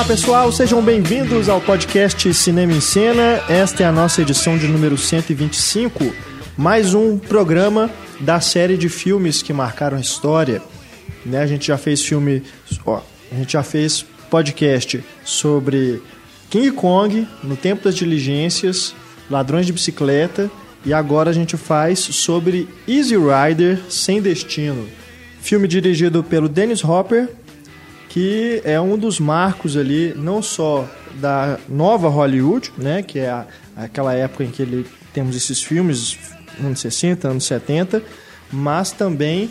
Olá pessoal, sejam bem-vindos ao podcast Cinema em Cena. Esta é a nossa edição de número 125, mais um programa da série de filmes que marcaram a história. Né, a gente já fez filme, ó, a gente já fez podcast sobre King Kong, No Tempo das Diligências, Ladrões de Bicicleta e agora a gente faz sobre Easy Rider Sem Destino. Filme dirigido pelo Dennis Hopper, que é um dos marcos ali, não só da nova Hollywood, né, que é a, aquela época em que ele, temos esses filmes, anos 60, anos 70, mas também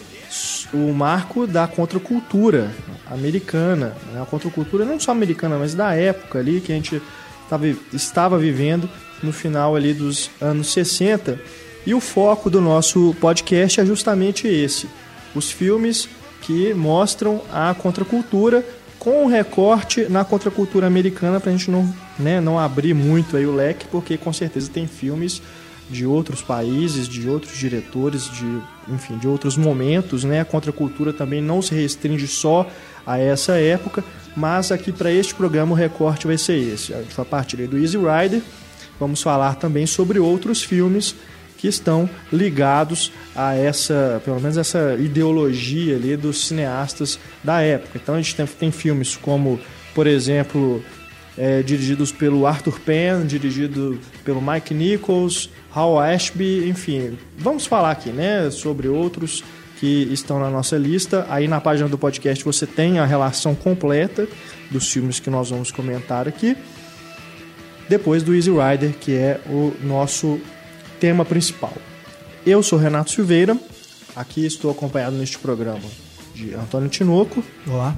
o marco da contracultura americana, né? a contracultura não só americana, mas da época ali que a gente tava, estava vivendo no final ali dos anos 60. E o foco do nosso podcast é justamente esse: os filmes que mostram a contracultura com um recorte na contracultura americana para a gente não, né, não abrir muito aí o leque, porque com certeza tem filmes de outros países, de outros diretores, de enfim, de outros momentos, né? A contracultura também não se restringe só a essa época, mas aqui para este programa o recorte vai ser esse. A gente vai partir do Easy Rider, vamos falar também sobre outros filmes que estão ligados a essa, pelo menos essa ideologia ali dos cineastas da época. Então a gente tem, tem filmes como, por exemplo, é, dirigidos pelo Arthur Penn, dirigido pelo Mike Nichols, Hal Ashby, enfim. Vamos falar aqui, né, sobre outros que estão na nossa lista. Aí na página do podcast você tem a relação completa dos filmes que nós vamos comentar aqui. Depois do Easy Rider, que é o nosso tema principal. Eu sou Renato Silveira, aqui estou acompanhado neste programa de Antônio Tinoco. Olá.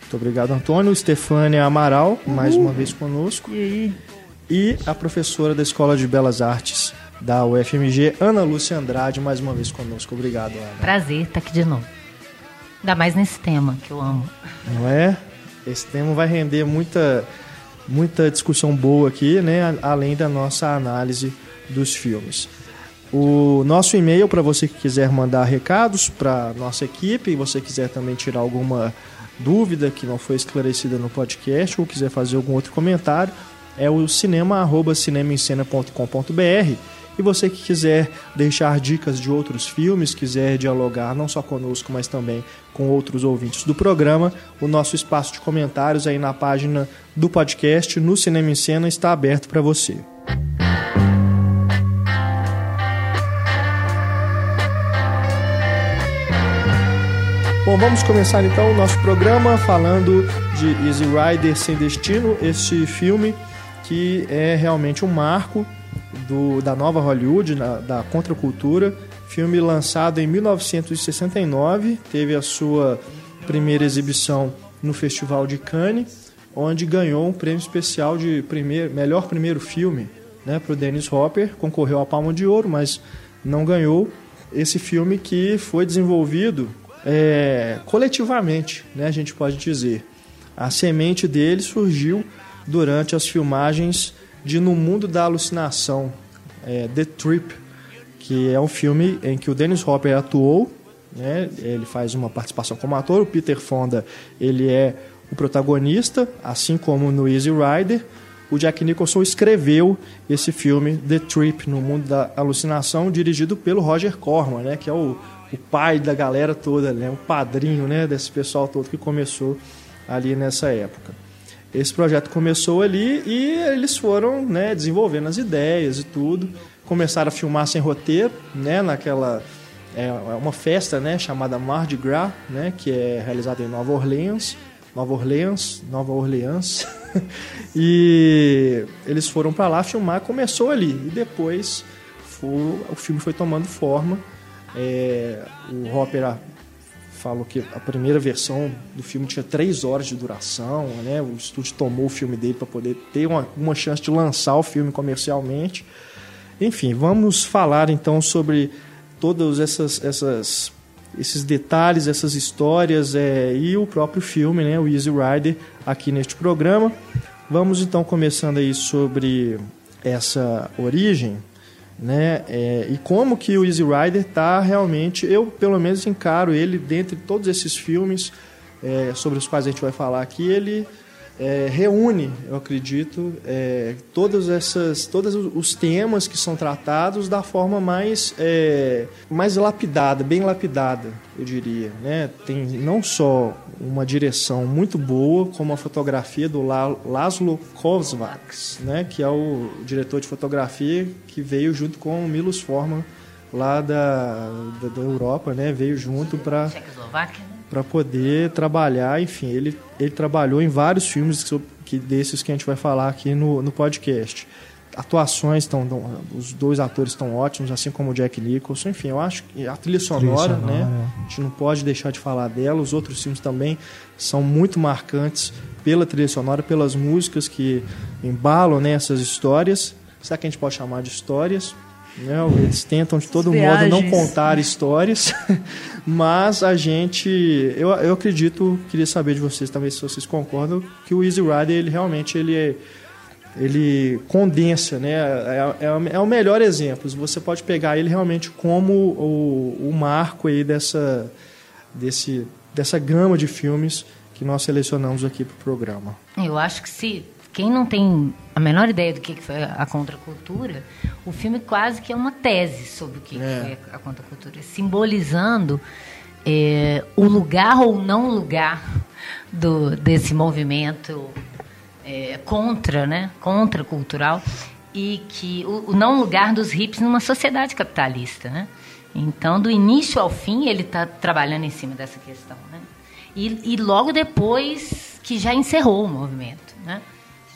Muito obrigado, Antônio. Stefânia Amaral, uhum. mais uma vez conosco. E, e a professora da Escola de Belas Artes da UFMG, Ana Lúcia Andrade, mais uma vez conosco. Obrigado, Ana. Prazer estar aqui de novo. Ainda mais nesse tema que eu amo. Não é? Esse tema vai render muita, muita discussão boa aqui, né? Além da nossa análise dos filmes. O nosso e-mail para você que quiser mandar recados para nossa equipe e você quiser também tirar alguma dúvida que não foi esclarecida no podcast ou quiser fazer algum outro comentário é o cinema@cinemaencena.com.br e você que quiser deixar dicas de outros filmes, quiser dialogar não só conosco, mas também com outros ouvintes do programa, o nosso espaço de comentários aí na página do podcast no Cinema em Cena está aberto para você. Bom, vamos começar então o nosso programa falando de Easy Rider Sem Destino, este filme que é realmente um marco do, da nova Hollywood, na, da contracultura. Filme lançado em 1969, teve a sua primeira exibição no Festival de Cannes, onde ganhou um prêmio especial de primeiro, melhor primeiro filme né, para o Dennis Hopper. Concorreu à Palma de Ouro, mas não ganhou. Esse filme que foi desenvolvido é, coletivamente, né, a gente pode dizer. A semente dele surgiu durante as filmagens de No Mundo da Alucinação, é, The Trip, que é um filme em que o Dennis Hopper atuou, né, ele faz uma participação como ator, o Peter Fonda ele é o protagonista, assim como no Easy Rider, o Jack Nicholson escreveu esse filme The Trip, No Mundo da Alucinação, dirigido pelo Roger Corman, né, que é o o pai da galera toda, né? o padrinho né? desse pessoal todo que começou ali nessa época. Esse projeto começou ali e eles foram né, desenvolvendo as ideias e tudo. Começaram a filmar sem roteiro, né, naquela é uma festa, né, chamada Mardi Gras, né, que é realizada em Nova Orleans, Nova Orleans, Nova Orleans. e eles foram para lá filmar, começou ali e depois foi, o filme foi tomando forma é, o Hopper falou que a primeira versão do filme tinha três horas de duração, né? O estúdio tomou o filme dele para poder ter uma, uma chance de lançar o filme comercialmente. Enfim, vamos falar então sobre todos essas, essas, esses detalhes, essas histórias é, e o próprio filme, né? O Easy Rider, aqui neste programa. Vamos então começando aí sobre essa origem né? É, e como que o Easy Rider está realmente, eu pelo menos encaro ele dentre todos esses filmes é, sobre os quais a gente vai falar aqui, ele é, reúne, eu acredito, é, todos essas, todos os temas que são tratados da forma mais, é, mais lapidada, bem lapidada, eu diria. Né? Tem não só uma direção muito boa, como a fotografia do Laszlo Kovacs, né? que é o diretor de fotografia que veio junto com o Milos Forman lá da, da, da Europa, né? veio junto para para poder trabalhar. Enfim, ele, ele trabalhou em vários filmes que, desses que a gente vai falar aqui no, no podcast. Atuações estão. Os dois atores estão ótimos, assim como o Jack Nicholson. Enfim, eu acho que a trilha sonora, trilha sonora né? É. A gente não pode deixar de falar dela. Os outros filmes também são muito marcantes pela trilha sonora, pelas músicas que embalam né, essas histórias. Será que a gente pode chamar de histórias? Não, eles tentam de todo modo não contar histórias, mas a gente, eu, eu acredito, queria saber de vocês, talvez se vocês concordam, que o Easy Rider ele realmente ele é, ele condensa, né? É, é, é, o melhor exemplo. Você pode pegar ele realmente como o, o marco aí dessa, desse, dessa gama de filmes que nós selecionamos aqui para o programa. Eu acho que se quem não tem a menor ideia do que foi a contracultura, o filme quase que é uma tese sobre o que é. foi a contracultura, simbolizando é, o lugar ou não lugar do, desse movimento é, contra, né, contracultural e que o, o, não lugar dos hips numa sociedade capitalista, né? Então, do início ao fim, ele está trabalhando em cima dessa questão, né? E, e logo depois que já encerrou o movimento, né?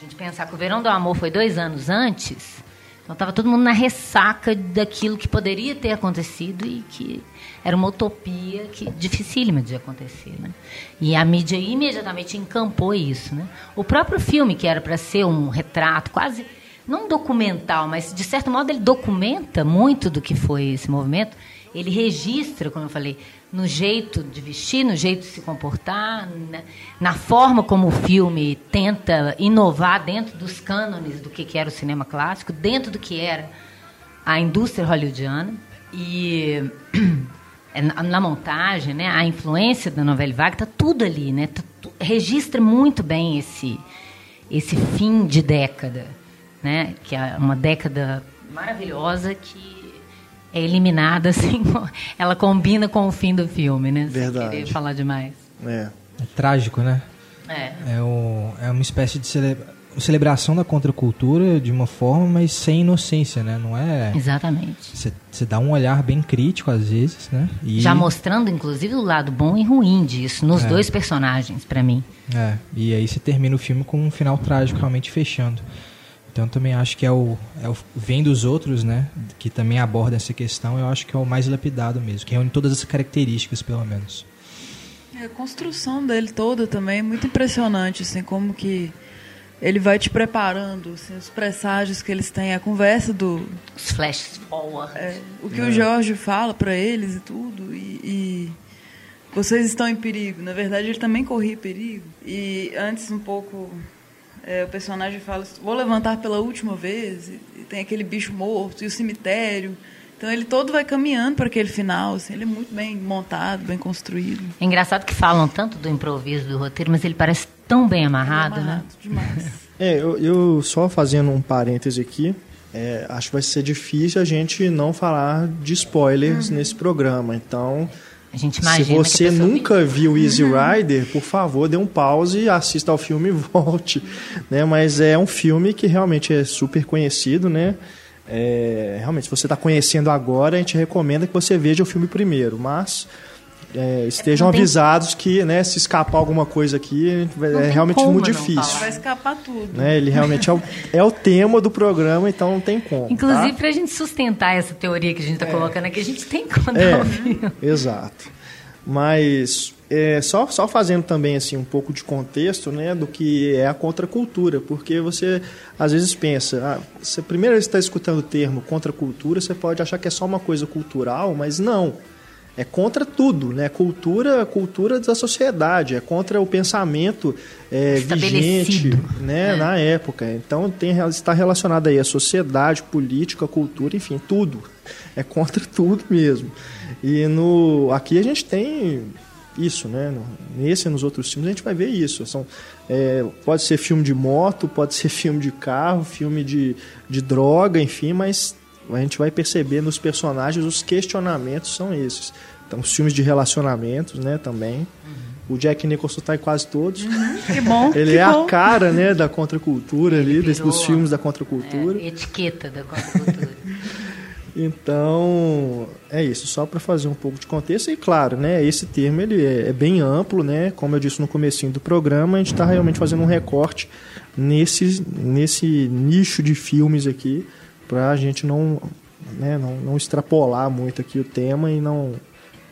A gente pensar que o Verão do Amor foi dois anos antes, então estava todo mundo na ressaca daquilo que poderia ter acontecido e que era uma utopia que dificílima de acontecer, né? E a mídia imediatamente encampou isso, né? O próprio filme que era para ser um retrato quase não documental, mas de certo modo ele documenta muito do que foi esse movimento. Ele registra, como eu falei, no jeito de vestir, no jeito de se comportar, na, na, forma como o filme tenta inovar dentro dos cânones do que, que era o cinema clássico, dentro do que era a indústria hollywoodiana. E na, na montagem, né, a influência da novela vaga está tudo ali, né, tá, registra muito bem esse, esse fim de década, né, que é uma década maravilhosa que é eliminada, assim, ela combina com o fim do filme, né? Verdade. Sem querer falar demais. É. é trágico, né? É. É, o, é uma espécie de celebração da contracultura de uma forma, mas sem inocência, né? Não é. Exatamente. Você dá um olhar bem crítico às vezes, né? E... Já mostrando, inclusive, o lado bom e ruim disso nos é. dois personagens, para mim. É. E aí você termina o filme com um final trágico realmente fechando. Então também acho que é o, é o vem dos outros, né, que também aborda essa questão, eu acho que é o mais lapidado mesmo, que reúne todas as características, pelo menos. É, a construção dele toda também é muito impressionante, assim, como que ele vai te preparando, assim, os presságios que eles têm, a conversa do... Os flashes forward. É, o que é. o Jorge fala para eles e tudo, e, e, vocês estão em perigo. Na verdade, ele também corria perigo. E antes, um pouco é, o personagem fala, vou levantar pela última vez, e, e, tem aquele bicho morto, e o cemitério. Então ele todo vai caminhando para aquele final, assim, ele é muito bem montado, bem construído. É engraçado que falam tanto do improviso do roteiro, mas ele parece tão bem amarrado, bem amarrado né? Demais. é, eu, eu, só fazendo um parêntese aqui, é, acho que vai ser difícil a gente não falar de spoilers uhum. nesse programa. Então, a gente imagina Se você nunca viu Easy Rider, por favor, dê um pause, assista ao filme e volte. Né? Mas é um filme que realmente é super conhecido, né? É, realmente, se você está conhecendo agora, a gente recomenda que você veja o filme primeiro. Mas é, estejam tem... avisados que, né, se escapar alguma coisa aqui, é realmente muito difícil. Vai escapar tudo. Né? Ele realmente é o, é o tema do programa, então não tem como. Inclusive, tá? para a gente sustentar essa teoria que a gente está é. colocando aqui, a gente tem que contar é, o filme. Exato. Mas é, só, só fazendo também assim um pouco de contexto né, do que é a contracultura, porque você às vezes pensa, ah, você primeiro está escutando o termo contracultura, você pode achar que é só uma coisa cultural, mas não é contra tudo, né? Cultura, cultura da sociedade, é contra o pensamento é, vigente, né? É. Na época. Então tem está relacionado aí a sociedade, política, cultura, enfim, tudo. É contra tudo mesmo. E no aqui a gente tem isso, né? Nesse e nos outros filmes a gente vai ver isso. São, é, pode ser filme de moto, pode ser filme de carro, filme de, de droga, enfim, mas a gente vai perceber nos personagens os questionamentos são esses. Então, os filmes de relacionamentos, né, também. Uhum. O Jack Nicholson está em quase todos. Uhum, que bom. Ele que é bom. a cara, né, da contracultura ali, dos filmes da contracultura. É, etiqueta da contracultura. Então, é isso, só para fazer um pouco de contexto. E claro, né, esse termo ele é, é bem amplo, né? Como eu disse no comecinho do programa, a gente está realmente fazendo um recorte nesse, nesse nicho de filmes aqui, para a gente não, né, não, não extrapolar muito aqui o tema e não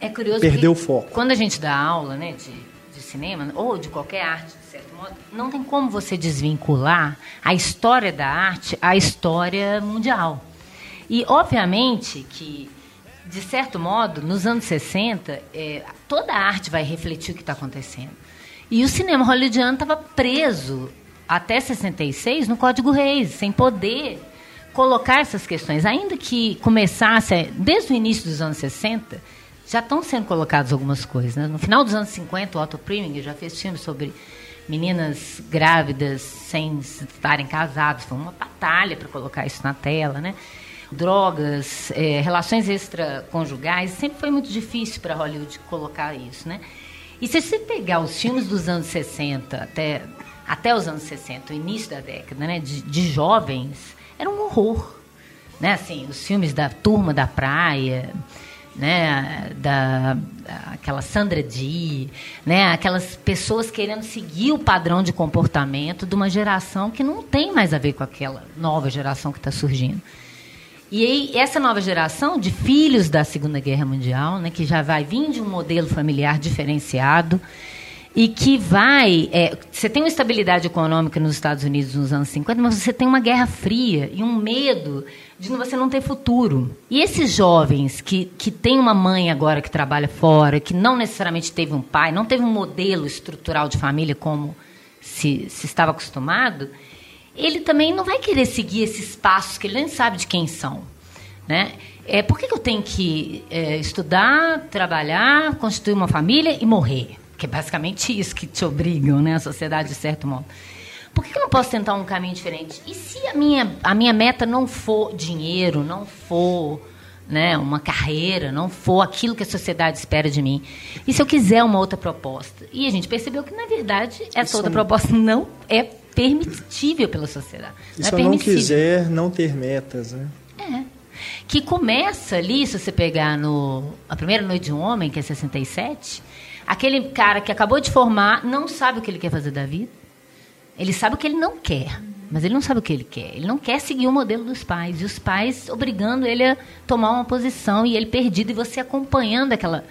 é curioso perder o foco. Quando a gente dá aula né, de, de cinema, ou de qualquer arte, de certo modo, não tem como você desvincular a história da arte à história mundial. E, obviamente, que, de certo modo, nos anos 60, é, toda a arte vai refletir o que está acontecendo. E o cinema hollywoodiano estava preso até 66 no Código Reis, sem poder colocar essas questões. Ainda que começasse, desde o início dos anos 60, já estão sendo colocadas algumas coisas. Né? No final dos anos 50, o Otto Preminger já fez filmes sobre meninas grávidas sem estarem casadas. Foi uma batalha para colocar isso na tela, né? drogas, é, relações extraconjugais, sempre foi muito difícil para Hollywood colocar isso, né? E se você pegar os filmes dos anos 60 até, até os anos 60, o início da década, né, de, de jovens, era um horror, né? Assim, os filmes da Turma da Praia, né, da aquela Sandra Dee, né, aquelas pessoas querendo seguir o padrão de comportamento de uma geração que não tem mais a ver com aquela nova geração que está surgindo. E aí, essa nova geração de filhos da Segunda Guerra Mundial, né, que já vai vir de um modelo familiar diferenciado e que vai. É, você tem uma estabilidade econômica nos Estados Unidos nos anos 50, mas você tem uma guerra fria e um medo de você não ter futuro. E esses jovens que, que têm uma mãe agora que trabalha fora, que não necessariamente teve um pai, não teve um modelo estrutural de família como se, se estava acostumado ele também não vai querer seguir esses passos que ele nem sabe de quem são. Né? É, por que, que eu tenho que é, estudar, trabalhar, constituir uma família e morrer? Que é basicamente isso que te obrigam, né? A sociedade, de certo modo. Por que, eu não posso tentar um caminho diferente? E se a minha, a minha meta não for dinheiro, não for né, uma carreira, não for aquilo que a sociedade espera de mim? E se eu quiser uma outra proposta? E a gente percebeu que, na verdade, essa outra proposta não é permitível pela sociedade. E se é eu não quiser não ter metas, né? É. Que começa ali, se você pegar no A Primeira Noite de um Homem, que é 67, aquele cara que acabou de formar não sabe o que ele quer fazer da vida. Ele sabe o que ele não quer, mas ele não sabe o que ele quer. Ele não quer seguir o modelo dos pais. E os pais obrigando ele a tomar uma posição e ele perdido e você acompanhando aquela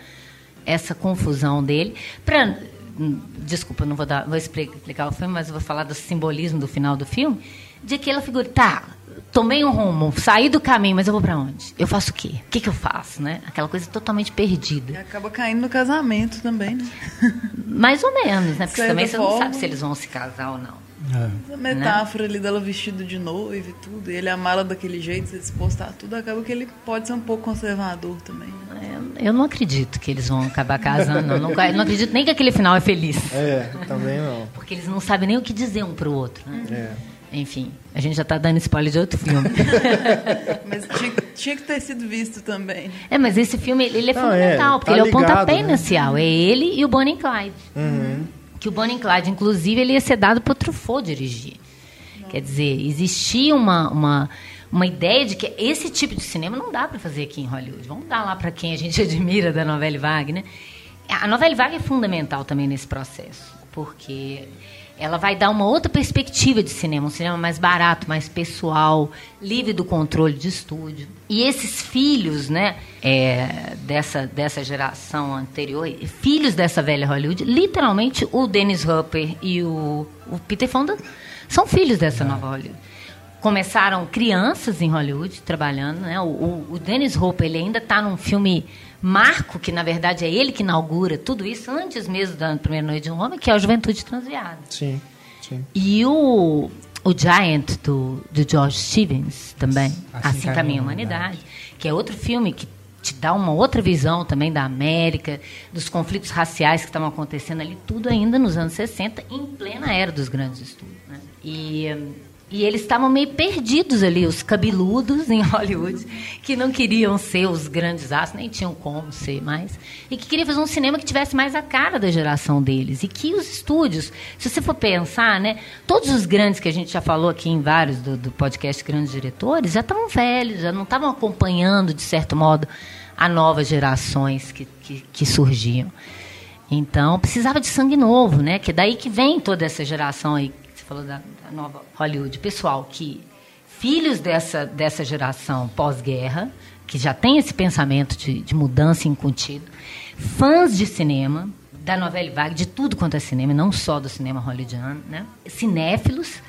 essa confusão dele. Pra, desculpa, não vou, dar, vou explicar o filme, mas vou falar do simbolismo do final do filme, de aquela figura, tá, tomei um rumo, saí do caminho, mas eu vou para onde? Eu faço o quê? O que, que eu faço, né? Aquela coisa totalmente perdida. E acaba caindo no casamento também, né? Mais ou menos, né? Porque também você não sabe se eles vão se casar ou não. É. A metáfora né? ali dela vestido de noiva e tudo, e ele amá-la daquele jeito, se a tudo, acaba que ele pode ser um pouco conservador também. Né? É, eu não acredito que eles vão acabar casando, não. Não, não acredito nem que aquele final é feliz. É, também não. Porque eles não sabem nem o que dizer um pro outro, né? É. Enfim, a gente já está dando spoiler de outro filme. mas tinha, tinha, que ter sido visto também. É, mas esse filme ele é não, fundamental, é, porque tá ele é o pontapé né? inicial. É ele e o Bonnie e Clyde. Uhum que o Bonnie and Clyde, inclusive, ele ia ser dado para o Truffaut dirigir. Não. Quer dizer, existia uma, uma, uma ideia de que esse tipo de cinema não dá para fazer aqui em Hollywood. Vamos dar lá para quem a gente admira da novela Wagner. A novela Wagner é fundamental também nesse processo, porque ela vai dar uma outra perspectiva de cinema, um cinema mais barato, mais pessoal, livre do controle de estúdio. E esses filhos, né, é, dessa, dessa geração anterior, filhos dessa velha Hollywood, literalmente o Dennis Hopper e o, o Peter Fonda são filhos dessa é. nova Hollywood. Começaram crianças em Hollywood trabalhando, né? O, o, o Dennis Hopper ele ainda está num filme marco, que na verdade é ele que inaugura tudo isso antes mesmo da primeira noite de um homem, que é a Juventude Transviada. Sim, sim. E o, o Giant do, do George Stevens também, Assim, assim Caminha a Humanidade, que é outro filme que te dá uma outra visão também da América, dos conflitos raciais que estavam acontecendo ali, tudo ainda nos anos 60, em plena era dos grandes estudos. Né? E e eles estavam meio perdidos ali, os cabeludos em Hollywood, que não queriam ser os grandes astros, nem tinham como ser mais, e que queriam fazer um cinema que tivesse mais a cara da geração deles. E que os estúdios, se você for pensar, né, todos os grandes que a gente já falou aqui em vários do, do podcast Grandes Diretores, já estavam velhos, já não estavam acompanhando, de certo modo, a novas gerações que, que, que surgiam. Então, precisava de sangue novo, né? Que é daí que vem toda essa geração aí falou da, da nova Hollywood, pessoal que filhos dessa, dessa geração pós-guerra, que já tem esse pensamento de, de mudança incontido, fãs de cinema, da novela vague, de tudo quanto é cinema, não só do cinema hollywoodiano, né? cinéfilos,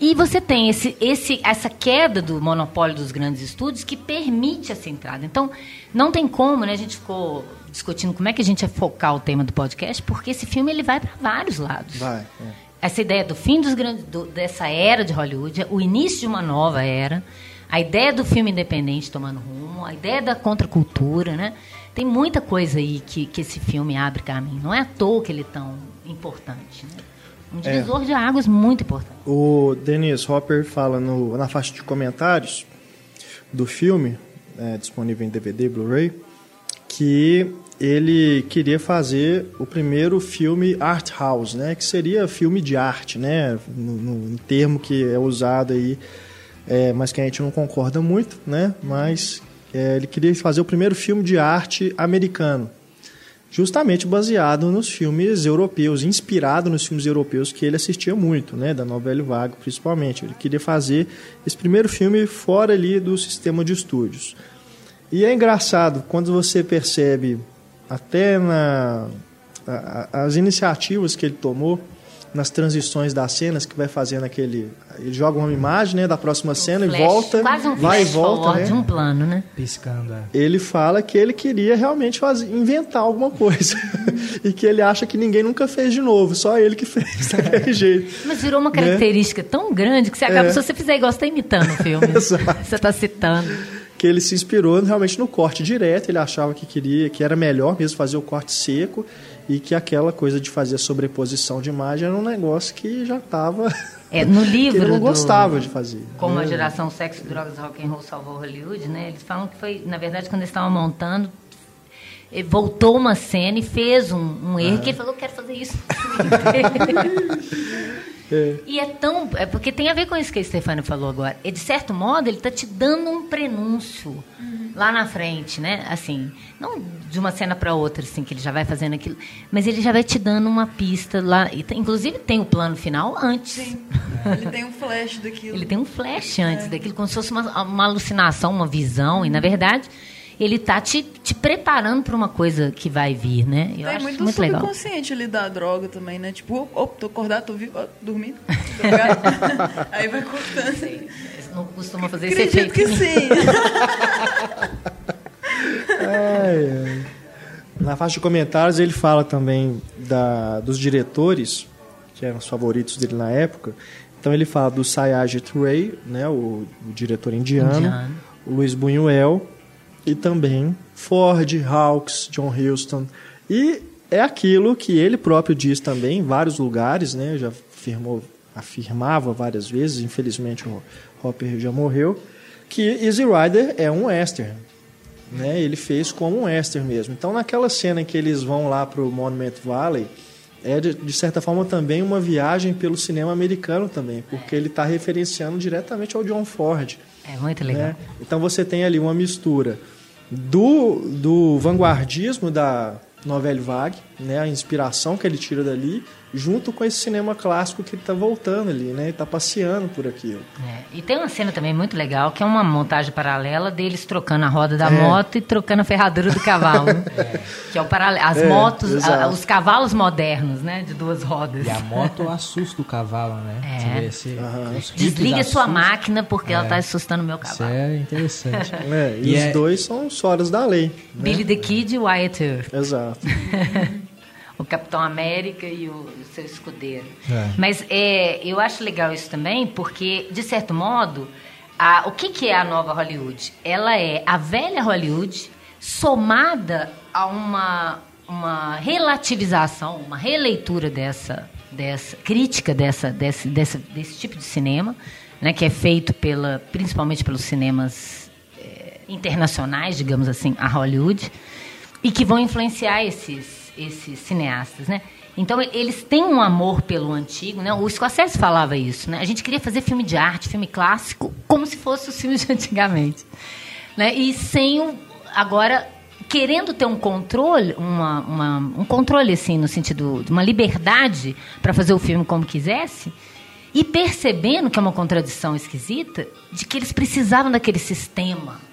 e você tem esse, esse, essa queda do monopólio dos grandes estúdios que permite essa entrada. Então, não tem como, né? A gente ficou discutindo como é que a gente ia focar o tema do podcast, porque esse filme ele vai para vários lados. Vai. É essa ideia do fim dos grandes, do, dessa era de Hollywood, o início de uma nova era, a ideia do filme independente tomando rumo, a ideia da contracultura, né? Tem muita coisa aí que, que esse filme abre caminho. Não é à toa que ele é tão importante, né? Um divisor é. de águas muito importante. O Dennis Hopper fala no, na faixa de comentários do filme, é, disponível em DVD, Blu-ray, que ele queria fazer o primeiro filme art house, né, que seria filme de arte, né, no, no termo que é usado aí, é, mas que a gente não concorda muito, né, mas é, ele queria fazer o primeiro filme de arte americano, justamente baseado nos filmes europeus, inspirado nos filmes europeus que ele assistia muito, né, da novela Vago principalmente. Ele queria fazer esse primeiro filme fora ali do sistema de estúdios. E é engraçado quando você percebe até na a, as iniciativas que ele tomou nas transições das cenas que vai fazendo aquele ele joga uma imagem né da próxima um cena flash, e volta quase um vai e volta né? de um plano né piscando é. ele fala que ele queria realmente fazer, inventar alguma coisa e que ele acha que ninguém nunca fez de novo só ele que fez daquele jeito mas virou uma né? característica né? tão grande que você acaba é. se você fizer igual você está imitando o filme você está citando que ele se inspirou realmente no corte direto, ele achava que queria que era melhor mesmo fazer o corte seco e que aquela coisa de fazer sobreposição de imagem era um negócio que já estava é, no livro ele não gostava do, de fazer. Como né? a geração sexo, drogas, rock and roll salvou Hollywood, né? Eles falam que foi, na verdade, quando eles estavam montando, voltou uma cena e fez um, um erro ah. que ele falou, quero fazer isso. É. E é tão. É porque tem a ver com isso que a Stefania falou agora. E, de certo modo, ele está te dando um prenúncio uhum. lá na frente, né? Assim, não de uma cena para outra, assim, que ele já vai fazendo aquilo. Mas ele já vai te dando uma pista lá. Inclusive, tem o plano final antes. Sim. ele tem um flash daquilo. Ele tem um flash antes é. daquilo, como se fosse uma, uma alucinação, uma visão. Uhum. E, na verdade ele tá te, te preparando para uma coisa que vai vir, né? Eu é muito, muito legal. subconsciente ali da droga também, né? Tipo, opa, tô acordado, tô vivo, dormindo, tô Aí vai cortando. Sim, não costuma fazer Acredito esse efeito. que sim. ai, ai. Na faixa de comentários ele fala também da, dos diretores, que eram os favoritos dele na época. Então ele fala do Satyajit Ray, né, o, o diretor indiano, indiano. o Luiz Buñuel, e também Ford, Hawks, John Huston. E é aquilo que ele próprio diz também em vários lugares, né? Já afirmou, afirmava várias vezes, infelizmente o Hopper já morreu, que Easy Rider é um western. Né? Ele fez como um western mesmo. Então, naquela cena em que eles vão lá para o Monument Valley, é de, de, certa forma também uma viagem pelo cinema americano também, porque ele está referenciando diretamente ao John Ford. É muito legal. Né? Então você tem ali uma mistura do, do vanguardismo da Novelle Vague, né, a inspiração que ele tira dali, junto com esse cinema clássico que ele está voltando ali, né? Está passeando por aquilo. É. E tem uma cena também muito legal, que é uma montagem paralela deles trocando a roda da é. moto e trocando a ferradura do cavalo. é. Que é o paralelo. As é, motos, a, os cavalos modernos, né? De duas rodas. E a moto assusta o cavalo, né? É. Esse, uhum. Desliga sua máquina porque ela está é. assustando o meu cavalo. Isso é interessante. É, e, e os dois são os da lei. Né? Billy the Kid e Wyatt Earp. Exato. o Capitão América e o, o seu escudeiro. É. Mas é, eu acho legal isso também, porque, de certo modo, a, o que, que é a nova Hollywood? Ela é a velha Hollywood somada a uma, uma relativização, uma releitura dessa, dessa crítica dessa, desse, desse, desse tipo de cinema, né, que é feito pela, principalmente pelos cinemas é, internacionais, digamos assim, a Hollywood, e que vão influenciar esses, esses cineastas, né? Então eles têm um amor pelo antigo, né? O Scorsese falava isso, né? A gente queria fazer filme de arte, filme clássico, como se fosse os filmes de antigamente, né? E sem o agora querendo ter um controle, uma, uma, um controle assim no sentido de uma liberdade para fazer o filme como quisesse e percebendo que é uma contradição esquisita de que eles precisavam daquele sistema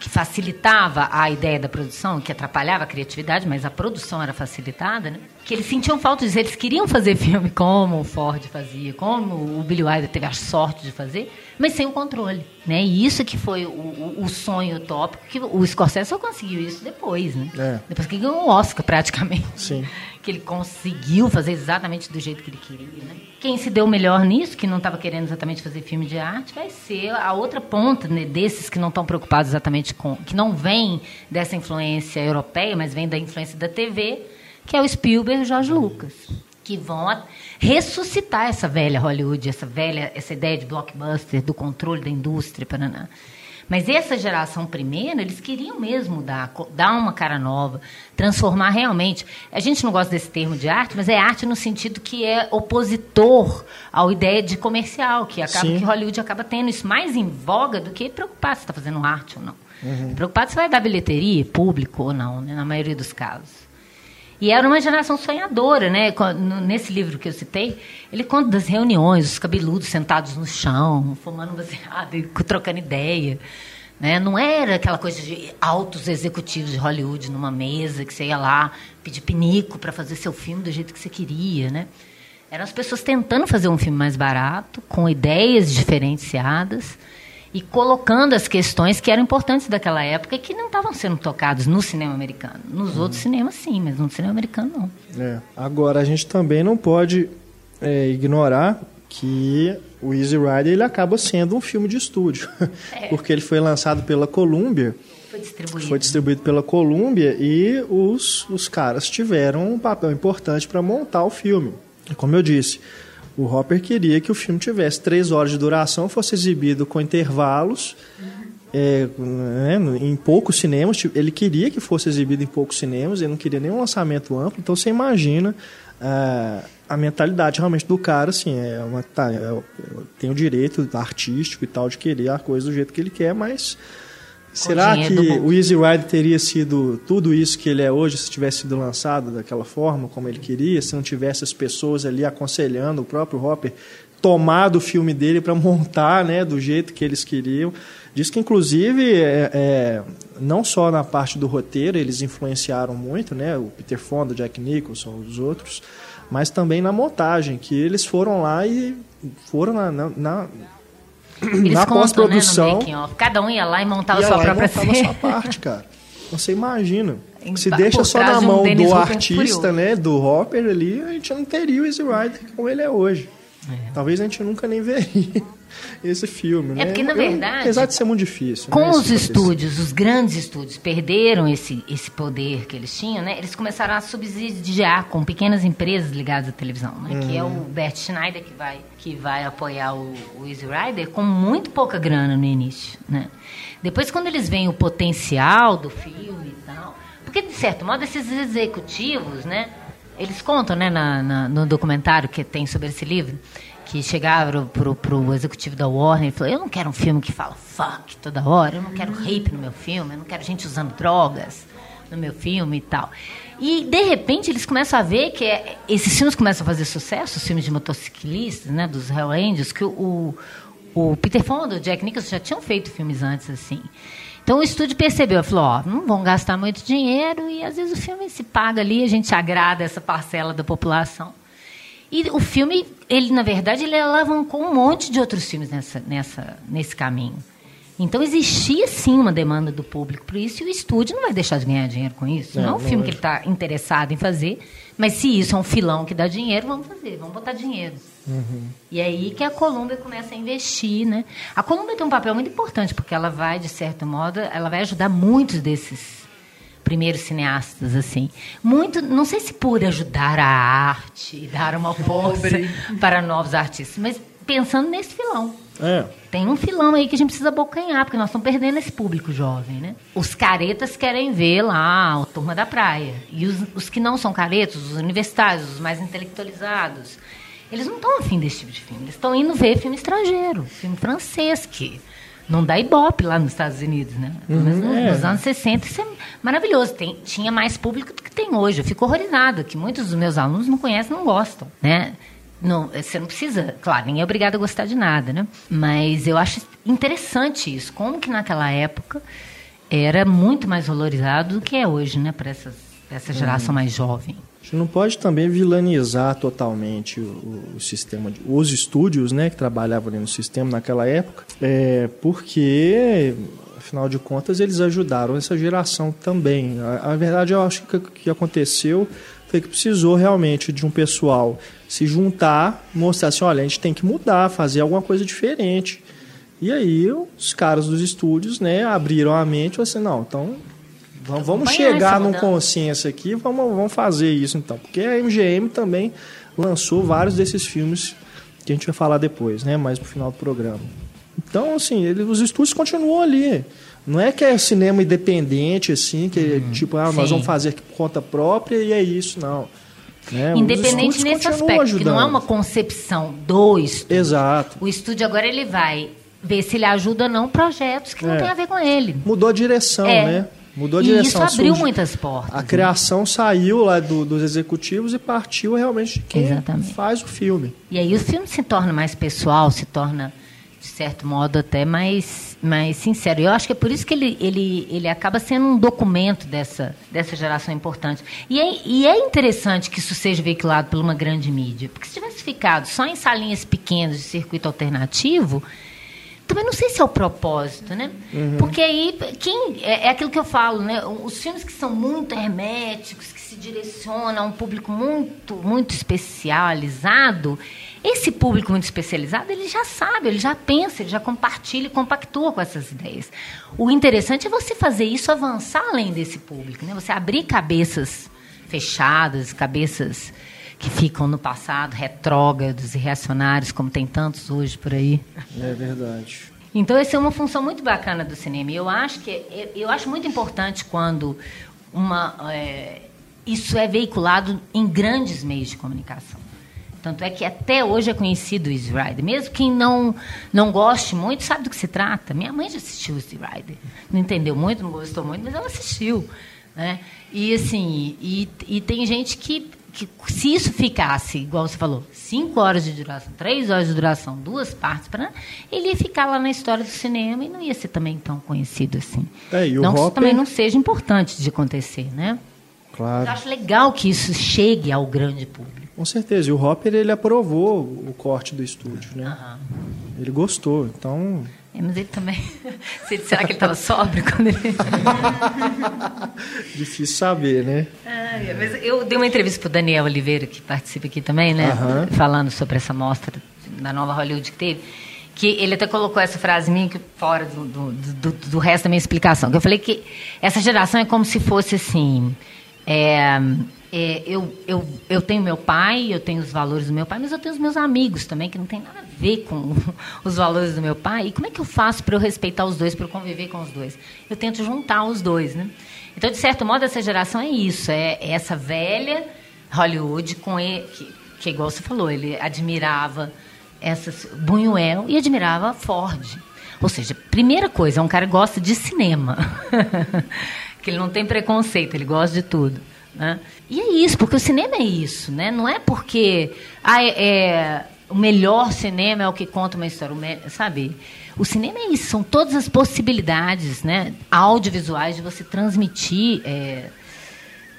que facilitava a ideia da produção, que atrapalhava a criatividade, mas a produção era facilitada, né? Que eles sentiam falta disso. Eles queriam fazer filme como o Ford fazia, como o Billy Wilder teve a sorte de fazer, mas sem o controle. Né? E isso que foi o, o, o sonho utópico, que o Scorsese só conseguiu isso depois. Né? É. Depois que ganhou um Oscar, praticamente. Sim. Que ele conseguiu fazer exatamente do jeito que ele queria. Né? Quem se deu melhor nisso, que não estava querendo exatamente fazer filme de arte, vai ser a outra ponta né, desses que não estão preocupados exatamente com... que não vem dessa influência europeia, mas vem da influência da TV que é o Spielberg e o George Lucas, que vão ressuscitar essa velha Hollywood, essa velha essa ideia de blockbuster, do controle da indústria, paraná. Mas essa geração primeira, eles queriam mesmo dar, dar uma cara nova, transformar realmente. A gente não gosta desse termo de arte, mas é arte no sentido que é opositor à ideia de comercial, que acaba Sim. que Hollywood acaba tendo isso mais em voga do que preocupar se está fazendo arte ou não. Uhum. Preocupado se vai dar bilheteria, público ou não, né, na maioria dos casos. E era uma geração sonhadora, né? Nesse livro que eu citei, ele conta das reuniões, os cabeludos sentados no chão, fumando baseado e trocando ideia. Né? Não era aquela coisa de altos executivos de Hollywood numa mesa que você ia lá pedir pinico para fazer seu filme do jeito que você queria, né? Eram as pessoas tentando fazer um filme mais barato, com ideias diferenciadas e colocando as questões que eram importantes daquela época e que não estavam sendo tocadas no cinema americano. Nos uhum. outros cinemas, sim, mas no cinema americano, não. É. Agora, a gente também não pode é, ignorar que o Easy Rider ele acaba sendo um filme de estúdio, é. porque ele foi lançado pela Columbia. Foi distribuído. Foi distribuído pela Columbia e os, os caras tiveram um papel importante para montar o filme. Como eu disse, o Hopper queria que o filme tivesse três horas de duração, fosse exibido com intervalos, é, né, em poucos cinemas. Tipo, ele queria que fosse exibido em poucos cinemas, ele não queria nenhum lançamento amplo. Então você imagina a, a mentalidade realmente do cara, assim, é uma, tá, é, tem o direito artístico e tal de querer a coisa do jeito que ele quer, mas Será que o Easy Ride teria sido tudo isso que ele é hoje se tivesse sido lançado daquela forma, como ele queria, se não tivesse as pessoas ali aconselhando o próprio Hopper tomar do filme dele para montar né, do jeito que eles queriam? Diz que, inclusive, é, é, não só na parte do roteiro eles influenciaram muito, né, o Peter Fonda, o Jack Nicholson, os outros, mas também na montagem, que eles foram lá e foram na, na, na eles na pós-produção. Né, Cada um ia lá e montava ia a sua própria cena. sua parte, cara. Você imagina. Se deixa só na mão um do artista, né, do Hopper ali, a gente não teria o Easy Rider como ele é hoje. É. Talvez a gente nunca nem veria esse filme, né? É porque, na verdade... apesar de ser muito difícil. Com né, os estúdios, os grandes estúdios, perderam esse, esse poder que eles tinham, né? Eles começaram a subsidiar com pequenas empresas ligadas à televisão, né? Hum. Que é o uhum. Bert Schneider que vai, que vai apoiar o, o Easy Rider com muito pouca grana no início, né? Depois, quando eles veem o potencial do filme e tal... Porque, de certo modo, esses executivos, né? Eles contam, né, na, na, no documentário que tem sobre esse livro, que chegaram pro, pro executivo da Warner e falou: Eu não quero um filme que fala fuck toda hora, eu não quero rape no meu filme, eu não quero gente usando drogas no meu filme e tal. E, de repente, eles começam a ver que é, esses filmes começam a fazer sucesso, os filmes de motociclistas, né, dos Hell Angels, que o, o, o Peter Fonda, o Jack Nicholson já tinham feito filmes antes, assim. Então o estúdio percebeu, falou, ó, não vão gastar muito dinheiro e às vezes o filme se paga ali, a gente agrada essa parcela da população. E o filme, ele na verdade, ele alavancou um monte de outros filmes nessa, nessa, nesse caminho. Então existia sim uma demanda do público por isso e o estúdio não vai deixar de ganhar dinheiro com isso. É, não é um filme que ele está interessado em fazer, mas se isso é um filão que dá dinheiro, vamos fazer, vamos botar dinheiro. Uhum. E é aí que a Colômbia começa a investir, né? A Colômbia tem um papel muito importante porque ela vai, de certo modo, ela vai ajudar muitos desses primeiros cineastas, assim. Muito, não sei se por ajudar a arte, dar uma força para novos artistas, mas pensando nesse filão. É. Tem um filão aí que a gente precisa abocanhar, porque nós estamos perdendo esse público jovem, né? Os caretas querem ver lá a Turma da Praia. E os, os que não são caretas, os universitários, os mais intelectualizados, eles não estão afim desse tipo de filme. Eles estão indo ver filme estrangeiro, filme francês, que não dá ibope lá nos Estados Unidos, né? Uhum, é. nos anos 60 isso é maravilhoso. Tem, tinha mais público do que tem hoje. Eu fico horrorizada, que muitos dos meus alunos não conhecem, não gostam, né? Não, você não precisa, claro, ninguém é obrigado a gostar de nada, né? Mas eu acho interessante isso. Como que naquela época era muito mais valorizado do que é hoje, né? Para essa geração uhum. mais jovem. A gente não pode também vilanizar totalmente o, o, sistema, de, os estúdios, né, que trabalhavam ali no sistema naquela época, é, porque afinal de contas eles ajudaram essa geração também. A, a verdade eu acho que o que aconteceu foi que precisou realmente de um pessoal se juntar, mostrar assim, olha, a gente tem que mudar, fazer alguma coisa diferente. E aí os caras dos estúdios, né, abriram a mente e assim, não, então vamos, vamos chegar num consenso aqui, vamos, vamos fazer isso então. Porque a MGM também lançou vários desses filmes que a gente vai falar depois, né, mais pro final do programa. Então, assim, ele, os estúdios continuam ali. Não é que é cinema independente, assim, que uhum. tipo, ah, nós vamos fazer por conta própria e é isso, não. Né? Independente nesse aspecto, ajudando. que não é uma concepção do estúdio. Exato. O estúdio agora ele vai ver se ele ajuda ou não projetos que é. não tem a ver com ele. Mudou a direção, é. né? Mudou a direção. E isso abriu Surge... muitas portas. A criação né? saiu lá do, dos executivos e partiu realmente de quem Exatamente. faz o filme. E aí o filme se torna mais pessoal, se torna de certo modo até mais, mais sincero. Eu acho que é por isso que ele, ele, ele acaba sendo um documento dessa, dessa geração importante. E é, e é interessante que isso seja veiculado por uma grande mídia, porque se tivesse ficado só em salinhas pequenas de circuito alternativo, também não sei se é o propósito, né? Uhum. Porque aí, quem é, é, aquilo que eu falo, né? Os filmes que são muito herméticos, que se direcionam a um público muito, muito especializado, esse público muito especializado, ele já sabe, ele já pensa, ele já compartilha e compactua com essas ideias. O interessante é você fazer isso avançar além desse público, né? Você abrir cabeças fechadas, cabeças que ficam no passado, retrógrados e reacionários, como tem tantos hoje por aí. É verdade. Então, essa é uma função muito bacana do cinema. Eu acho que eu acho muito importante quando uma, é, isso é veiculado em grandes meios de comunicação. Tanto é que até hoje é conhecido o Easy Rider. Mesmo quem não, não goste muito, sabe do que se trata. Minha mãe já assistiu o Easy Rider. Não entendeu muito, não gostou muito, mas ela assistiu. Né? E assim, e, e tem gente que, que, se isso ficasse, igual você falou, cinco horas de duração, três horas de duração, duas partes, pra, ele ia ficar lá na história do cinema e não ia ser também tão conhecido assim. É, não que isso também não seja importante de acontecer, né? Claro. Eu acho legal que isso chegue ao grande público. Com certeza. E o Hopper, ele aprovou o corte do estúdio, né? Uhum. Ele gostou, então... É, mas ele também... Será que ele estava sóbrio quando ele... Difícil saber, né? Ah, mas eu dei uma entrevista para o Daniel Oliveira, que participa aqui também, né? Uhum. Falando sobre essa mostra da nova Hollywood que teve que ele até colocou essa frase minha que fora do, do, do, do, resto da minha explicação. Que eu falei que essa geração é como se fosse assim. É, é, eu, eu, eu tenho meu pai, eu tenho os valores do meu pai, mas eu tenho os meus amigos também, que não tem nada a ver com os valores do meu pai. E como é que eu faço para eu respeitar os dois, para eu conviver com os dois? Eu tento juntar os dois, né? Então, de certo modo, essa geração é isso, é, é essa velha Hollywood com ele, que, que, igual você falou, ele admirava essas Buñuel e admirava Ford. Ou seja, primeira coisa, é um cara que gosta de cinema. que ele não tem preconceito, ele gosta de tudo. Né? E é isso, porque o cinema é isso, né? Não é porque ah, é, é, o melhor cinema é o que conta uma história, sabe? O cinema é isso, são todas as possibilidades, né? Audiovisuais de você transmitir é,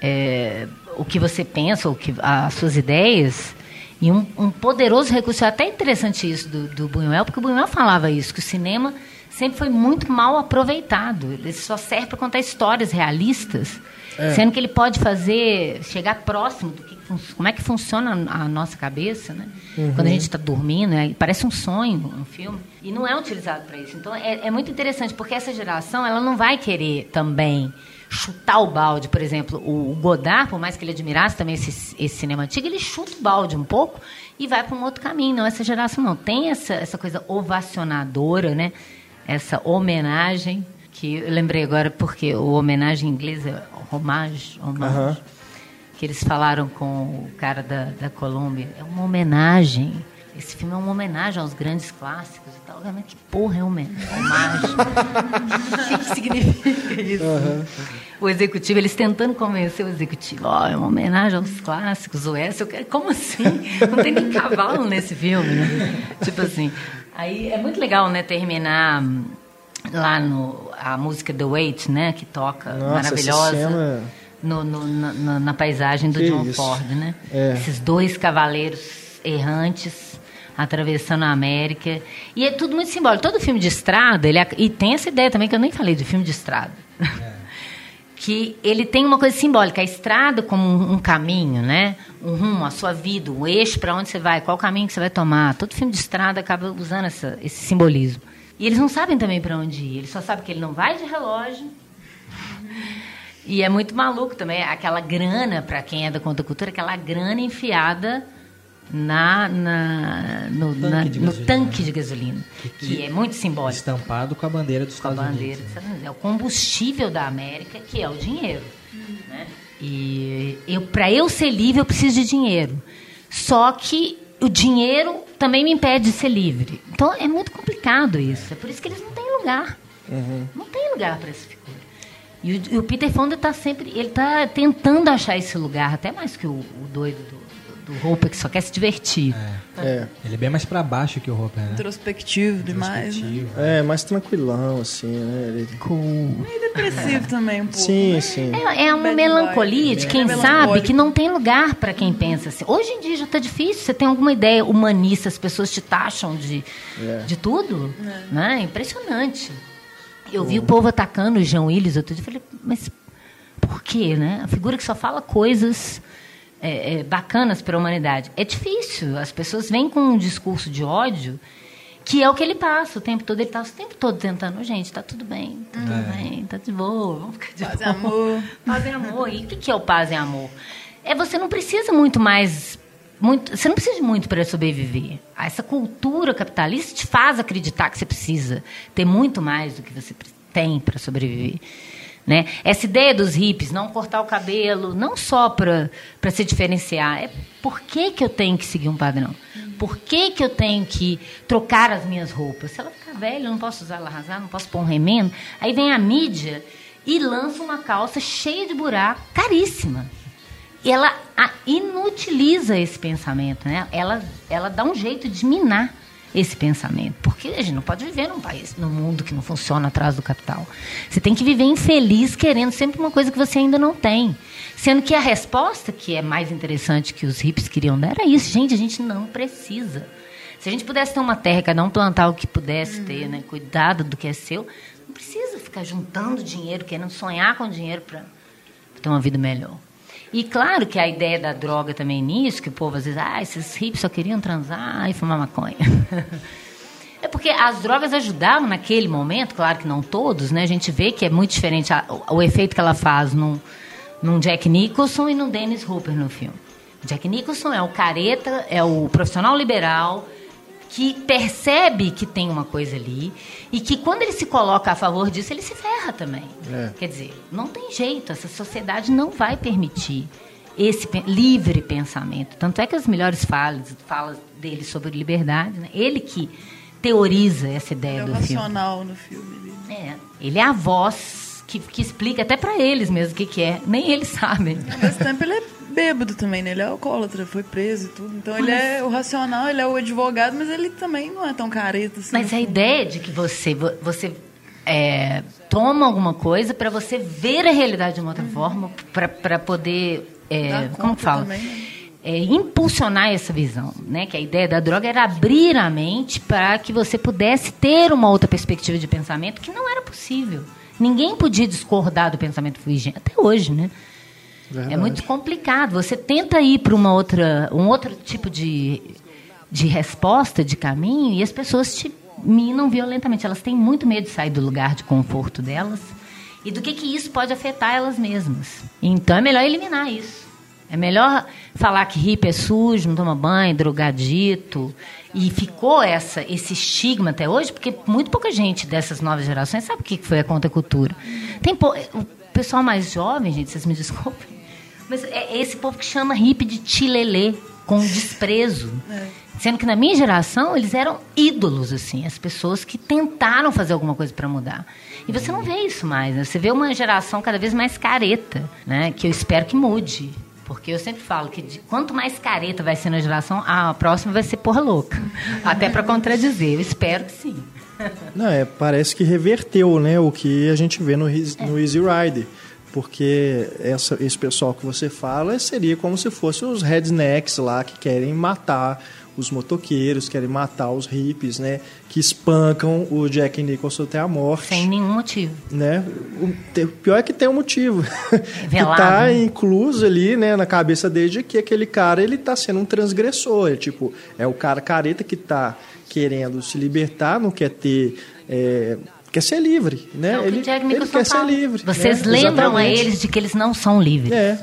é, o que você pensa, o que, as suas ideias. E um, um poderoso recurso, é até interessante isso do, do Buñuel, porque o Buñuel falava isso, que o cinema sempre foi muito mal aproveitado. Ele só serve para contar histórias realistas É. Sendo que ele pode fazer, chegar próximo do que como é que funciona a nossa cabeça, né? Uhum. Quando a gente está dormindo, é, parece um sonho, um filme, e não é utilizado para isso. Então é, é, muito interessante porque essa geração ela não vai querer também chutar o balde, por exemplo, o Godard, por mais que ele admirasse também esse, esse cinema antigo, ele chuta o balde um pouco e vai para um outro caminho. Não, essa geração não tem essa, essa coisa ovacionadora, né? Essa homenagem que eu lembrei agora porque o homenagem em inglês é homage, homage. Uhum que eles falaram com o cara da, da Colômbia. É uma homenagem. Esse filme é uma homenagem aos grandes clássicos e tal. Mas que porra é uma homenagem? o que, significa isso? Uhum. O executivo, eles tentando convencer o executivo. Ó, oh, é uma homenagem aos clássicos, o S. Eu quero... Como assim? Não tem nem cavalo nesse filme, né? Tipo assim. Aí é muito legal, né, terminar lá no a música The Wait, né, que toca Nossa, maravilhosa no, no, na, na, paisagem do que John isso? Ford, né? É. Esses dois cavaleiros errantes atravessando a América. E é tudo muito simbólico. Todo filme de estrada, ele, e tem essa ideia também que eu nem falei de filme de estrada. É. que ele tem uma coisa simbólica, a estrada como um, um, caminho, né? Um rumo, a sua vida, um eixo para onde você vai, qual caminho que você vai tomar. Todo filme de estrada acaba usando essa, esse simbolismo. E eles não sabem também para onde ir. Eles só sabem que ele não vai de relógio. E é muito maluco também aquela grana, para quem é da conta-cultura, aquela grana enfiada na, na, no, tanque, na, de no tanque de gasolina, que, que, é muito simbólico. Estampado com a bandeira dos Estados bandeira Unidos. Dos Unidos. É o combustível da América, que é o dinheiro. Uhum. Né? E eu, para eu ser livre, eu preciso de dinheiro. Só que o dinheiro também me impede de ser livre. Então é muito complicado isso. É por isso que eles não têm lugar. Uhum. Não tem lugar para esse e o, e o Peter Fonda está sempre, ele está tentando achar esse lugar, até mais que o, o doido do, do Hopper, que só quer se divertir. É. é. Ele é bem mais para baixo que o Hopper, né? Introspectivo demais. Né? É, mais tranquilão, assim, né? Ele... Cool. Meio depressivo é. também, um pouco. Sim, né? sim. É, é uma melancolia de quem é sabe que não tem lugar para quem pensa assim. Hoje em dia já está difícil, você tem alguma ideia humanista, as pessoas te taxam de, é. de tudo, é. né? Impressionante. Eu vi o povo atacando o João Willis outro dia. Eu falei, mas por quê, né? A figura que só fala coisas é, é, bacanas para a humanidade. É difícil. As pessoas vêm com um discurso de ódio que é o que ele passa o tempo todo. Ele está o tempo todo tentando, gente, está tudo bem, tá tudo é. bem, tá de boa, vamos ficar de paz boa. Paz e amor. Paz e amor. E o que é o paz e amor? É você não precisa muito mais muito, você não precisa de muito para sobreviver. Essa cultura capitalista te faz acreditar que você precisa ter muito mais do que você tem para sobreviver. Né? Essa ideia dos hippies, não cortar o cabelo, não só para se diferenciar, é por que, que eu tenho que seguir um padrão? Por que, que eu tenho que trocar as minhas roupas? Se ela ficar velha, eu não posso usar ela rasgar, não posso pôr um remendo. Aí vem a mídia e lança uma calça cheia de buraco, caríssima ela inutiliza esse pensamento, né? Ela, ela dá um jeito de minar esse pensamento, porque a gente não pode viver num país, num mundo que não funciona atrás do capital. Você tem que viver infeliz querendo sempre uma coisa que você ainda não tem. Sendo que a resposta, que é mais interessante que os hips queriam dar, era isso, gente, a gente não precisa. Se a gente pudesse ter uma terra, cada um plantar o que pudesse ter, né? Cuidado do que é seu, não precisa ficar juntando dinheiro, querendo sonhar com dinheiro para ter uma vida melhor. E claro que a ideia da droga também nisso, que o povo às vezes, ah, esses hippies só queriam transar e fumar maconha. é porque as drogas ajudavam naquele momento, claro que não todos, né? A gente vê que é muito diferente a, o, o, efeito que ela faz num, num Jack Nicholson e no Dennis Hooper no filme. Jack Nicholson é o careta, é o profissional liberal, que percebe que tem uma coisa ali e que quando ele se coloca a favor disso, ele se ferra também. É. Quer dizer, não tem jeito, essa sociedade não vai permitir esse livre pensamento. Tanto é que as melhores falas, falas dele sobre liberdade, né? ele que teoriza essa ideia ele é do filme. no filme. É, ele é a voz que, que explica até para eles mesmo o que, que é. Nem eles sabem. Ao mesmo tempo, ele é bêbado também, né? Ele é alcoólatra, foi preso e tudo. Então mas... ele é o racional, ele é o advogado, mas ele também não é tão careta assim. Mas a ideia de que você, você é, toma alguma coisa para você ver a realidade de uma outra uhum. forma, para poder. É, como fala? Também, né? É, impulsionar essa visão, né? Que a ideia da droga era abrir a mente para que você pudesse ter uma outra perspectiva de pensamento que não era possível. Ninguém podia discordar do pensamento Fulgêncio, até hoje, né? Verdade. É muito complicado. Você tenta ir para uma outra, um outro tipo de, de resposta, de caminho, e as pessoas te minam violentamente. Elas têm muito medo de sair do lugar de conforto delas e do que, que isso pode afetar elas mesmas. Então é melhor eliminar isso. É melhor falar que hippie é sujo, não toma banho, drogadito. E ficou essa, esse estigma até hoje, porque muito pouca gente dessas novas gerações sabe o que foi a contracultura. Tem po- o pessoal mais jovem, gente, vocês me desculpem, mas é esse povo que chama hippie de tilelê, com desprezo. Sendo que na minha geração eles eram ídolos, assim, as pessoas que tentaram fazer alguma coisa para mudar. E você não vê isso mais, né? Você vê uma geração cada vez mais careta, né? Que eu espero que mude. Porque eu sempre falo que de- quanto mais careta vai ser na geração, a próxima vai ser porra louca. Até para contradizer. Eu espero que sim. Não, é, parece que reverteu, né, o que a gente vê no, no Easy Rider. Porque essa, esse pessoal que você fala seria como se fossem os rednecks lá que querem matar os motoqueiros, querem matar os hippies, né? Que espancam o Jack Nicholson até a morte. Sem nenhum motivo. né? O pior é que tem um motivo. que velado, tá né? incluso ali, né, na cabeça dele de que aquele cara, ele tá sendo um transgressor. É, tipo, é o cara careta que tá querendo se libertar, não quer ter... é, quer ser livre, né? É o que ele, ele quer ser fala. livre. Vocês né? lembram a Exatamente. eles de que eles não são livres. É.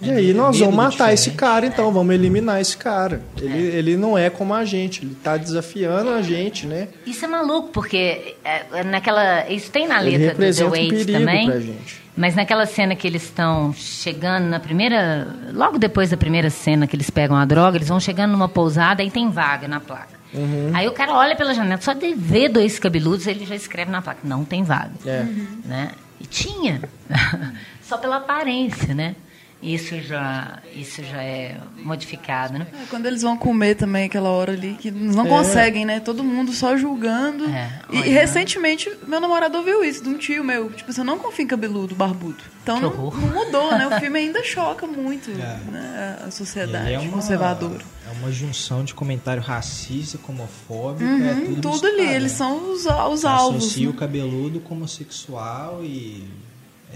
E aí nós vamos matar esse cara, então, vamos eliminar esse cara. Ele, ele não é como a gente, ele tá desafiando a gente, né? Isso é maluco, porque é, naquela. Isso tem na Ele letra do The representa um também. pra gente. Mas naquela cena que eles estão chegando na primeira. Logo depois da primeira cena que eles pegam a droga, eles vão chegando numa pousada e tem vaga na placa. Uhum. Aí o cara olha pela janela, só de ver dois cabeludos, ele já escreve na placa: não tem vaga. É. Né? E tinha. só pela aparência, né? Isso já, isso já é modificado, né? É, Quando eles vão comer também aquela hora ali, que eles não É. conseguem, né? Todo mundo só julgando. É, e, e recentemente, meu namorado ouviu isso de um tio meu. Tipo, você não confia em cabeludo, barbudo. Então não, não mudou, né? O filme ainda choca muito né? a sociedade é uma, conservadora. É uma junção de comentário racista, homofóbico, é Uhum, tudo, tudo ali, eles né? são os, os alvos. Associa né? o cabeludo como sexual e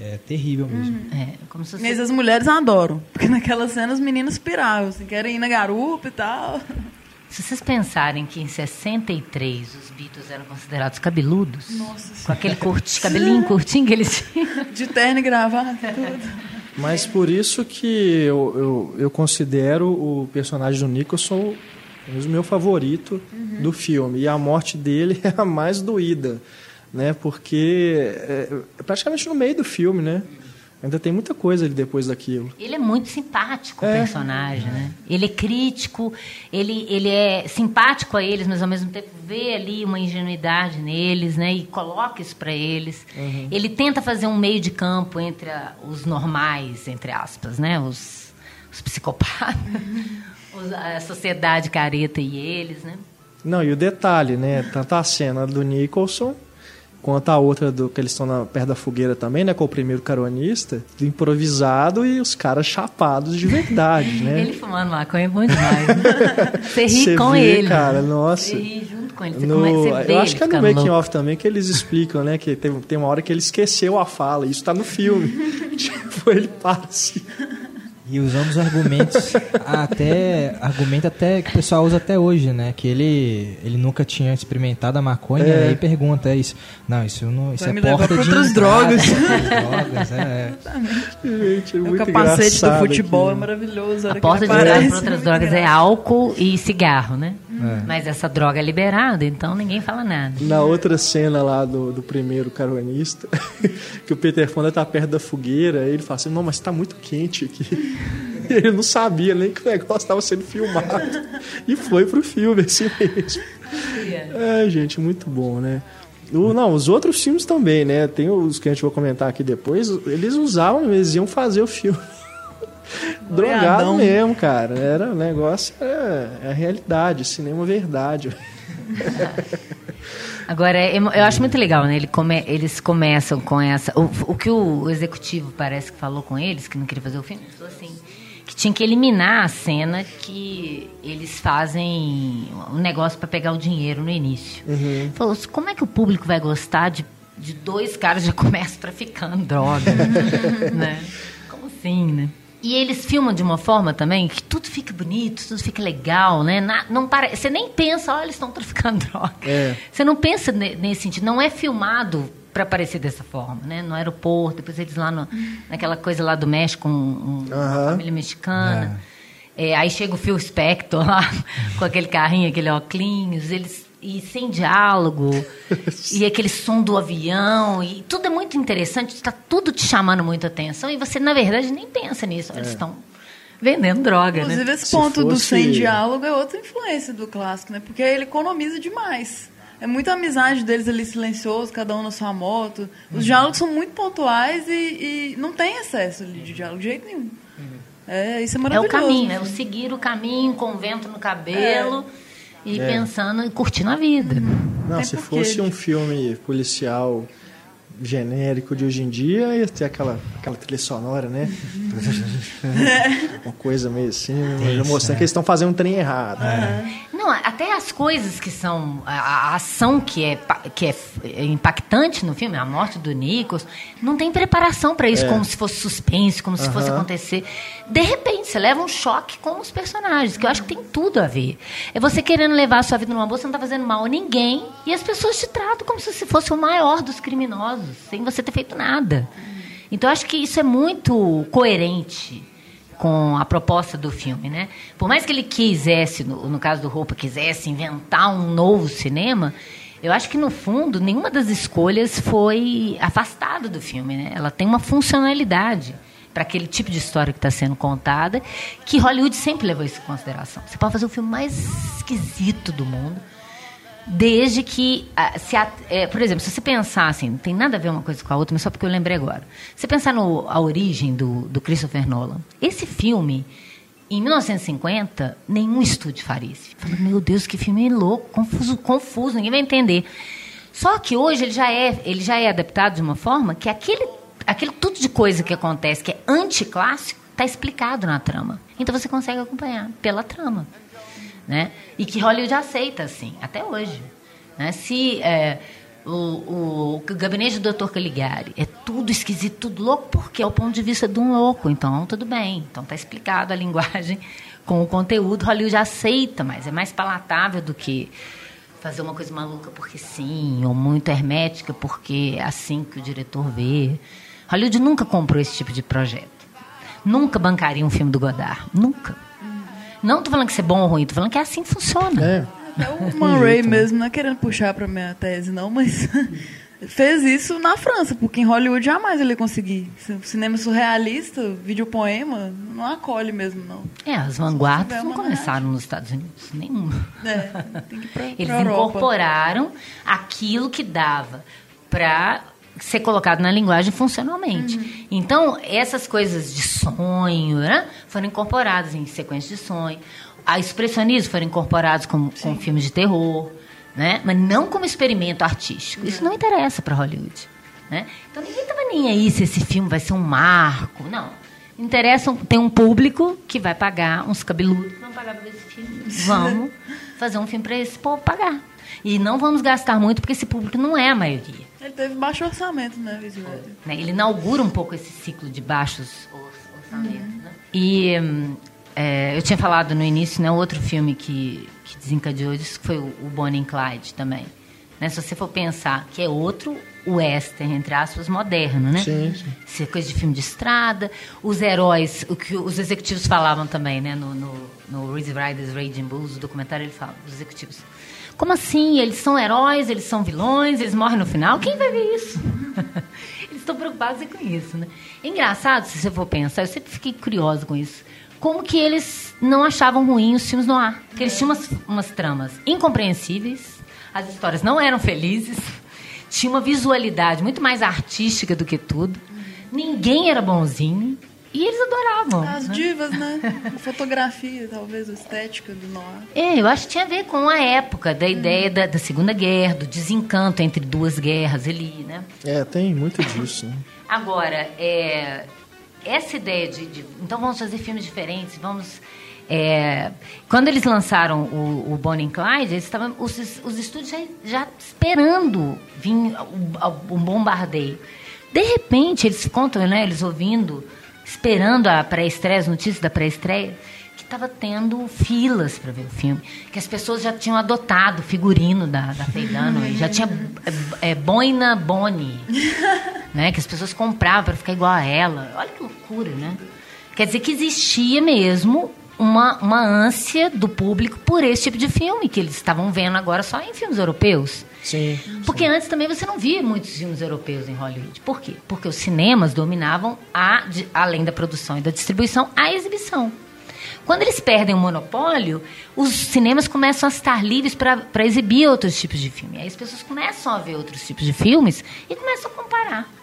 é terrível mesmo. É, como se Mas você... as mulheres adoram. Porque naquela cena os meninos piravam, assim, querem ir na garupa e tal. Se vocês pensarem que em 63 os Beatles eram considerados cabeludos, Nossa com aquele curti, cabelinho curtinho que eles tinham. De terno e gravata, tudo. Mas por isso que eu, eu, eu considero o personagem do Nicholson o meu favorito do filme. E a morte dele é a mais doída, né? Porque é, é praticamente no meio do filme, né? Ainda tem muita coisa ali depois daquilo. Ele é muito simpático, o É. personagem, né? Ele é crítico, ele, ele é simpático a eles, mas ao mesmo tempo vê ali uma ingenuidade neles, né? E coloca isso para eles. Ele tenta fazer um meio de campo entre a- os normais, entre aspas, né? Os, os psicopatas, os- a sociedade careta e eles, né? Não, e o detalhe, né? Tanto a cena do Nicholson quanto a outra do que eles estão na, perto da fogueira também, né? Com o primeiro caronista, do improvisado e os caras chapados de verdade, né? Ele fumando maconha é bom demais. Né? Você ri Você com vê, ele. cara, nossa. Você ri junto com ele. Você, No- come- você eu acho que é no making off também que eles explicam, né? Que tem, tem uma hora que ele esqueceu a fala. Isso tá no filme. tipo, ele para assim. E usando os argumentos, até argumento até que o pessoal usa até hoje, né? Que ele, ele nunca tinha experimentado a maconha, É. e aí pergunta é isso. Não, isso não, isso Vai é me levar porta pra de outras drogas. outras drogas, é. Gente, é É o muito capacete do futebol, é aquilo. maravilhoso. A porta de entrada para outras drogas é álcool e cigarro, né? É. Mas essa droga é liberada, então ninguém fala nada. Na outra cena lá do, do primeiro caronista, que o Peter Fonda tá perto da fogueira, ele fala assim, não, mas tá muito quente aqui. Ele não sabia nem que o negócio estava sendo filmado. E foi pro filme, assim mesmo. É, gente, muito bom, né? O- não, os outros filmes também, né? Tem os que a gente vai comentar aqui depois. Eles usavam, eles iam fazer o filme. Drogado Boiadão. mesmo, cara. Era o negócio, é, é a realidade, cinema verdade. Agora, é- eu acho muito legal, né? Eles começam com essa. O, o que o executivo parece que falou com eles, que não queria fazer o filme, ele falou assim: que tinha que eliminar a cena que eles fazem um negócio para pegar o dinheiro no início. Falou: como é que o público vai gostar de de dois caras já começam traficando droga, né? Como assim, né? E eles filmam de uma forma também que tudo fica bonito, tudo fica legal, né? Na, não para, você nem pensa, olha, eles estão traficando droga. É. Você não pensa ne- nesse sentido. Não é filmado para parecer dessa forma, né? No aeroporto, depois eles lá no, naquela coisa lá do México, um, um- uma Aham. família mexicana. É, aí chega o Phil Spector lá, com aquele carrinho, aquele óculos, eles e sem diálogo, e aquele som do avião, e tudo é muito interessante, está tudo te chamando muita atenção, e você, na verdade, nem pensa nisso. Eles estão vendendo droga, Inclusive, né? esse Se ponto do fosse- sem diálogo é outra influência do clássico, né? Porque ele economiza demais. É muita amizade deles ali silencioso, cada um na sua moto. Os Uhum. diálogos são muito pontuais e, e não tem excesso ali de diálogo de jeito nenhum. É, isso é É o maravilhoso. caminho, é o seguir o caminho com o vento no cabelo e pensando e curtindo a vida. Não, Tem se fosse um filme policial genérico de hoje em dia, ia ter aquela, aquela trilha sonora, né? Uma coisa meio assim, mostrando né? que eles estão fazendo um trem errado. Não, até as coisas que são. A, a ação que, é, que é, é impactante no filme, a morte do Nichols, não tem preparação para isso, como se fosse suspense, como se fosse acontecer. De repente, você leva um choque com os personagens, que eu acho que tem tudo a ver. É você querendo levar a sua vida numa boa, você não está fazendo mal a ninguém, e as pessoas te tratam como se você fosse o maior dos criminosos, sem você ter feito nada. Então, eu acho que isso é muito coerente com a proposta do filme, né? Por mais que ele quisesse, no, no caso do Roupa, quisesse inventar um novo cinema, eu acho que no fundo nenhuma das escolhas foi afastada do filme, né? Ela tem uma funcionalidade para aquele tipo de história que está sendo contada, que Hollywood sempre levou isso em consideração. Você pode fazer o filme mais esquisito do mundo, desde que ah, se é, por exemplo se você pensar assim não tem nada a ver uma coisa com a outra mas só porque eu lembrei agora. Você pensar no a origem do, do Christopher Nolan esse filme em 1950 nenhum estúdio faria esse filme. Meu Deus que filme louco confuso confuso ninguém vai entender. Só que hoje ele já é ele já é adaptado de uma forma que aquele aquele tudo de coisa que acontece que é anticlássico está explicado na trama. Então você consegue acompanhar pela trama né? E que Hollywood aceita, assim, até hoje. Né? Se é, o, o gabinete do Dr. Caligari é tudo esquisito, tudo louco, porque é o ponto de vista de um louco. Então, tudo bem. Então, tá explicado a linguagem com o conteúdo. Hollywood aceita, mas é mais palatável do que fazer uma coisa maluca porque sim, ou muito hermética porque é assim que o diretor vê. Hollywood nunca comprou esse tipo de projeto. Nunca bancaria um filme do Godard. Nunca. Não tô falando que isso é bom ou ruim, tô falando que é assim que funciona. É. Até o Man Ray mesmo, não é querendo puxar pra minha tese, não, mas fez isso na França, porque em Hollywood jamais ele ia conseguir. Cinema surrealista, videopoema, não acolhe mesmo, não. É, as vanguardas tiver não começaram nos Estados Unidos, nenhuma. É, tem que ir pra, Eles pra Europa. incorporaram aquilo que dava para ser colocado na linguagem funcionalmente. Uhum. Então, essas coisas de sonho né, foram incorporadas em sequências de sonho. A expressionismo foram incorporados com, com filmes de terror, né? mas não como experimento artístico. Isso não interessa para Hollywood. Né? Então, ninguém estava nem aí se esse filme vai ser um marco. Não. Interessa tem um público que vai pagar, uns cabeludos vão pagar para ver esse filme. Vamos fazer um filme para esse povo pagar. E não vamos gastar muito, porque esse público não é a maioria. Ele teve baixo orçamento, né, Visual? né? Ele inaugura um pouco esse ciclo de baixos or- orçamentos. Né? E é, eu tinha falado no início, né, outro filme que, que desencadeou isso foi o, o Bonnie and Clyde também. Né? Se você for pensar que é outro western, entre aspas, moderno, né? Sim, sim. Coisa de filme de estrada, os heróis, o que os executivos falavam também, né? No, no, no Riders Raging Bulls, o documentário, ele fala, os executivos. Como assim? Eles são heróis, eles são vilões, eles morrem no final? Quem vai ver isso? eles estão preocupados com isso, né? Engraçado, se você for pensar, eu sempre fiquei curiosa com isso. Como que eles não achavam ruim os filmes no ar? Porque eles tinham umas, umas tramas incompreensíveis, as histórias não eram felizes, tinha uma visualidade muito mais artística do que tudo. Ninguém era bonzinho e eles adoravam. As né? divas, né? A fotografia, talvez, a estética do noir. É, eu acho que tinha a ver com a época da ideia da, da Segunda Guerra, do desencanto entre duas guerras ali, né? É, tem muito disso, né? Agora, é, essa ideia de, de- Então vamos fazer filmes diferentes, vamos. é, quando eles lançaram o, o Bonnie and Clyde, eles estavam, os, os estúdios já, já esperando vinha o, o bombardeio. De repente, eles contam, né? Eles ouvindo, esperando a pré-estreia, as notícias da pré-estreia, que estava tendo filas para ver o filme. Que as pessoas já tinham adotado o figurino da, da Feidano, e já tinha é, é, boina Boni, né? Que as pessoas compravam para ficar igual a ela. Olha que loucura, né? Quer dizer que existia mesmo uma, uma ânsia do público por esse tipo de filme, que eles estavam vendo agora só em filmes europeus. Sim. Porque sim. antes também você não via muitos filmes europeus em Hollywood. Por quê? Porque os cinemas dominavam, a, de, além da produção e da distribuição, a exibição. Quando eles perdem o monopólio, os cinemas começam a estar livres para exibir outros tipos de filme. Aí as pessoas começam a ver outros tipos de filmes e começam a comparar.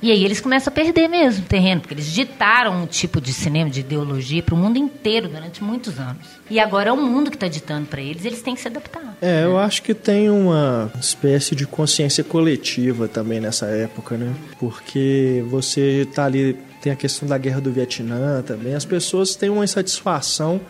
E aí eles começam a perder mesmo terreno, porque eles ditaram um tipo de cinema, de ideologia para o mundo inteiro durante muitos anos. E agora é o mundo que está ditando para eles, eles têm que se adaptar. É, eu acho que tem uma espécie de consciência coletiva também nessa época, né? Porque você está ali, tem a questão da guerra do Vietnã também, as pessoas têm uma insatisfação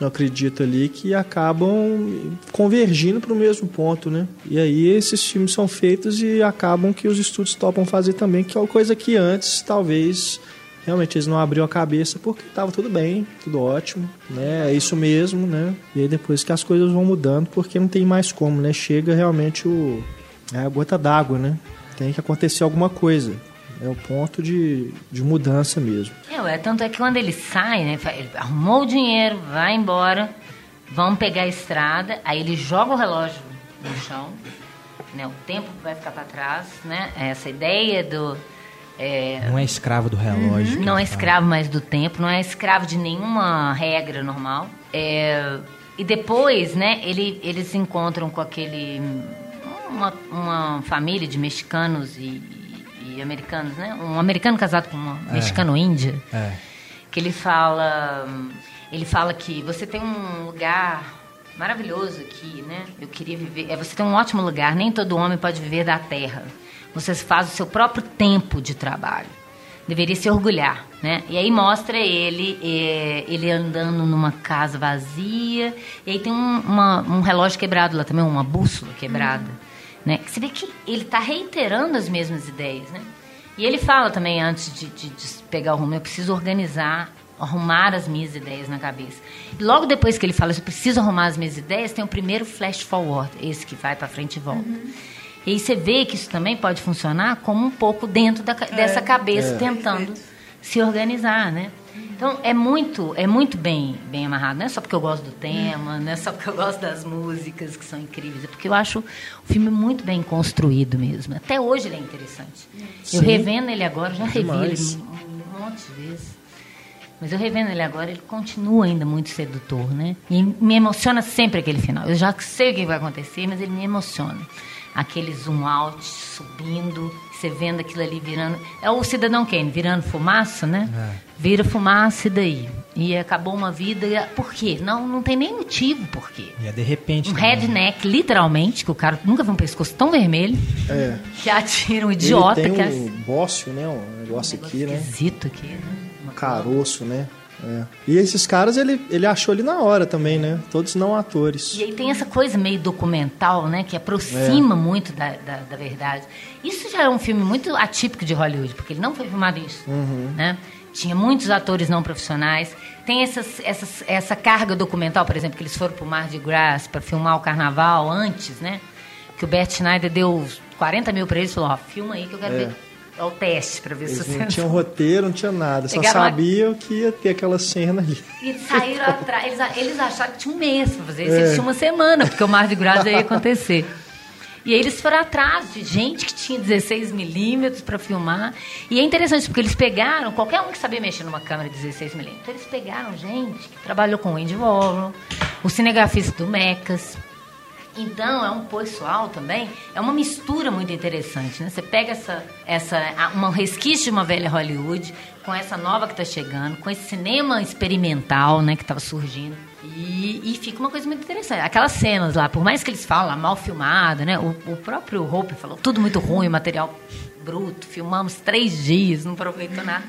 eu acredito ali, que acabam convergindo para o mesmo ponto, né? E aí esses filmes são feitos e acabam que os estudos topam fazer também, que é uma coisa que antes talvez realmente eles não abriam a cabeça porque estava tudo bem, tudo ótimo, né? É isso mesmo, né? E aí depois que as coisas vão mudando, porque não tem mais como, né? Chega realmente o é a gota d'água, né? Tem que acontecer alguma coisa. É o ponto de, de mudança mesmo. É, é, tanto é que quando ele sai, né? Ele arrumou o dinheiro, vai embora, vamos pegar a estrada, aí ele joga o relógio no chão, né? O tempo vai ficar para trás, né? Essa ideia do... É, não é escravo do relógio. Uhum, não é escravo mais do tempo, não é escravo de nenhuma regra normal. É, e depois, né, ele, eles encontram com aquele... Uma, uma família de mexicanos e, americanos, né? Um americano casado com uma é. mexicano-índia. É. Que ele fala... Ele fala que você tem um lugar maravilhoso aqui, né? Eu queria viver... É, você tem um ótimo lugar. Nem todo homem pode viver da terra. Você faz o seu próprio tempo de trabalho. Deveria se orgulhar, né? E aí mostra ele, é, ele andando numa casa vazia. E aí tem um, uma, um relógio quebrado lá também, uma bússola quebrada. Uhum. Né? Você vê que ele está reiterando as mesmas ideias. Né? E ele fala também, antes de, de, de pegar o rumo, eu preciso organizar, arrumar as minhas ideias na cabeça. E logo depois que ele fala, eu preciso arrumar as minhas ideias, tem o primeiro flash forward, esse que vai para frente e volta. Uhum. E aí você vê que isso também pode funcionar como um pouco dentro da, é, dessa cabeça, é. tentando se organizar, né? Então é muito, é muito bem, bem amarrado. Não é só porque eu gosto do tema, não é só porque eu gosto das músicas que são incríveis, é porque eu acho o filme muito bem construído mesmo. Até hoje ele é interessante. Sim. Eu revendo ele agora, já revi ele um monte de vezes. Mas eu revendo ele agora, ele continua ainda muito sedutor, né? E me emociona sempre aquele final. Eu já sei o que vai acontecer, mas ele me emociona. Aquele zoom out subindo, você vendo aquilo ali virando. É o Cidadão Kane, virando fumaça, né? É. Vira fumaça e daí. E acabou uma vida. Por quê? Não, não tem nem motivo por quê. E é de repente. Um também. redneck, literalmente, que o cara nunca viu um pescoço tão vermelho. É. Que atira um idiota. Ele tem que um é... bócio, né? Um negócio, um aqui, né? Esquisito aqui, né? Um caroço, né? É. E esses caras ele, ele achou ali na hora também, né? Todos não atores. E aí tem essa coisa meio documental, né? Que aproxima é. muito da, da, da, verdade. Isso já é um filme muito atípico de Hollywood, porque ele não foi filmado isso, uhum. né? Tinha muitos atores não profissionais. Tem essas, essas, essa carga documental, por exemplo, que eles foram para o Mar de Grass para filmar o carnaval antes, né? Que o Bert Schneider deu 40 mil para eles e falou: ó, filma aí que eu quero é. ver é o teste para ver eles se você. Não tinha um roteiro, não tinha nada. Só sabiam que ia ter aquela cena ali. E saíram atrás. Eles, eles acharam que tinha um mês para fazer isso. É. Eles tinham uma semana, porque o Mar de Graça ia acontecer. E aí eles foram atrás de gente que tinha 16 milímetros para filmar. E é interessante, porque eles pegaram, qualquer um que sabia mexer numa câmera de 16 milímetros, eles pegaram gente que trabalhou com o Andy Warhol, o cinegrafista do Mecas, então, é um pessoal também, é uma mistura muito interessante, né? Você pega essa, essa uma resquício de uma velha Hollywood com essa nova que está chegando, com esse cinema experimental, né, que estava surgindo. E, e, fica uma coisa muito interessante. Aquelas cenas lá, por mais que eles falam mal filmado, né? O, o próprio Hope falou tudo muito ruim, material bruto, filmamos três dias, não aproveitou nada.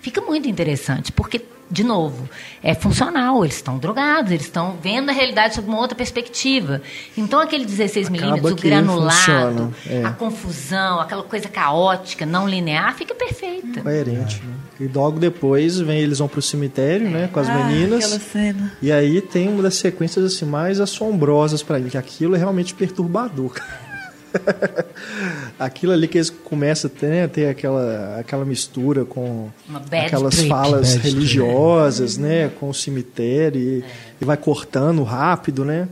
Fica muito interessante, porque de novo, é funcional. Eles estão drogados, eles estão vendo a realidade sob uma outra perspectiva. Então, aquele 16 milímetros, o granulado, é. a confusão, aquela coisa caótica, não linear, fica perfeita. Coerente. Né? E logo depois vem, eles vão pro cemitério, né, com as ah, meninas. Aquela cena. E aí tem uma das sequências assim mais assombrosas para mim, que aquilo é realmente perturbador, cara. Aquilo ali que eles começam a ter, né, ter aquela, aquela mistura com aquelas trip. falas bad religiosas, trip. né? Com o cemitério e, é. e, vai cortando rápido, né?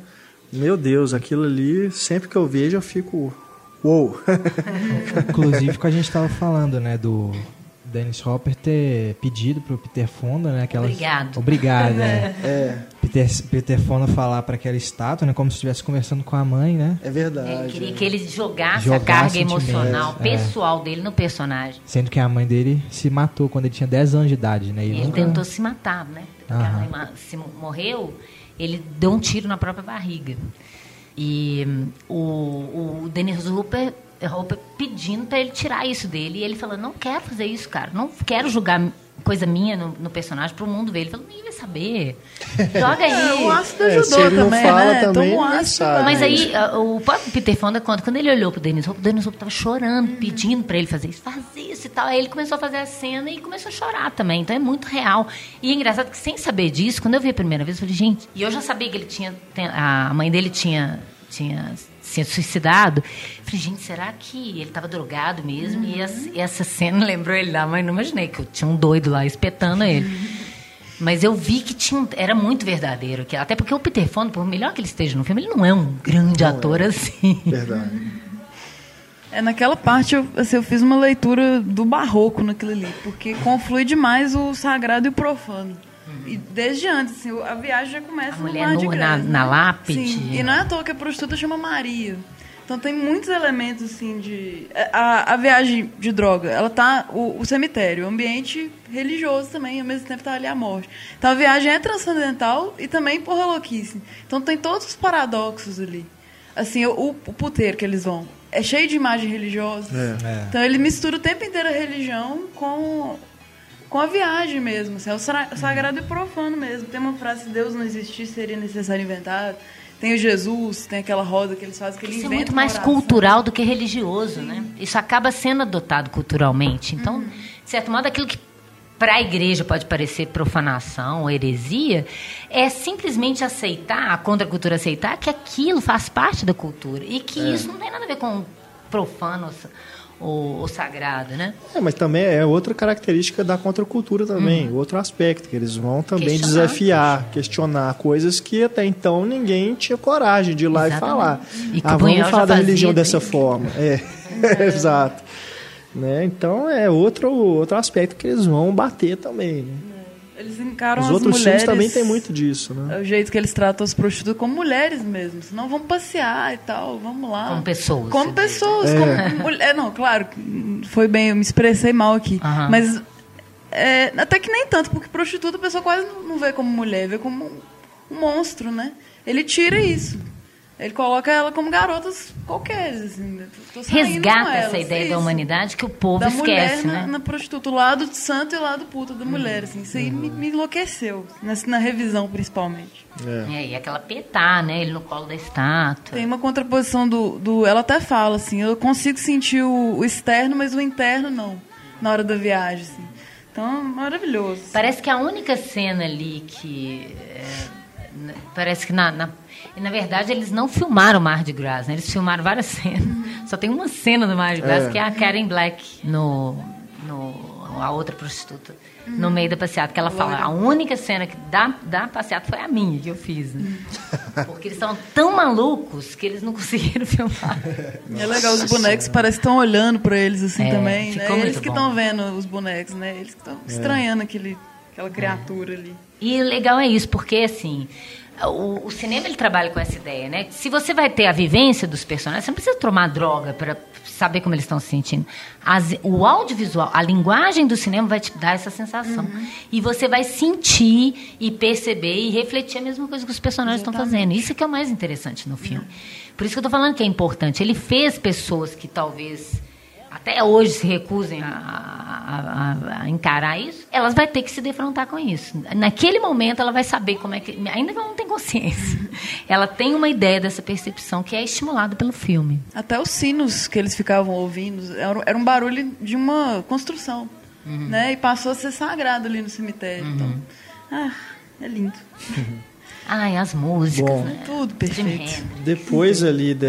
Meu Deus, aquilo ali, sempre que eu vejo, eu fico. Uou! Inclusive, que a gente estava falando, né? Do, Dennis Hopper ter pedido pro Peter Fonda, né? Aquela... Obrigado. Obrigado, é. é. Peter, Peter Fonda falar para aquela estátua, né? Como se estivesse conversando com a mãe, né? É verdade. Ele queria é. que ele jogasse, jogasse a carga emocional, é. pessoal dele no personagem. Sendo que a mãe dele se matou quando ele tinha 10 anos de idade, né? E ele nunca... tentou se matar, né? Porque a mãe se morreu, ele deu um tiro na própria barriga. E hum, o, o Dennis Hopper roupa pedindo para ele tirar isso dele. E ele falou: Não quero fazer isso, cara. Não quero julgar coisa minha no, no personagem para o mundo ver. Ele falou: Nem vai saber. Joga aí. É, o ácido é, ajudou é, também, né? Também, ácido. Mas aí o próprio Peter Fonda conta: quando ele olhou pro Denis Hope, o Denis Hope estava chorando, pedindo para ele fazer isso, faz isso e tal. Aí ele começou a fazer a cena e começou a chorar também. Então é muito real. E é engraçado que, sem saber disso, quando eu vi a primeira vez, eu falei: Gente, e eu já sabia que ele tinha. A mãe dele tinha. tinha tinha suicidado. Falei, gente, será que ele estava drogado mesmo? Uhum. E essa, essa, cena lembrou ele da mãe. Não imaginei que eu tinha um doido lá espetando ele. Uhum. Mas eu vi que tinha, era muito verdadeiro. Que, até porque o Peter Fonda, por melhor que ele esteja no filme, ele não é um grande não ator é. assim. Verdade. É, naquela parte eu, assim, eu fiz uma leitura do barroco naquilo ali, porque conflui demais o sagrado e o profano. E desde antes, assim, a viagem já começa a mulher no mar de na, né? na lápide. Sim, e não é à toa que a prostituta chama Maria. Então tem muitos elementos assim de é, a, a viagem de droga, ela tá o, o, cemitério, o ambiente religioso também, ao mesmo tempo tá ali a morte. Então a viagem é transcendental e também porra louquice. Então tem todos os paradoxos ali. Assim, o, o puteiro que eles vão é cheio de imagem religiosa. É. É. Então ele mistura o tempo inteiro a religião com com a viagem mesmo. Assim, é o sagrado e profano mesmo. Tem uma frase: se Deus não existisse, seria necessário inventar. Tem o Jesus, tem aquela roda que eles fazem que eles Isso é muito mais cultural do que religioso, Sim. né? Isso acaba sendo adotado culturalmente. Então, uhum. de certo modo, aquilo que para a igreja pode parecer profanação ou heresia, é simplesmente aceitar, a contracultura aceitar que aquilo faz parte da cultura e que é. isso não tem nada a ver com profano o, o, sagrado, né? É, mas também é outra característica da contracultura também, uhum. outro aspecto, que eles vão também questionar, desafiar, questionar coisas que até então ninguém tinha coragem de ir lá Exatamente. e falar. E ah, vamos falar da religião dessa forma. É, é. exato. Né? Então é outro, outro aspecto que eles vão bater também. Né? Eles encaram Os as outros mulheres, filmes também tem muito disso, né? É o jeito que eles tratam as prostitutas como mulheres mesmo. Senão vamos passear e tal, vamos lá. Como pessoas. Como pessoas. É. Como mulher. Não, claro, foi bem, eu me expressei mal aqui. Mas é, até que nem tanto, porque prostituta a pessoa quase não vê como mulher, vê como um monstro, né? Ele tira isso. Ele coloca ela como garotas qualquer. Assim, Resgata essa ideia isso. da humanidade que o povo da esquece, mulher né? Na, na prostituta, o lado santo e o lado puta da mulher. Assim, isso aí me, me enlouqueceu, nessa, na revisão principalmente. É. é. e aquela petar, né? Ele no colo da estátua. Tem uma contraposição do, do. Ela até fala assim: eu consigo sentir o, o externo, mas o interno não, na hora da viagem. Assim. Então, maravilhoso. Parece que a única cena ali que. É, parece que na, na e, na verdade, eles não filmaram Mar de Gras, né? Eles filmaram várias cenas. Só tem uma cena do Mar de Gras, é. que é a Karen Black, no, no, a outra prostituta, no meio da passeata, que ela fala, a única cena que da, da passeata foi a minha, que eu fiz. Né? Porque eles estavam tão malucos que eles não conseguiram filmar. É legal, os bonecos parecem que estão olhando para eles assim é, também, né? Eles que estão vendo os bonecos, né? Eles que estão é. estranhando aquele, aquela criatura ali. E o legal é isso, porque assim o, o, cinema ele trabalha com essa ideia, né? Se você vai ter a vivência dos personagens, você não precisa tomar droga para saber como eles estão se sentindo. As, o audiovisual, a linguagem do cinema vai te dar essa sensação. Uhum. E você vai sentir e perceber e refletir a mesma coisa que os personagens estão fazendo. Isso que é o mais interessante no filme. Uhum. Por isso que eu estou falando que é importante. Ele fez pessoas que talvez até hoje se recusem a, a, a, encarar isso, elas vai ter que se defrontar com isso. Naquele momento, ela vai saber como é que. Ainda que ela não tem consciência, ela tem uma ideia dessa percepção que é estimulada pelo filme. Até os sinos que eles ficavam ouvindo era, era um barulho de uma construção. Uhum. Né? E passou a ser sagrado ali no cemitério. Uhum. Então, ah, é lindo. Ai, as músicas, Bom, né? Tudo perfeito. Depois ali de,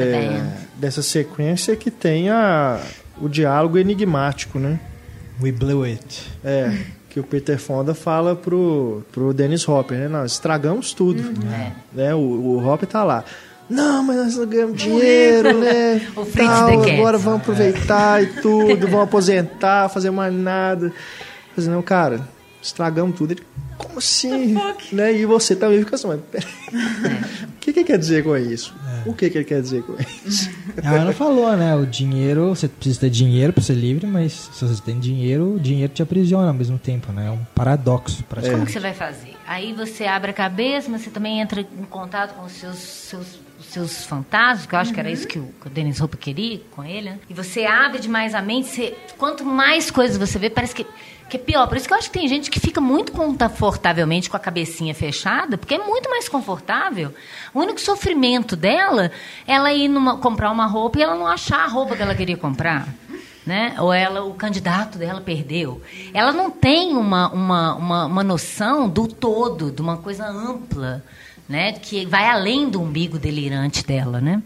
dessa sequência que tem a, o diálogo enigmático, né? We blew it. É, que o Peter Fonda fala pro, pro Dennis Hopper, né? Nós estragamos tudo. Uhum. É. Né? O, o Hopper tá lá. Não, mas nós não ganhamos dinheiro, né? o Tal, agora vamos aproveitar e tudo, vamos aposentar, fazer mais nada. Mas não, cara, estragamos tudo. Ele, como assim? Né? E você também fica assim, mas o que, que quer dizer com isso? É. O que, que ele quer dizer com isso? A Ana falou, né? O dinheiro, você precisa ter dinheiro para ser livre, mas se você tem dinheiro, o dinheiro te aprisiona ao mesmo tempo, né? É um paradoxo. É. Como que você vai fazer? Aí você abre a cabeça, mas você também entra em contato com os seus, seus seus fantasmas, que eu acho uhum. que era isso que o, que o Denis Hope queria com ele, né? e você abre demais a mente, você, quanto mais coisas você vê, parece que que é pior. Por isso que eu acho que tem gente que fica muito confortavelmente com a cabecinha fechada, porque é muito mais confortável. O único sofrimento dela é ela ir numa, comprar uma roupa e ela não achar a roupa que ela queria comprar. Né? Ou ela, o candidato dela perdeu. Ela não tem uma, uma, uma, uma noção do todo, de uma coisa ampla, né? que vai além do umbigo delirante dela. Né?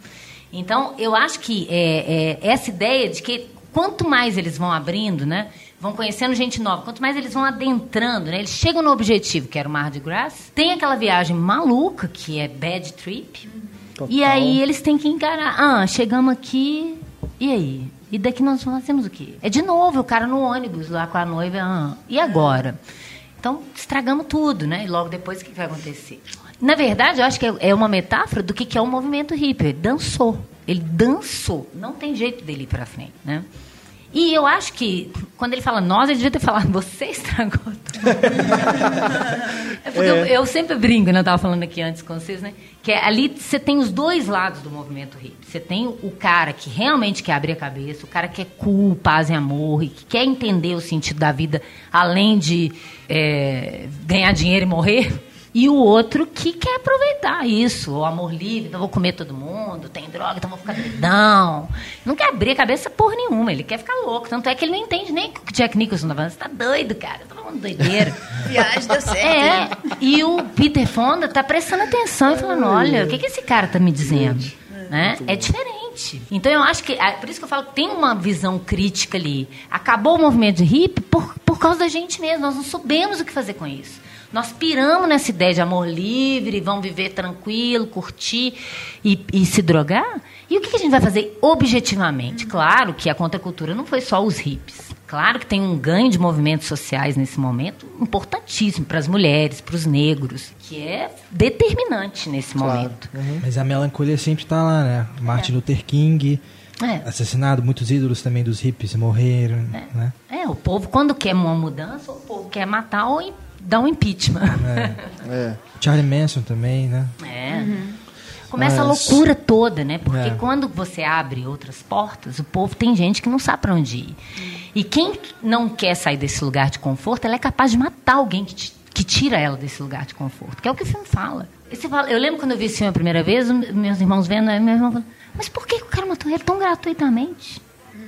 Então, eu acho que é, é, essa ideia de que quanto mais eles vão abrindo, né? Vão conhecendo gente nova, quanto mais eles vão adentrando, né? Eles chegam no objetivo, que era o Mar de Grass, tem aquela viagem maluca, que é Bad Trip, Total. e aí eles têm que encarar. Ah, chegamos aqui, e aí? E daqui nós fazemos o quê? É de novo o cara no ônibus lá com a noiva, ah, e agora? Então, estragamos tudo, né? E logo depois, o que vai acontecer? Na verdade, eu acho que é uma metáfora do que é o movimento hippie. Ele dançou. Ele dançou. Não tem jeito dele ir para frente, né? E eu acho que, quando ele fala nós, ele devia ter falado, você estragou tudo. é porque é. Eu, eu, sempre brinco, né? Eu estava falando aqui antes com vocês, né? Que é, ali você tem os dois lados do movimento hippie. Você tem o, cara que realmente quer abrir a cabeça, o cara que é cool, paz e amor, e que quer entender o sentido da vida, além de é, ganhar dinheiro e morrer e o outro que quer aproveitar isso, o amor livre, então vou comer todo mundo, tem droga, então vou ficar doidão. Não quer abrir a cabeça por nenhuma, ele quer ficar louco. Tanto é que ele não entende nem o que Jack Nicholson tá falando. Você tá doido, cara, tá falando doideira. Viagem deu certo. É, e o Peter Fonda tá prestando atenção e falando, olha, o que, que esse cara tá me dizendo? Né? É diferente. Então eu acho que. Por isso que eu falo que tem uma visão crítica ali. Acabou o movimento de hip por, por causa da gente mesmo. Nós não soubemos o que fazer com isso. Nós piramos nessa ideia de amor livre, vão viver tranquilo, curtir e, e se drogar. E o que a gente vai fazer objetivamente? Claro que a contracultura não foi só os hippies. Claro que tem um ganho de movimentos sociais nesse momento importantíssimo para as mulheres, para os negros, que é determinante nesse claro. momento. Uhum. Mas a melancolia sempre está lá, né? Martin é. Luther King, é. assassinado, muitos ídolos também dos hippies morreram. É. Né? é, o povo, quando quer uma mudança, o povo quer matar ou dá um impeachment. É. é. Charlie Manson também, né? É. Uhum. Começa Mas... a loucura toda, né? Porque é. quando você abre outras portas, o povo tem gente que não sabe para onde ir. E quem não quer sair desse lugar de conforto, ela é capaz de matar alguém que, te, que tira ela desse lugar de conforto. Que é o que o filme fala. fala eu lembro quando eu vi esse filme a primeira vez, meus irmãos vendo, meu irmão falou, mas por que o cara matou ele tão gratuitamente?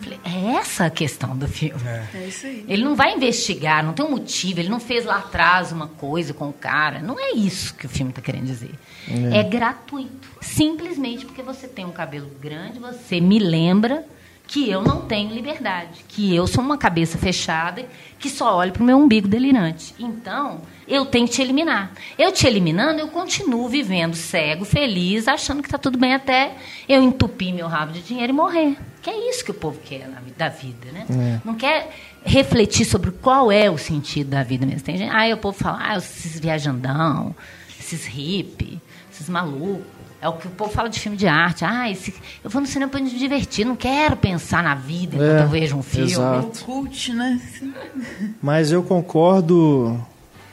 Falei, é essa a questão do filme. É. é. isso aí. Ele não vai investigar, não tem um motivo, ele não fez lá atrás uma coisa com o cara. Não é isso que o filme está querendo dizer. É. é gratuito. Simplesmente porque você tem um cabelo grande, você me lembra que eu não tenho liberdade, que eu sou uma cabeça fechada, que só olho para o meu umbigo delirante. Então, eu tenho que te eliminar. Eu te eliminando, eu continuo vivendo cego, feliz, achando que está tudo bem até eu entupir meu rabo de dinheiro e morrer. Que é isso que o povo quer na, da vida, né? É. Não quer refletir sobre qual é o sentido da vida mesmo. Tem gente, aí o povo fala, ah, esses viajandão, esses hippie, esses malucos. É o que o povo fala de filme de arte. Ah, esse, eu vou no cinema para me divertir, não quero pensar na vida enquanto é, eu vejo um filme. Exato. É cult, né? Mas eu concordo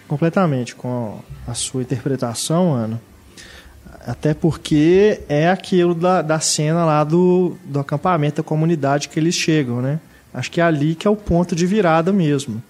completamente com a sua interpretação, Ana. Até porque é aquilo da, da cena lá do, do acampamento, da comunidade que eles chegam, né? Acho que é ali que é o ponto de virada mesmo.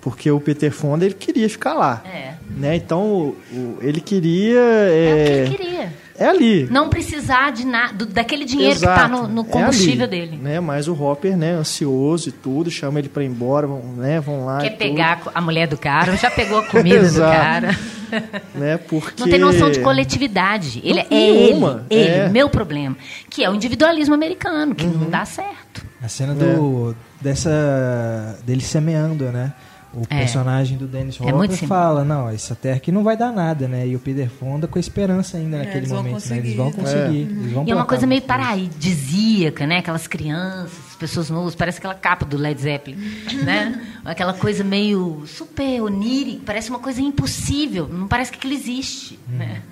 Porque o Peter Fonda, ele queria ficar lá. É. Né? Então, o, ele queria... É, É, o que ele queria. É ali. Não precisar de nada, daquele dinheiro que tá no, no é combustível ali, dele. Né? Mas o Hopper, né, ansioso e tudo, chama ele pra ir embora, vão, né, vão lá Quer e tudo, pegar a mulher do cara, já pegou a comida do Exato. cara. né, porque... Não tem noção de coletividade. Ele é Nenhuma, ele, ele, é. meu problema. Que é o individualismo americano, que Uhum. não dá certo. A cena do, dessa dele semeando, né? O É. personagem do Dennis É muito Hopper sim- fala, não, essa terra aqui não vai dar nada, né? E o Peter Fonda com a esperança ainda naquele eles vão momento, né? Eles vão conseguir. conseguir. Eles vão E é uma coisa meio paradisíaca, né? Aquelas crianças, pessoas novas, parece aquela capa do Led Zeppelin, né? Aquela coisa meio super onírica, parece uma coisa impossível, não parece que aquilo existe, né?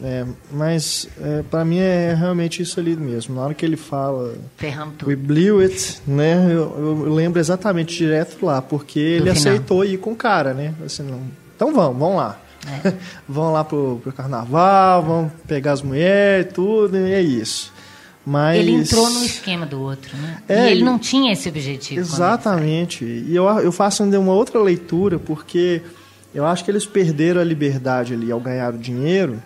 É, mas é, para mim é realmente isso ali mesmo. Na hora que ele fala Ferramos We blew it, né? Eu, eu lembro exatamente direto lá, porque ele final. aceitou ir com o cara, né? Assim, não, então vamos, vamos lá. É. vão lá pro, pro carnaval, vão pegar as mulheres, tudo, e é isso. Mas Ele entrou no esquema do outro, né? É, e ele não tinha esse objetivo. Exatamente. E eu, eu faço ainda uma outra leitura, porque eu acho que eles perderam a liberdade ali ao ganhar o dinheiro.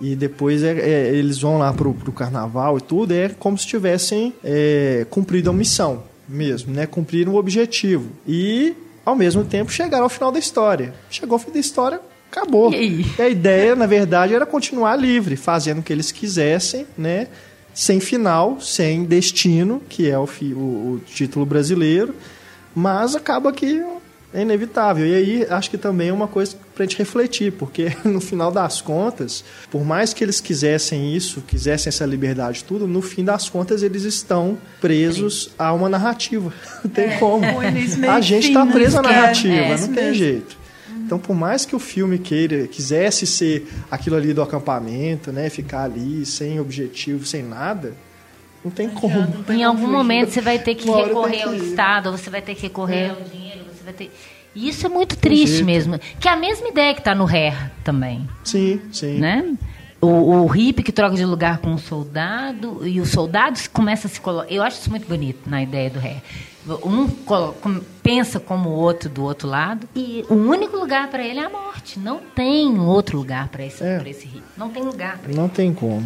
E depois é, é, eles vão lá pro, pro carnaval e tudo, é como se tivessem é, cumprido a missão mesmo, né? Cumpriram o objetivo. E, ao mesmo tempo, chegaram ao final da história. Chegou ao fim da história, acabou. E aí? a ideia, na verdade, era continuar livre, fazendo o que eles quisessem, né? Sem final, sem destino, que é o, fi- o- o título brasileiro. Mas acaba que é inevitável. E aí acho que também é uma coisa para a gente refletir, porque no final das contas, por mais que eles quisessem isso, quisessem essa liberdade tudo, no fim das contas eles estão presos a uma narrativa. Não tem como. o início, meio A gente está não preso à esquece. narrativa, É, não tem mesmo. jeito. Então, por mais que o filme queira, quisesse ser aquilo ali do acampamento, né, ficar ali sem objetivo, sem nada, não tem como. Em algum momento você vai ter que recorrer ao. Estado, você vai ter que recorrer ao dinheiro, você vai ter. E isso é muito triste mesmo. Que é a mesma ideia que está no Hair também, Sim, sim. né? O, o hippie que troca de lugar com o soldado e o soldado começa a se colocar. Eu acho isso muito bonito na ideia do Hair. Um pensa como o outro do outro lado e o único lugar para ele é a morte. Não tem outro lugar para esse, É. esse hippie. Não tem lugar para ele. Não tem como.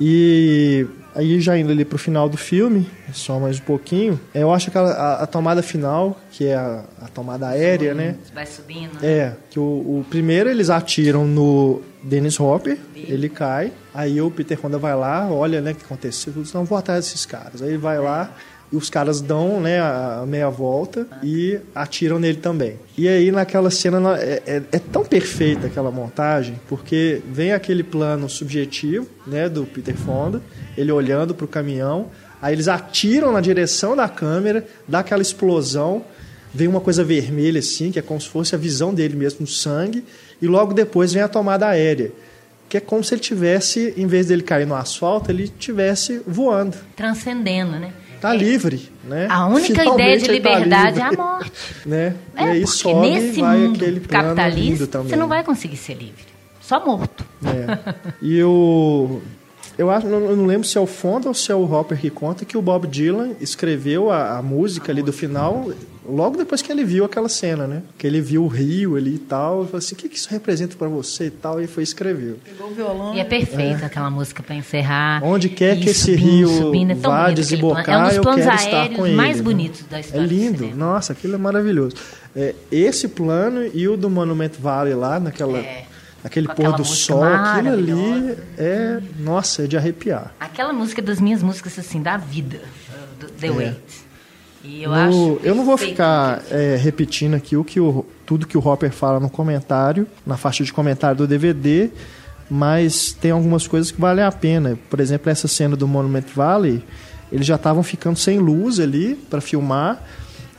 E aí já indo ali pro final do filme, só mais um pouquinho, eu acho que a, a- a tomada final, que é a, a tomada aérea, né? Vai subindo. né? É, que o, o primeiro eles atiram no Dennis Hopper, ele cai, aí o Peter Fonda vai lá, olha, né, o que aconteceu, não vou atrás desses caras. Aí ele vai lá e os caras dão, né, a, meia volta e atiram nele também. E aí naquela cena na- é, é- é tão perfeita aquela montagem, porque vem aquele plano subjetivo, né, do Peter Fonda, ele olhando pro caminhão, aí eles atiram na direção da câmera, dá aquela explosão, vem uma coisa vermelha assim, que é como se fosse a visão dele mesmo no sangue, e logo depois vem a tomada aérea, que é como se ele tivesse, em vez dele cair no asfalto, ele tivesse voando. Transcendendo, né? Tá É. livre, né? A única Finalmente ideia de tá liberdade é a morte. né? É, e aí sobe nesse vai mundo aquele capitalista, você não vai conseguir ser livre. Só morto. É. E o. Eu acho, eu não lembro se é o Fonda ou se é o Hopper que conta que o Bob Dylan escreveu a, a música ali do final logo depois que ele viu aquela cena, né? Que ele viu o rio ali e tal, e falou assim: o que, que isso representa para você e tal, e foi e escreveu. Pegou o violão. E é perfeita aquela música para encerrar. Onde quer que esse subindo, rio subindo. É vá bonito aquele desembocar. É um dos eu quero estar com ele. mais né? bonitos da É história do lindo, nossa, aquilo é maravilhoso. É, esse plano e o do Monument Valley lá, naquela, É, naquele com pôr do sol, aquilo ali é, nossa, é de arrepiar. Aquela música é das minhas músicas assim da vida, do The É. Wait. E eu No- acho eu não vou ficar é, repetindo aqui o que o, tudo que o Hopper fala no comentário, na faixa de comentário do DVD, mas tem algumas coisas que valem a pena. Por exemplo, essa cena do Monument Valley, eles já estavam ficando sem luz ali para filmar.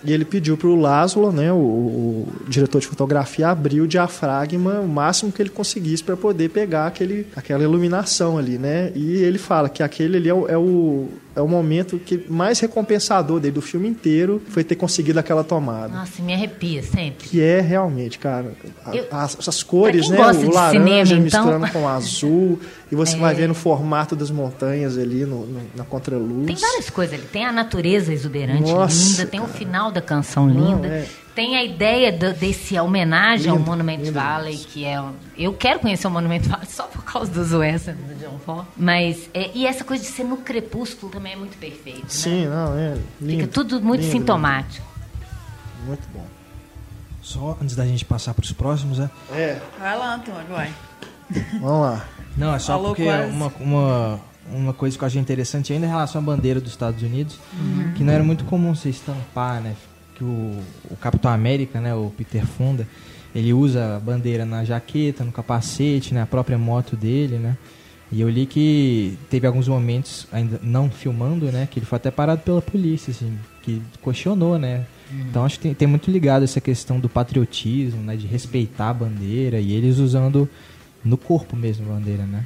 E ele pediu para o Laszlo, né, o, o diretor de fotografia, abrir o diafragma o máximo que ele conseguisse para poder pegar aquele, aquela iluminação ali, né? E ele fala que aquele ali é o, é o é o momento que mais recompensador dele do filme inteiro foi ter conseguido aquela tomada. Nossa, me arrepia sempre. Que é realmente, cara, a, Eu- as, essas cores, né? O laranja cinema, misturando então. com o azul. E você É. vai vendo o formato das montanhas ali no, no- na contraluz. Tem várias coisas ali. Tem a natureza exuberante, Nossa, linda. Tem o final da canção Não, linda. é. Tem a ideia do- desse homenagem ao Lindo, Monument lindo Valley, que é... Eu quero conhecer o Monument Valley só por causa dos westerns do John Ford. Mas... é, e essa coisa de ser no crepúsculo também é muito perfeito, né? Sim, não, é lindo. Fica tudo muito lindo, sintomático. lindo. Muito bom. Só antes da gente passar para os próximos, né? É, Vai lá, Antônio, vai. vamos lá. Não, é só Falou porque quase. uma, uma, uma coisa que eu achei interessante ainda em relação à bandeira dos Estados Unidos, que não era muito comum você estampar, né? Que o, o Capitão América, né? O Peter Fonda, ele usa a bandeira na jaqueta, no capacete, né? A própria moto dele, né? E eu li que teve alguns momentos, ainda não filmando, né? Que ele foi até parado pela polícia, assim, que questionou, né? Então acho que tem, tem muito ligado essa questão do patriotismo, né? De respeitar a bandeira e eles usando no corpo mesmo a bandeira, né?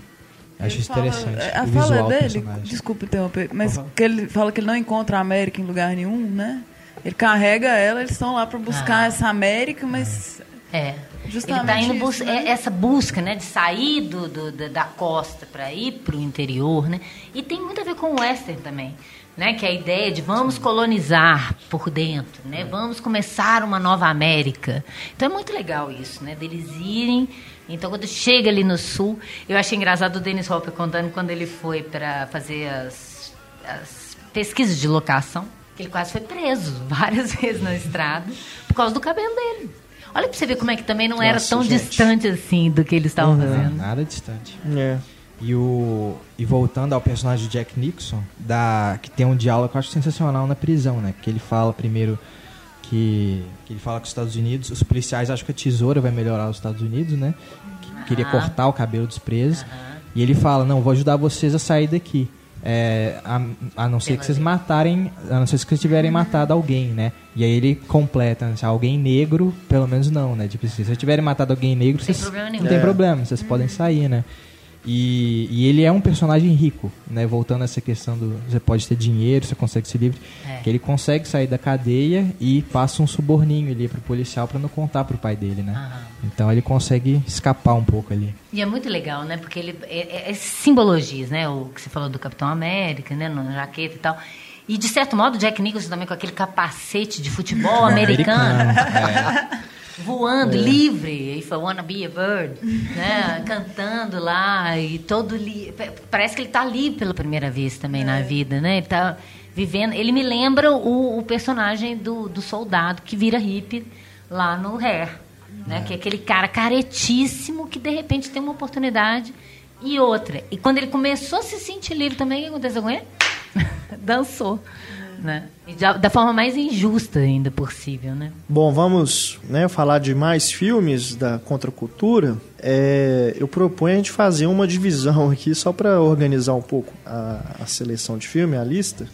Acho Ele isso fala- interessante. é, A o fala dele, desculpa interromper, mas Uhum. que ele fala que ele não encontra a América em lugar nenhum, né? Ele carrega ela, eles estão lá para buscar Ah. essa América, mas É. Justamente ele tá indo isso, bus- né? é- essa busca, né, de sair do, do- da, costa para ir para o interior, né? E tem muito a ver com o western também, né? Que é a ideia de vamos colonizar por dentro, né? Vamos começar uma nova América. Então é muito legal isso, né? Deles irem. Então quando chega ali no sul, eu achei engraçado o Dennis Hopper contando quando ele foi para fazer as, as pesquisas de locação, ele quase foi preso várias vezes na estrada por causa do cabelo dele. Olha pra você ver como é que também não era Nossa, tão gente. distante assim do que eles estavam Não, fazendo. nada distante. É. E, o, e voltando ao personagem de Jack Nixon, da, que tem um diálogo que eu acho sensacional na prisão, né? Que ele fala primeiro que, que ele fala com os Estados Unidos, os policiais acham que a tesoura vai melhorar os Estados Unidos, né? Que queria Aham. cortar o cabelo dos presos. E ele fala, não, vou ajudar vocês a sair daqui. É, a, a não ser que vocês matarem, a não ser que vocês tiverem matado alguém, né? E aí ele completa, né? Se alguém negro, pelo menos não, né? Tipo, se vocês tiverem matado alguém negro, tem vocês, problema nenhum. não tem É. problema, vocês podem sair, né? E, e ele é um personagem rico, né? Voltando a essa questão do você pode ter dinheiro, você consegue ser livre, É. que ele consegue sair da cadeia e passa um suborninho ali pro policial para não contar pro pai dele, né? Então ele consegue escapar um pouco ali. E é muito legal, né? Porque ele é, é, é simbologias, né? O que você falou do Capitão América, né? Na jaqueta e tal. E de certo modo, o Jack Nicholson também com aquele capacete de futebol americano. Voando livre, if I wanna be a bird, né? Cantando lá e todo li... parece que ele tá ali pela primeira vez também na vida, né? Ele tá vivendo, ele me lembra o, o personagem do, do soldado que vira hippie lá no Hair, né? Que é aquele cara caretíssimo que de repente tem uma oportunidade e outra. E quando ele começou a se sentir livre também, o que aconteceu com ele? Dançou. Né? E da, da forma mais injusta ainda possível, né? Bom, vamos né, falar de mais filmes da contracultura. É, eu proponho a gente fazer uma divisão aqui só para organizar um pouco a, a seleção de filme, a lista.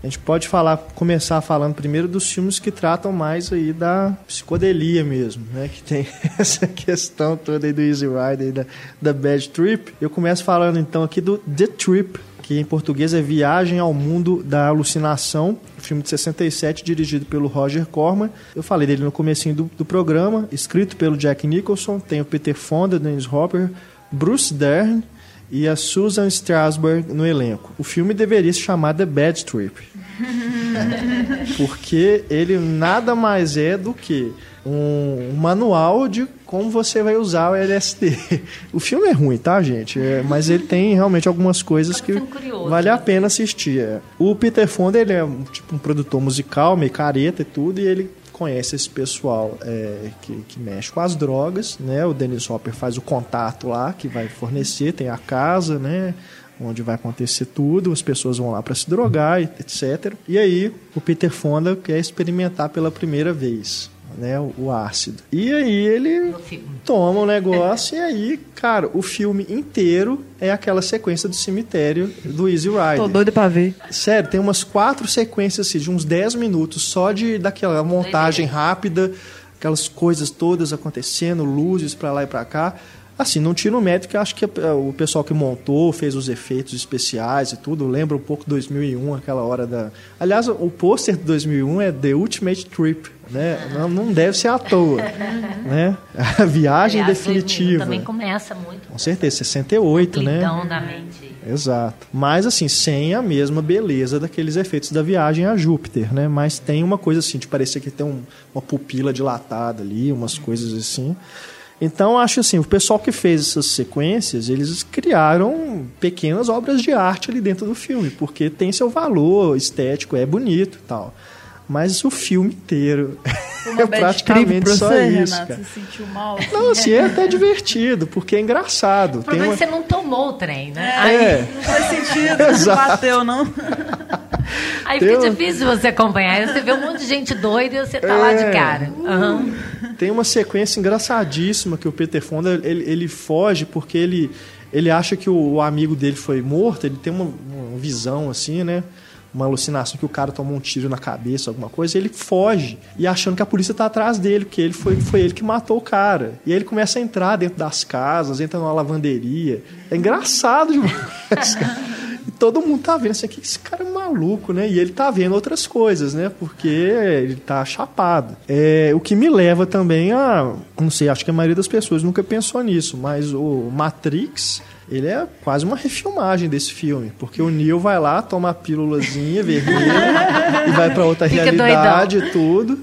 A gente pode falar, começar falando primeiro dos filmes que tratam mais aí da psicodelia mesmo, né? Que tem essa questão toda aí do Easy Rider da, da Bad Trip. Eu começo falando então aqui do The Trip, que em português é Viagem ao Mundo da Alucinação, um filme de 67 dirigido pelo Roger Corman. Eu falei dele no comecinho do, do programa, escrito pelo Jack Nicholson, tem o Peter Fonda, Dennis Hopper, Bruce Dern e a Susan Strasberg no elenco. O filme deveria se chamar The Bad Trip. Porque ele nada mais é do que um, manual de como você vai usar o LSD. O filme é ruim, tá, gente? É, mas ele tem realmente algumas coisas Tá que curioso, vale a né? pena assistir. é. O Peter Fonda, ele é um, tipo um produtor musical, meio careta e tudo, e ele conhece esse pessoal é, que, que mexe com as drogas, né? O Dennis Hopper faz o contato lá, que vai fornecer, tem a casa, né? Onde vai acontecer tudo, as pessoas vão lá para se drogar, etc. E aí o Peter Fonda quer experimentar pela primeira vez, né? O, ácido. E aí ele toma o negócio e aí, cara, o filme inteiro é aquela sequência do cemitério do Easy Rider. Tô doida pra ver. Sério, tem umas quatro sequências assim, de uns 10 minutos só de daquela montagem rápida, aquelas coisas todas acontecendo, luzes pra lá e pra cá. Assim, não tiro o mérito que eu acho que o pessoal que montou, fez os efeitos especiais e tudo, lembra um pouco 2001, aquela hora da... Aliás, o pôster de 2001 é The Ultimate Trip, né? Não, não deve ser à toa, né? A viagem Aliás, definitiva. também começa muito. Com certeza, 68, né? da mente. Exato. Mas assim, sem a mesma beleza daqueles efeitos da viagem a Júpiter, né? Mas tem uma coisa assim, de parecer que tem um, uma pupila dilatada ali, umas coisas assim. Então, acho assim, o pessoal que fez essas sequências, eles criaram pequenas obras de arte ali dentro do filme, porque tem seu valor estético, é bonito e tal. Mas o filme inteiro é praticamente só você, isso. Renato, cara. Você sentiu mal? Não, assim, é até divertido, porque é engraçado. O problema uma... é que você não tomou o trem, né? É, Aí, não faz sentido, não Exato. bateu, não. aí fica uma- difícil você acompanhar. Aí Você vê um monte de gente doida e você tá lá de É. cara. Aham. Tem uma sequência engraçadíssima que o Peter Fonda ele, ele foge porque ele, ele acha que o, o amigo dele foi morto. Ele tem uma, uma visão assim, né? Uma alucinação que o cara tomou um tiro na cabeça, alguma coisa. Ele foge e achando que a polícia tá atrás dele, porque ele foi, foi ele que matou o cara. E aí ele começa a entrar dentro das casas, entra numa lavanderia. É engraçado demais. E todo mundo tá vendo assim, que esse cara é maluco, né? E ele tá vendo outras coisas, né? Porque ele tá chapado. É, o que me leva também a. Não sei, acho que a maioria das pessoas nunca pensou nisso, mas o Matrix. Ele é quase uma refilmagem desse filme, porque o Neo vai lá, toma a pílulazinha vermelha e vai pra outra Fica realidade e tudo.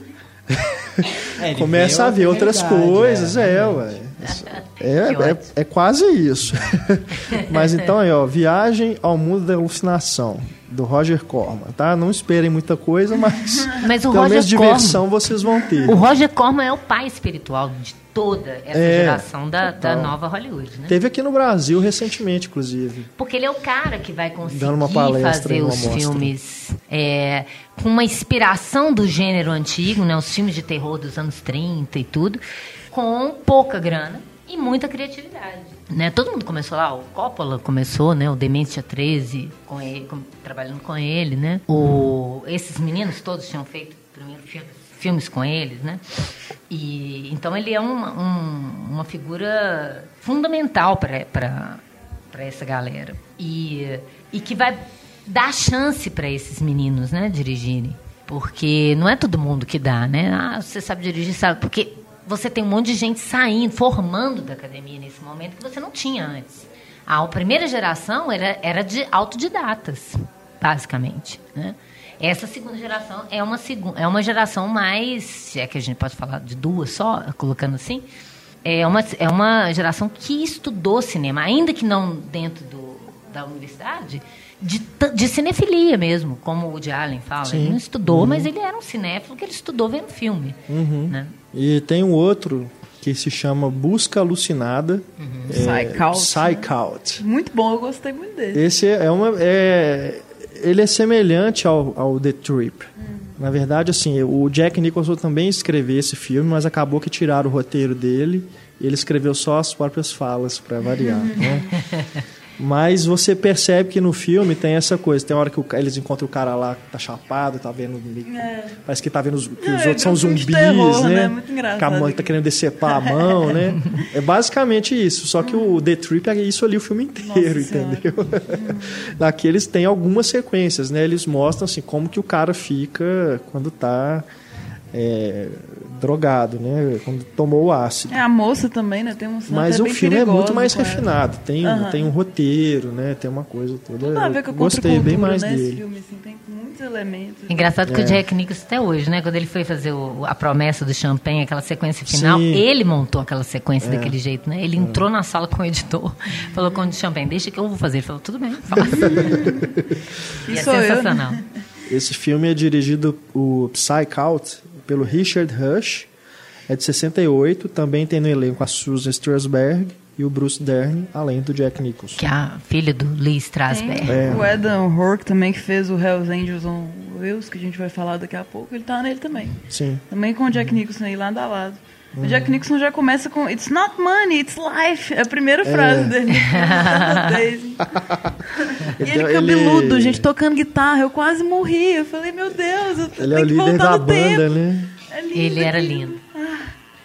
É, Começa a ver outra outras realidade, coisas, é, é, ué. É, é, é quase isso. Mas então aí, ó, Viagem ao Mundo da Alucinação, do Roger Corman, tá? Não esperem muita coisa, mas, Mas o pelo Roger menos diversão vocês vão ter. O Roger Corman é o pai espiritual de toda essa É, geração da, da nova Hollywood, né? Teve aqui no Brasil recentemente, inclusive. Porque ele é o cara que vai conseguir fazer os mostra. filmes é, com uma inspiração do gênero antigo, né? Os filmes de terror dos anos 30 e tudo, com pouca grana e muita criatividade. Né? Todo mundo começou lá, o Coppola começou, né? O Demência 13, com ele, com- trabalhando com ele, né? O, esses meninos todos tinham feito primeiro filme, filmes com eles, né? E, então ele é uma, um- uma figura fundamental para essa galera. E, e que vai dar chance para esses meninos, né, dirigirem. Porque não é todo mundo que dá, né? Ah, você sabe dirigir, sabe? Porque você tem um monte de gente saindo, formando da academia nesse momento que você não tinha antes. A primeira geração era, era de autodidatas, basicamente, né? Essa segunda geração é uma, é uma geração mais, é que a gente pode falar de duas só, colocando assim, é uma, é uma geração que estudou cinema, ainda que não dentro do, da universidade, de, de cinefilia mesmo, como o Woody Allen fala. Ele não estudou, mas ele era um cinéfilo que ele estudou vendo filme. Né? E tem um outro que se chama Busca Alucinada. É, Psych Out, Psych Out. Muito bom, eu gostei muito dele. Esse é uma. É, ele é semelhante ao, ao The Trip. Na verdade, assim, o Jack Nicholson também escreveu esse filme, mas acabou que tiraram o roteiro dele e ele escreveu só as próprias falas para variar. né? Mas você percebe que no filme tem essa coisa. Tem hora que o eles encontram o cara lá que tá chapado, tá vendo. meio- Parece que tá vendo os, que os É, outros são é um zumbis, terror, né? né? Muito engraçado. Que a mãe tá querendo decepar a mão, né? É basicamente isso. Só que o The Trip é isso ali o filme inteiro, Nossa entendeu? Naqueles tem algumas sequências, né? Eles mostram assim como que o cara fica quando tá é, drogado, né? Quando tomou o ácido. É, a moça também, né? Tem um Mas o filme é muito mais ela. refinado. Tem, Aham. tem um roteiro, né? Tem uma coisa toda. Tudo a ver com Gostei bem mais né? Esse dele. filme, assim, tem muitos elementos. Engraçado que É. o Jack Nicholson até hoje, né? Quando ele foi fazer o- a promessa do champanhe, aquela sequência final, Sim. ele montou aquela É. sequência daquele jeito, né? Ele entrou na sala com o editor, falou com o champanhe, deixa que eu vou fazer. Ele falou, tudo bem, faça. e é sou eu, né? sensacional. Esse filme é dirigido o Psych Out pelo Richard Rush. É de 68. Também tem no elenco a Susan Strasberg e o Bruce Dern, além do Jack Nicholson. Que é a filha do Lee Strasberg. É. o Adam Rourke também, que fez o Hells Angels on Wheels, que a gente vai falar daqui a pouco. Ele tá nele também. Sim. Também com o Jack. Nicholson aí lado a lado. O Jack Nicholson já começa com It's not money, it's life. É a primeira frase dele. Daisy. e ele Então, cabeludo, ele- gente, tocando guitarra. Eu quase morri. Eu falei, meu Deus, eu Ele é tenho o que líder voltar da no banda, tempo. né? É lindo Ele era lindo.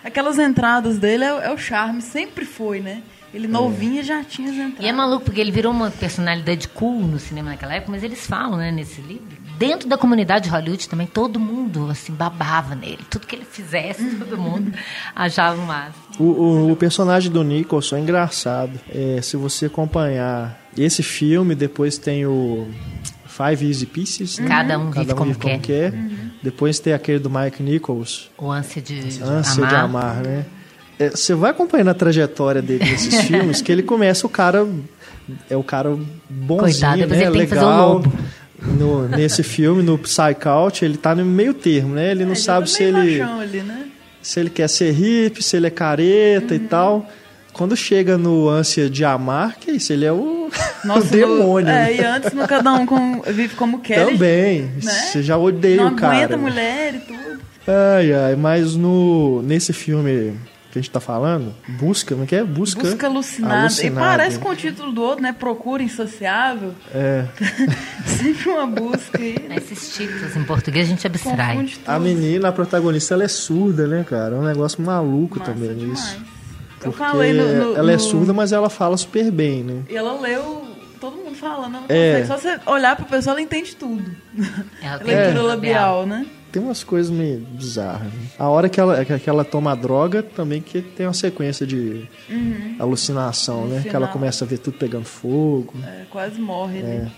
Aquelas entradas dele é, é o charme, sempre foi, né? Ele novinho já tinha as entradas. E é maluco, porque ele virou uma personalidade cool no cinema naquela época, mas eles falam, né, nesse livro. Dentro da comunidade de Hollywood também, todo mundo, assim, babava nele. Tudo que ele fizesse, todo mundo achava massa. O, o, o personagem do Nicholson é engraçado. É, se você acompanhar esse filme, depois tem o Five Easy Pieces. né? Cada um vive Cada um como vive como quer. quer. Depois tem aquele do Mike Nichols, O ânsia de, de Ânsia amar. de Amar, né? É, você vai acompanhando a trajetória dele nesses filmes, que ele começa o cara... É o cara bonzinho, Coitado, depois né? ele tem que fazer o Legal. No, nesse filme, no Psych Out, ele tá no meio termo, né? Ele não É, sabe se tá meio ele ali, né? se ele quer ser hippie, se ele é careta Uhum. e tal. Quando chega no ânsia de amar, que isso? Ele é o, o no- demônio. É, né? e antes no Cada Um com, Vive Como Quer. Também. né? Você já odeia Não o cara. aguenta mulher e tudo. Ai, ai, mas no, nesse filme que a gente tá falando, Busca, como é que é? Busca, Busca alucinada. E parece com o título do outro, né? Procura Insociável. É, Sempre uma busca aí. né? Esses títulos em português a gente abstrai. A menina, a protagonista, ela é surda, né, cara? É um negócio maluco Massa também demais. isso. Eu falei no, no- ela é surda, mas ela fala super bem, né? E ela leu, todo mundo falando, É. Só você olhar pra pessoa, ela entende tudo. Ela tem Leitura labial, né? Tem umas coisas meio bizarras. Né? A hora que ela, que ela toma a droga, também que tem uma sequência de alucinação, No né? Que final. ela começa a ver tudo pegando fogo. É, quase morre ali. É.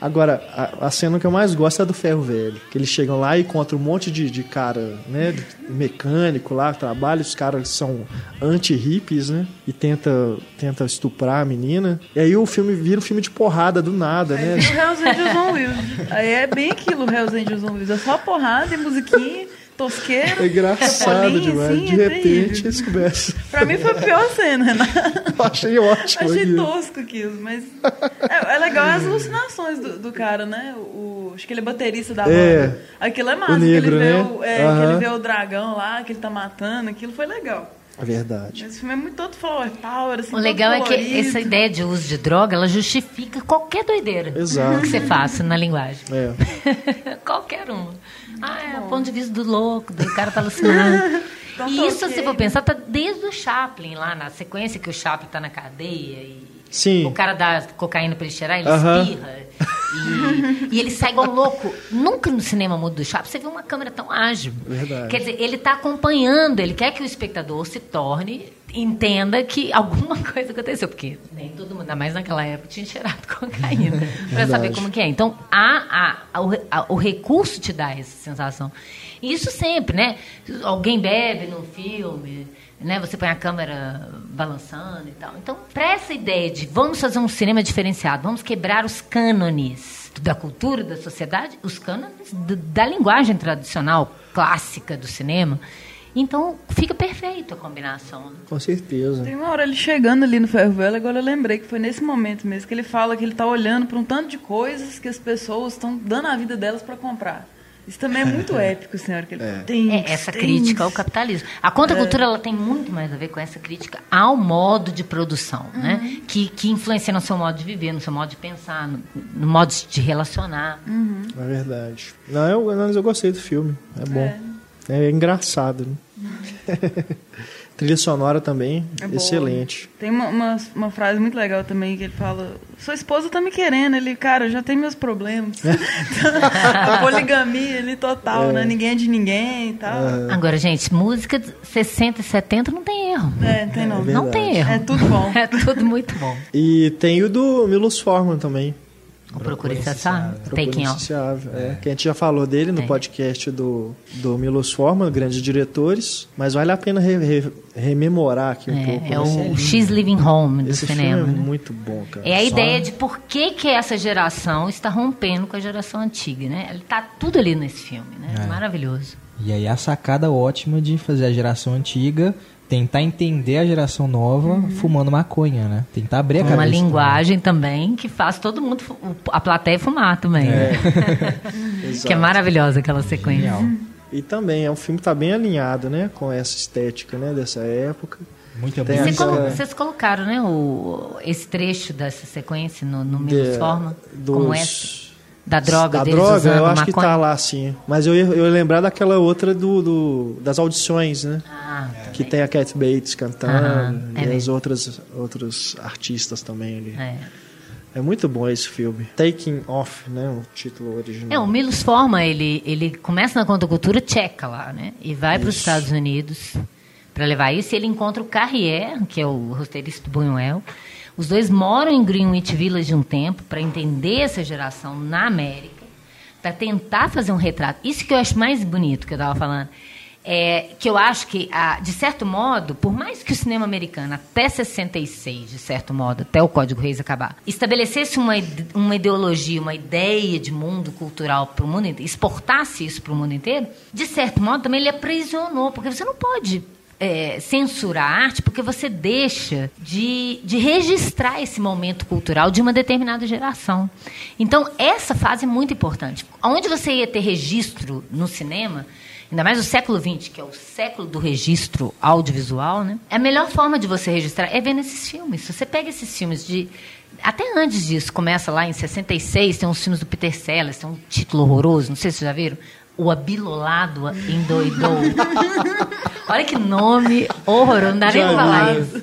Agora, a, a cena que eu mais gosto é a do ferro velho. Que eles chegam lá e encontram um monte de, de cara, né? de mecânico lá, trabalha, os caras são anti-hippies, né? E tenta, tenta estuprar a menina. E aí o filme vira um filme de porrada do nada, né? Aí o Hells Angels on Wheels. Aí é bem aquilo, o Hells Angels on Wheels. É só porrada e musiquinha, tosqueira. É engraçado bolinha, demais. assim, de é repente eles começam. Pra mim foi a pior cena, Renato. Eu achei ótimo. Achei aquilo. tosco aquilo, mas. É, é legal as alucinações do, do cara, né? O, acho que ele é baterista da É. banda. Aquilo é massa, O que, negro, ele vê né? o, é, que Aham. ele vê o dragão lá, que ele tá matando, aquilo foi legal. É verdade. Esse filme é muito todo flower power, assim, O todo legal é que essa ideia de uso de droga, ela justifica qualquer doideira Exato. que você faça na linguagem. É. qualquer uma. Ah, é o ponto de vista do louco, do cara tá alucinando. E isso, se for pensar, tá desde o Chaplin, lá na sequência que o Chaplin tá na cadeia e Sim. o cara dá cocaína pra ele cheirar, ele espirra. E, e ele sai igual louco. Nunca no cinema mudo do Chaplin você vê uma câmera tão ágil. Verdade. Quer dizer, ele tá acompanhando, ele quer que o espectador se torne, entenda que alguma coisa aconteceu. Porque nem todo mundo, ainda mais naquela época, tinha cheirado cocaína. pra saber como que é. Então, há, há, o, a- o recurso te dá essa sensação. E isso sempre, né? Alguém bebe num filme, né? Você põe a câmera balançando e tal. Então, para essa ideia de vamos fazer um cinema diferenciado, vamos quebrar os cânones da cultura, da sociedade, os cânones da linguagem tradicional, clássica do cinema. Então, fica perfeito a combinação. Com certeza. Tem uma hora ele chegando ali no ferro velho, agora eu lembrei que foi nesse momento mesmo que ele fala que ele tá olhando para um tanto de coisas que as pessoas estão dando a vida delas para comprar. Isso também é muito épico, senhora, que ele tem É essa crítica ao capitalismo. A contracultura ela tem muito mais a ver com essa crítica ao modo de produção, né? Que, que influencia no seu modo de viver, no seu modo de pensar, no, no modo de te relacionar. É verdade. Não, eu, mas eu gostei do filme. É bom. É, engraçado, né? Trilha sonora também, É boa. excelente. Tem uma, uma, uma frase muito legal também que ele fala: Sua esposa tá me querendo. Ele, cara, eu já tenho meus problemas. a poligamia ali total, né? Ninguém é de ninguém e tal. Agora, gente, música de 60 e 70 não tem erro. É, tem não. É não verdade. tem erro. É tudo bom. É tudo muito bom. E tem o do Milos Forman também. O Procura Insaciável. Taking Off. Insaciável, é. Que a gente já falou dele no Tem. podcast do, do Milos Forman, grandes diretores. Mas vale a pena re- re- rememorar aqui um pouco. É, é né? o She's Living Home do Esse cinema. filme é né? muito bom, cara. É a Só- ideia de por que, que essa geração está rompendo com a geração antiga, né? Ele tá tudo ali nesse filme, né? É. Maravilhoso. E aí a sacada ótima de fazer a geração antiga tentar entender a geração nova fumando maconha, né? Tentar abrir a Uma cabeça. linguagem também que faz todo mundo, a plateia fumar também. né? que é maravilhosa aquela sequência. Genial. E também é um filme que tá bem alinhado, né? Com essa estética, né? Dessa época. Muita Tem Você colo- vocês colocaram, né, o, esse trecho dessa sequência no, no De- Forma? dos- Como essa? Da droga da deles droga, eu acho que maconha? tá lá sim. Mas eu ia, eu ia lembrar daquela outra do, do- das audições, né? Ah. Que tem a Cat Bates cantando é e as outras outros artistas também ali. É. É muito bom esse filme. Taking Off, né? O título original. É, o Milos Forma, ele, ele começa na contracultura tcheca lá, né? E vai para os. Estados Unidos para levar isso. E ele encontra o Carrier, que é o roteirista do Buñuel. Os dois moram em Greenwich Village um tempo para entender essa geração na América, para tentar fazer um retrato. Isso que eu acho mais bonito que eu estava falando. É, que eu acho que, de certo modo, por mais que o cinema americano, até 66, de certo modo, até o Código Reis acabar, estabelecesse uma, uma ideologia, uma ideia de mundo cultural para o mundo inteiro, exportasse isso para o mundo inteiro, de certo modo também ele aprisionou, porque você não pode é, censurar a arte porque você deixa de, de registrar esse momento cultural de uma determinada geração. Então, essa fase é muito importante. Onde você ia ter registro no cinema, ainda mais no século XX, que é o século do registro audiovisual, né? a melhor forma de você registrar é vendo esses filmes. Se você pega esses filmes de. Até antes disso, começa lá em 66, tem uns filmes do Peter Sellers, tem um título horroroso, não sei se vocês já viram. O Abilolado Endoidou. Olha que nome horroroso, não dá nem pra falar isso.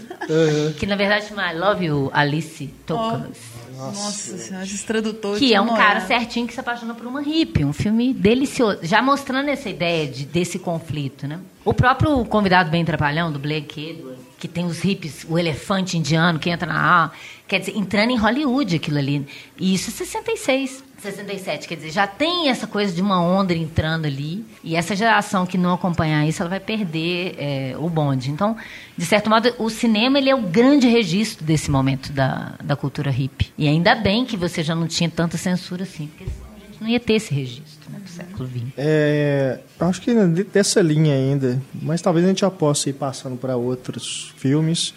Que na verdade chama I Love You, Alice Toklas. Nossa senhora, esses tradutores. Que é um cara certinho que se apaixona por uma hippie. Um filme delicioso. Já mostrando essa ideia de, desse conflito, né? O próprio convidado bem trapalhão, do Blake Edwards, que tem os hippies, o elefante indiano que entra na... Ah, quer dizer, entrando em Hollywood aquilo ali. E isso é 66. 67, quer dizer, já tem essa coisa de uma onda entrando ali, e essa geração que não acompanhar isso, ela vai perder é, o bonde. Então, de certo modo, o cinema ele é o grande registro desse momento da, da cultura hippie. E ainda bem que você já não tinha tanta censura assim, porque a gente não ia ter esse registro né, do século XX. É, acho que de- dessa linha ainda, mas talvez a gente já possa ir passando para outros filmes,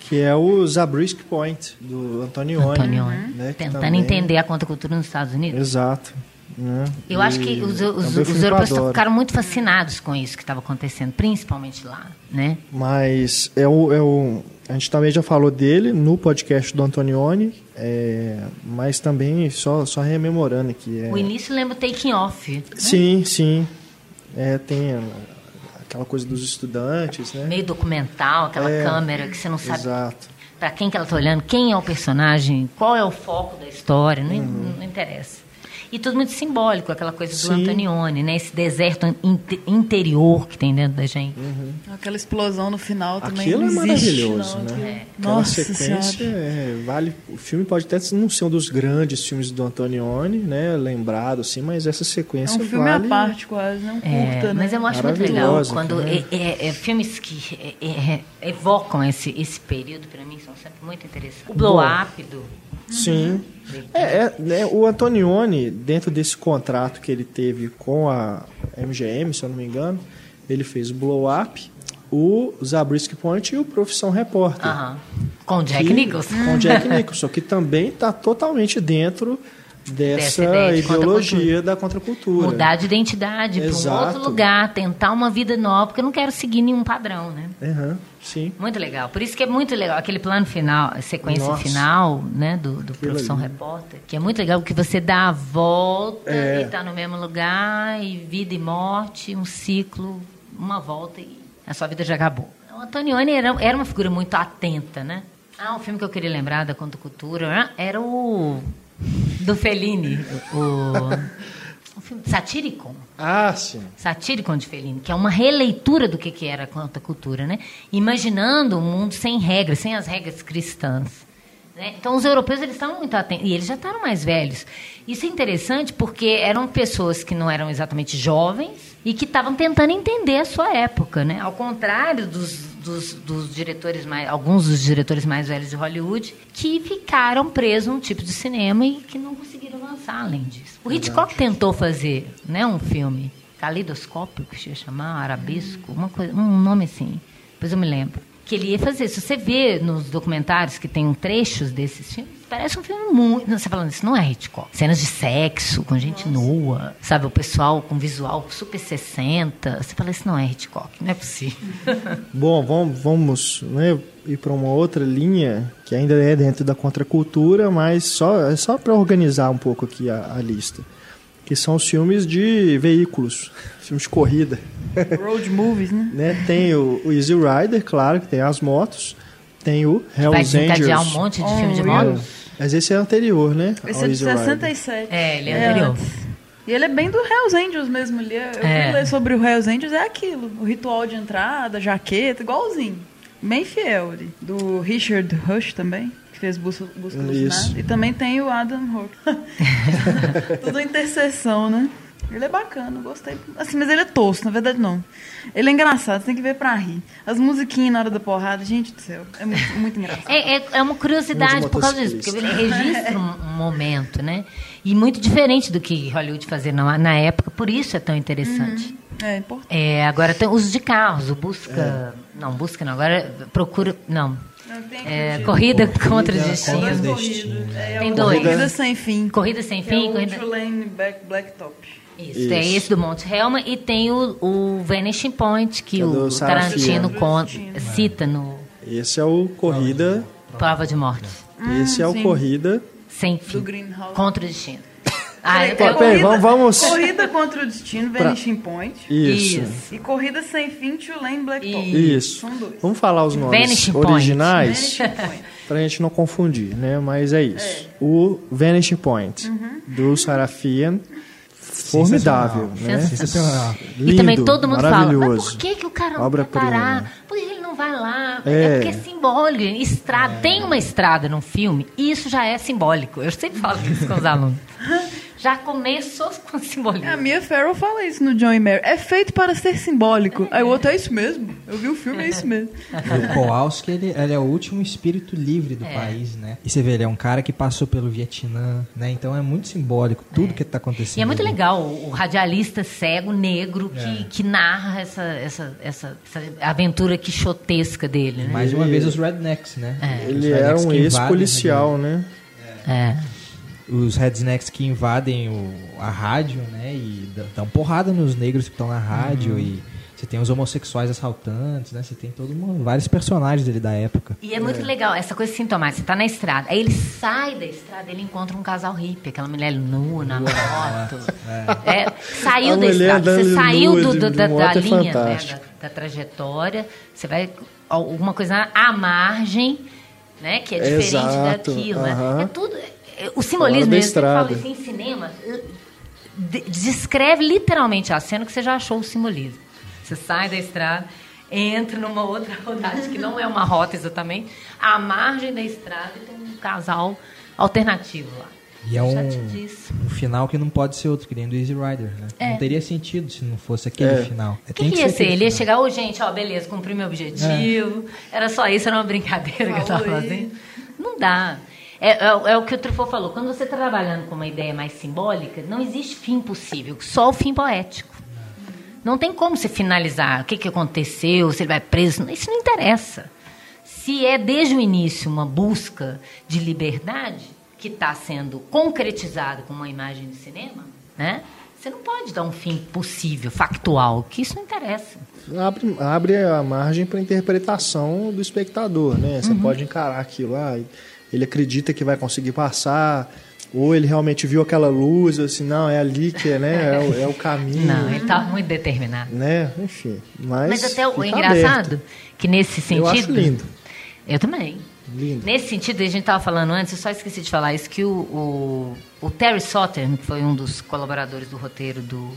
que é o Zabriskie Point, do Antonioni. Antonioni, né, tentando também- entender a contracultura nos Estados Unidos. Exato. Né? Eu acho que E os, é os, os europeus ficaram muito fascinados com isso que estava acontecendo, principalmente lá, né? Mas é o, é o, a gente também já falou dele no podcast do Antonioni, é, mas também só, só rememorando aqui. É, O início lembra o Taking Off. né? sim, sim. É, tem aquela coisa dos estudantes, né? Meio documental, aquela É, câmera que você não sabe Exato. para quem que ela está olhando, quem é o personagem, qual é o foco da história, não, Uhum. não interessa. E tudo muito simbólico, aquela coisa do Sim. Antonioni, né? Esse deserto inte- interior que tem dentro da gente. Aquela explosão no final também Aquilo é não existe, maravilhoso, não. né? Aquilo- Aquela Nossa sequência é, vale. O filme pode até não ser um dos grandes filmes do Antonioni, né? Lembrado assim, mas essa É sequência um filme vale. à parte quase, né? Um É, curta, né? mas eu acho muito legal quando né? é, é- é filmes que é, é, evocam esse, esse período, para mim, são sempre muito interessantes. O Blow. Up do. Sim. É, é, né, o Antonioni, dentro desse contrato que ele teve com a MGM, se eu não me engano, ele fez o Blow Up, o Zabriskie Point e o Profissão Repórter. Aham. Com o Jack que- Nicholson. Com o Jack Nicholson, que também está totalmente dentro Dessa ideia de ideologia da contracultura. Mudar de identidade para um outro lugar, tentar uma vida nova, porque eu não quero seguir nenhum padrão, né? Sim. Muito legal. Por isso que é muito legal. Aquele plano final, sequência Nossa. final, né, do, do Profissão. Repórter, que é muito legal, porque você dá a volta É. e está no mesmo lugar, e vida e morte, um ciclo, uma volta e a sua vida já acabou. O Antonioni era, era uma figura muito atenta, né? Ah, um filme que eu queria lembrar da contracultura era o do Fellini, o filme Satiricon. Ah, sim. Satiricon de Fellini, que é uma releitura do que, que era a contracultura, né? Imaginando um mundo sem regras, sem as regras cristãs. né? Então, os europeus eles estavam muito atentos, e eles já estavam mais velhos. Isso é interessante porque eram pessoas que não eram exatamente jovens e que estavam tentando entender a sua época, né? Ao contrário dos, dos, dos diretores mais, alguns dos diretores mais velhos de Hollywood, que ficaram presos num tipo de cinema e que não avançar além disso. O Hitchcock tentou fazer, né, um filme calidoscópio, que se ia chamar, arabesco, uma coisa, um nome assim. Depois eu me lembro. Que ele ia fazer. Se você vê nos documentários que tem trechos desses filmes, parece um filme muito. Não, Você falando, isso não é Hitchcock. Cenas de sexo, com gente nua, sabe? O pessoal com visual super 60. Você fala, isso não é Hitchcock, não é possível. Bom, vamos, vamos né, ir para uma outra linha que ainda é dentro da contracultura, mas só, é só para organizar um pouco aqui a, a lista. Que são os filmes de veículos, filmes de corrida. Road movies, né? né? Tem o, o Easy Rider, claro, que tem as motos. Tem o Vai Hells desencadear um Angels. monte de filme de Oh, moto. really? Mas esse é anterior, né? Esse é de Easy Rider. 67. É, ele é anterior. antes. E ele é bem do Hells Angels mesmo. Ele é, eu É. fui ler sobre o Hells Angels, é aquilo. O ritual de entrada, jaqueta, igualzinho. Bem fiel ali. Do Richard Rush também, que fez Busca, Busca Isso. E também tem o Adam Hawke. Tudo interseção, né? Ele é bacana, gostei. Assim, mas ele é tosco, na verdade não. Ele é engraçado, você tem que ver pra rir. As musiquinhas na hora da porrada, gente do céu, é muito, muito engraçado. É, é, é uma curiosidade por causa disso, porque ele registra um, um momento, né? E muito diferente do que Hollywood fazia na, na época, por isso é tão interessante. É importante. É, agora tem uso de carros, o busca. Não, busca não, agora procura. Não. Não, tem É, corrida Corrida contra o destino. Corridas. É, Tem dois. Corrida sem fim. Corrida sem é fim, o corrida. Tulane Black, Blacktop. Isso, Isso. tem esse do Monte Helma e tem o, o Vanishing Point, que Que é o Sarah Tarantino Fia. con- Destino. cita no Esse é o Corrida. Prova de Morte. esse é o sim. Corrida. Sem fim. Contra o destino. Ah, Pô, eu, peraí, vamos, vamos. Corrida contra o destino, Pra- Vanishing Point. Isso. Isso. E Corrida sem fim, Tulane Blacktop. Isso. São dois. Vamos falar os nomes Vanishing originais Vanishing Point. pra gente não confundir, né? Mas é isso. O Vanishing Point Uhum. do Sarafian. Formidável, né? Sensacional. E Lindo, também todo mundo fala, mas por que, que o cara não vai parar? Por que ele não vai lá? É. É, porque é simbólico. Estrada, Tem uma estrada num filme, e isso já é simbólico. Eu sempre falo isso com os alunos. Já começou com simbolismo. A Mia Farrow fala isso no John e Mary. É feito para ser simbólico. Aí o outro é isso mesmo. Eu vi o filme, é isso mesmo. O Kowalski, ele, ele é o último espírito livre do país, né? E você vê, ele é um cara que passou pelo Vietnã, né? Então é muito simbólico tudo que tá acontecendo. E é muito legal o radialista cego, negro, que, que narra essa, essa, essa, essa aventura quixotesca dele. Né? Mais uma vez os rednecks, né? Os Ele rednecks era um invadem, ex-policial, né? É. Os rednecks que invadem o- a rádio, né? E dão- porrada nos negros que estão na rádio. E você tem os homossexuais assaltantes, né? Você tem todo mundo, vários personagens ali da época. E é muito legal essa coisa sintomática. Você tá na estrada, aí ele sai da estrada, ele encontra um casal hippie, aquela mulher nua na moto. É, saiu A da estrada, você saiu do, do- da, da é linha, né, da, da trajetória, você vai alguma coisa à margem, né, que é diferente Exato, daquilo. né? aham. É tudo. É- O simbolismo mesmo, eu falo estrada. isso em cinema, eh, de- descreve literalmente a cena que você já achou o simbolismo. Você sai da estrada, entra numa outra rodagem que não é uma rota exatamente, à margem da estrada e tem um casal alternativo lá. E é um, um final que não pode ser outro, que nem do Easy Rider, né? É. Não teria sentido se não fosse aquele É. final. O que, que ia ser? Ele ia chegar, ô gente, ó, beleza, cumpri meu objetivo. Era só isso, era uma brincadeira que eu tava Falou aí. fazendo. Não dá. É, é, é o que o Truffaut falou. Quando você está trabalhando com uma ideia mais simbólica, não existe fim possível, só o fim poético. Não tem como você finalizar o que, que aconteceu, se ele vai preso. Isso não interessa. Se é desde o início uma busca de liberdade que está sendo concretizada com uma imagem de cinema, né? Você não pode dar um fim possível, factual, que isso não interessa. Abre, abre a margem para interpretação do espectador, né? Você Uhum. pode encarar aquilo lá, ele acredita que vai conseguir passar, ou ele realmente viu aquela luz, assim, não, é ali que é, né? É o, é o caminho, Não, ele está muito determinado. né? Enfim, mas, Mas até o engraçado, aberto. que nesse sentido. Eu acho lindo. Eu também. Lindo. Nesse sentido, a gente estava falando antes, eu só esqueci de falar isso, que o, o, o Terry Southern, que foi um dos colaboradores do roteiro do,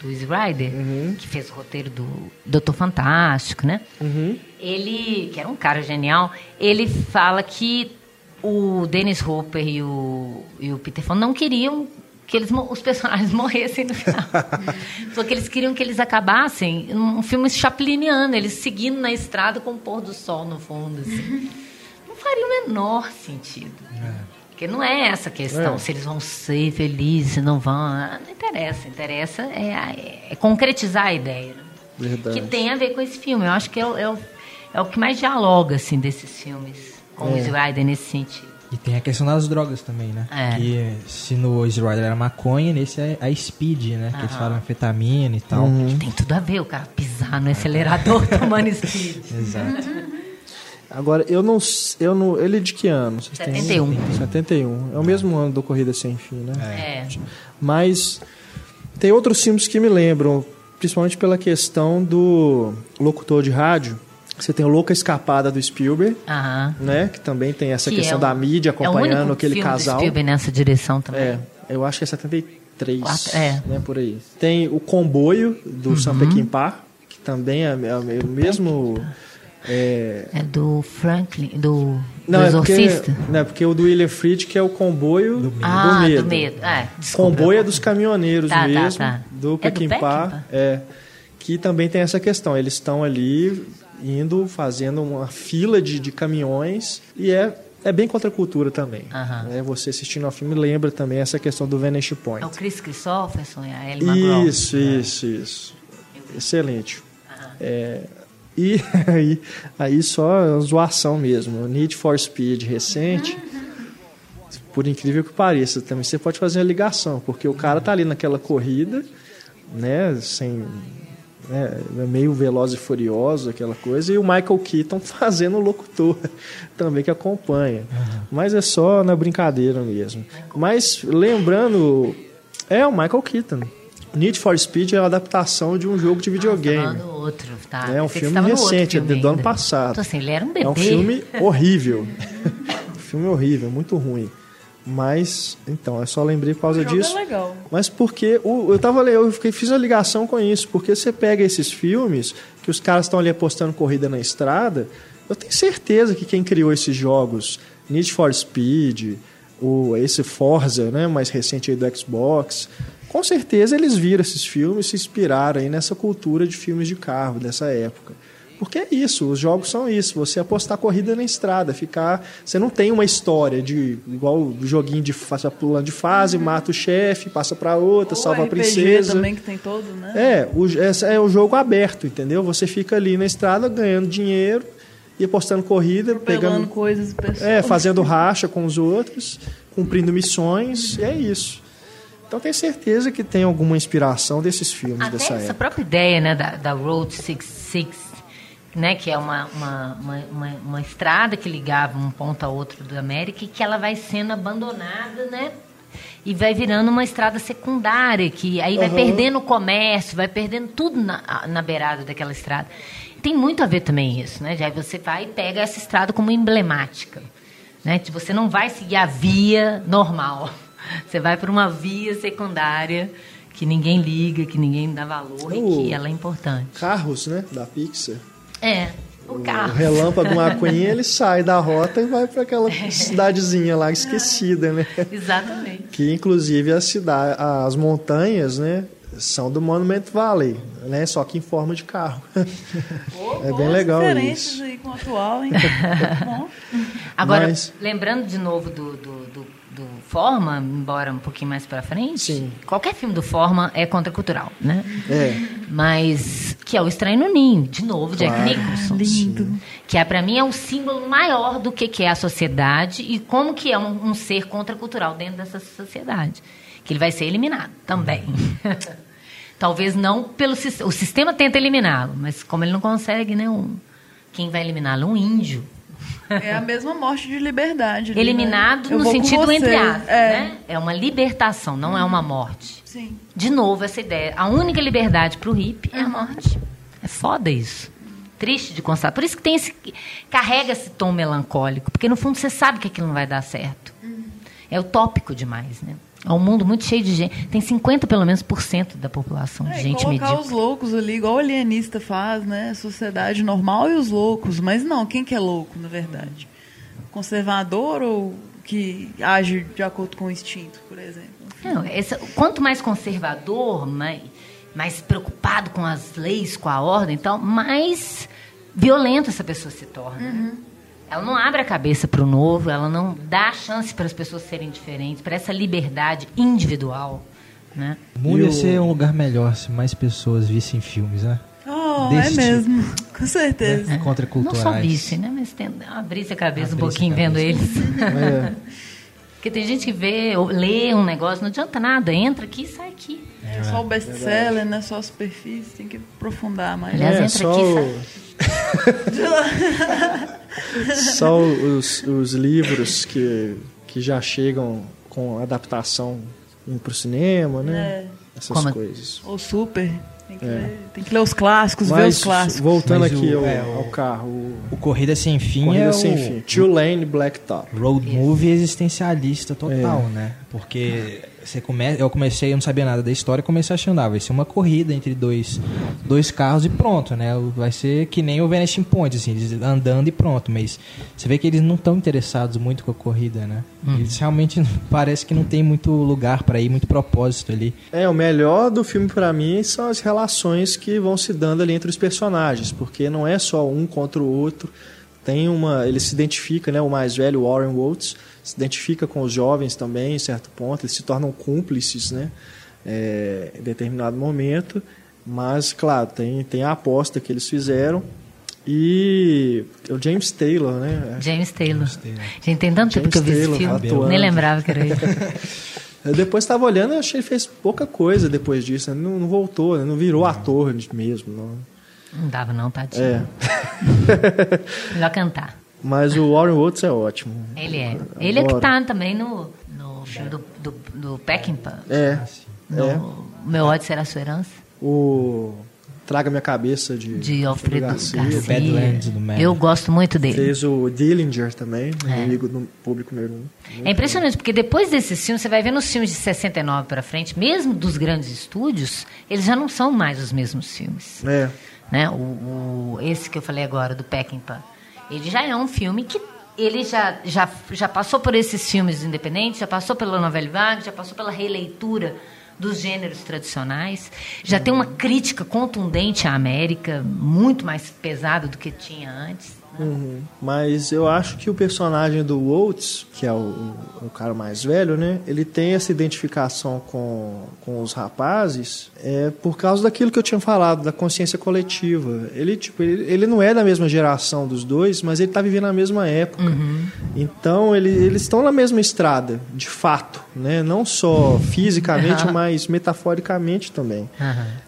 do Easy Rider, que fez o roteiro do Doutor Fantástico, né? Ele, que era um cara genial, ele fala que o Dennis Hopper e o, e o Peter Fonda não queriam que eles, os personagens morressem no final. Porque eles queriam que eles acabassem um filme chapliniano, eles seguindo na estrada com o pôr do sol no fundo, assim. Não faria o menor sentido. Porque não é essa a questão, É. se eles vão ser felizes, se não vão. ah, Não interessa. Interessa é, é concretizar a ideia. né? Verdade. Que tem a ver com esse filme. Eu acho que é o, é o, é o que mais dialoga, assim, desses filmes com o É. Easy Rider nesse sentido. E tem a questão das drogas também, né? É. Que se no Easy Rider era maconha, nesse é a speed, né? Que eles Aham. falam anfetamina e tal. Uhum. Que tem tudo a ver o cara pisar no acelerador tomando speed. Exato. Agora, eu não, eu não. Ele é de que ano? Vocês têm- 71. 71. É o mesmo ano do Corrida Sem Fim, né? É. Mas tem outros filmes que me lembram principalmente pela questão do locutor de rádio. Você tem o Louca Escapada do Spielberg, Aham. né? Que também tem essa Que questão é o- da mídia é o acompanhando único aquele filme do casal. Spielberg nessa direção também. É, eu acho que é 73, Quatro, é. né, por aí. Tem o Comboio do Sam Uhum. Peckinpah, que também é, é o mesmo... É, É do Franklin, do, não, do é porque, Exorcista? não, é porque o do William Fried, que é o Comboio do, ah, Medo. do medo. É, desculpa, Comboio é dos caminhoneiros Tá, tá, mesmo, tá. do É do Peckinpah, Peckinpah? é, que também tem essa questão. Eles estão ali indo, fazendo uma fila de, de caminhões e é, é bem contra a cultura também. Aham. né? Você assistindo ao filme lembra também essa questão do Vanish Point. É o Chris Christopherson e a Ellie McGraw. Isso, isso, isso. Excelente. É, e aí, aí só zoação mesmo. Need for Speed recente, por incrível que pareça, também você pode fazer uma ligação, porque o cara tá ali naquela corrida, né, sem né, meio veloz e furioso, aquela coisa, e o Michael Keaton fazendo o locutor também que acompanha. Mas é só na brincadeira mesmo. Mas lembrando, é o Michael Keaton. Need for Speed é a adaptação de um jogo de videogame. Ah, outro, tá. É um filme recente, é filme do ano passado. Então, assim, ele era um bebê. É um filme horrível. um filme horrível, muito ruim. Mas, então, eu só lembrei por causa jogo disso. é legal. Mas porque o, eu tava eu fiquei, fiz uma ligação com isso, porque você pega esses filmes que os caras estão ali apostando corrida na estrada, eu tenho certeza que quem criou esses jogos, Need for Speed, o esse Forza, né, mais recente aí do Xbox, com certeza eles viram esses filmes, se inspiraram aí nessa cultura de filmes de carro dessa época. Porque é isso, os jogos são isso, você apostar corrida na estrada, ficar. Você não tem uma história de. igual o joguinho de faixa pulando de fase, mata o chefe, passa pra outra, Ou salva a RPG princesa. também que tem todo, né? É, o, esse é o jogo aberto, entendeu? Você fica ali na estrada ganhando dinheiro e apostando corrida, Atropelando pegando. coisas pessoas. É, fazendo racha com os outros, cumprindo missões, e é isso. Então tenho certeza que tem alguma inspiração desses filmes Até dessa essa época. própria ideia né, da, da Road 66, né, que é uma, uma, uma, uma, estrada que ligava um ponto a outro da América e que ela vai sendo abandonada, né? E vai virando uma estrada secundária, que aí vai Aham. perdendo o comércio, vai perdendo tudo na, na beirada daquela estrada. Tem muito a ver também isso, né? Já você vai e pega essa estrada como emblemática. Né? Você não vai seguir a via normal. Você vai para uma via secundária que ninguém liga, que ninguém dá valor e Oh. que ela é importante. Carros, né? Da Pixar. É, o O carro. relâmpago McQueen, ele sai da rota e vai para aquela cidadezinha lá esquecida, né? Exatamente. Que inclusive a cidade, as montanhas, né, são do Monument Valley, né, só que em forma de carro. Pô, É bem legal isso. aí com o atual, hein? Bom. Agora, Mas- lembrando de novo do, do, do, do Forma, embora um pouquinho mais para frente, Sim. qualquer filme do Forma é contracultural, né? É, Mas que é o Estranho no Ninho, de novo, Jack Claro. Nicholson. Lindo. Que é, para mim é o símbolo maior do que, que é a sociedade e como que é um, um ser contracultural dentro dessa sociedade. Que ele vai ser eliminado também. Talvez não pelo o sistema tenta eliminá-lo, mas como ele não consegue, né, um, quem vai eliminá-lo? Um índio. É a mesma morte de liberdade. Eliminado né? Eu no sentido entre aspas, é. né? É uma libertação, não é uma morte. Sim. De novo, essa ideia. A única liberdade para o hippie é a morte. É foda isso. Triste de constatar. Por isso que tem esse, carrega esse tom melancólico. Porque, no fundo, você sabe que aquilo não vai dar certo. É utópico demais, né? É um mundo muito cheio de gente. Tem 50, pelo menos, por cento da população de É, gente colocar medíocre. os loucos ali, igual o alienista faz, né? Sociedade normal e os loucos. Mas não, quem que é louco, na verdade? Conservador ou que age de acordo com o instinto, por exemplo? Não, quanto mais conservador, mais, mais preocupado com as leis, com a ordem e tal, mais violenta essa pessoa se torna. né? Ela não abre a cabeça para o novo, ela não dá chance para as pessoas serem diferentes, para essa liberdade individual. Né? O mundo E ia ser um lugar melhor se mais pessoas vissem filmes, né? Oh, Desse é mesmo. Com certeza. né? Contraculturais. Não só vissem, né? mas tem, abrir a cabeça um pouquinho vendo cabeça. eles. é. Porque tem gente que vê, ou lê um negócio, não adianta nada, entra aqui e sai aqui. É só o best-seller, não é só a superfície, tem que aprofundar mais. Aliás, É, entra só aqui, o- Só os, os livros que, que já chegam com adaptação para o cinema, né? É. Essas Como- coisas. Ou super. Tem que, é. ler, tem que ler os clássicos, Mas, ver os clássicos. Voltando Mas aqui o, ao, é, ao, carro. O, o Corrida Sem Fim Corrida é Sem o, Fim. Two Lane Blacktop. Road Movie existencialista total, é. né? Porque você come... eu comecei, eu não sabia nada da história, comecei achando, ah, vai ser uma corrida entre dois, dois carros e pronto, né? Vai ser que nem o Vanishing Point, assim, andando e pronto. Mas você vê que eles não estão interessados muito com a corrida, né? Hum. Eles realmente parece que não tem muito lugar para ir, muito propósito ali. É, o melhor do filme para mim são as relações que vão se dando ali entre os personagens, porque não é só um contra o outro. Tem uma, ele se identifica, né, o mais velho, Warren Waltz, se identifica com os jovens também, em certo ponto, eles se tornam cúmplices, né, é, em determinado momento. Mas, claro, tem, tem a aposta que eles fizeram. E o James Taylor, né? James Taylor. James Taylor. Gente, tem tanto tempo que eu vi esse filme, atuando. nem lembrava que era ele. Eu depois estava olhando e achei que ele fez pouca coisa depois disso. Né? Não, não, voltou, né? não virou não. ator mesmo. Não. não dava não, tadinho. É. Melhor cantar. Mas o Warren Oates é ótimo. Ele é. Ele é que tá também no, no filme do, do, do Peckinpah. É. No é. Meu ódio será sua herança. O Traga Minha Cabeça de, de Alfredo Garcia. Garcia. Badlands do Mad. Eu gosto muito dele. Fez o Dillinger também, é. amigo do público número um. é impressionante, porque depois desses filmes, você vai ver nos filmes de 69 para frente, mesmo dos grandes estúdios, eles já não são mais os mesmos filmes. É. Né? O, o esse que eu falei agora, do Peckinpah ele já é um filme que ele já, já, já passou por esses filmes independentes, já passou pela novela vague, já passou pela releitura dos gêneros tradicionais, já uhum. tem uma crítica contundente à América, muito mais pesada do que tinha antes. Uhum. Mas eu acho que o personagem do Waltz, que é o, o, cara mais velho, né? Ele tem essa identificação com, com os rapazes é por causa daquilo que eu tinha falado, da consciência coletiva. Ele, tipo, ele, ele não é da mesma geração dos dois, mas ele está vivendo na mesma época. Uhum. Então, ele, eles estão na mesma estrada, de fato, né? Não só fisicamente, uhum. mas metaforicamente também.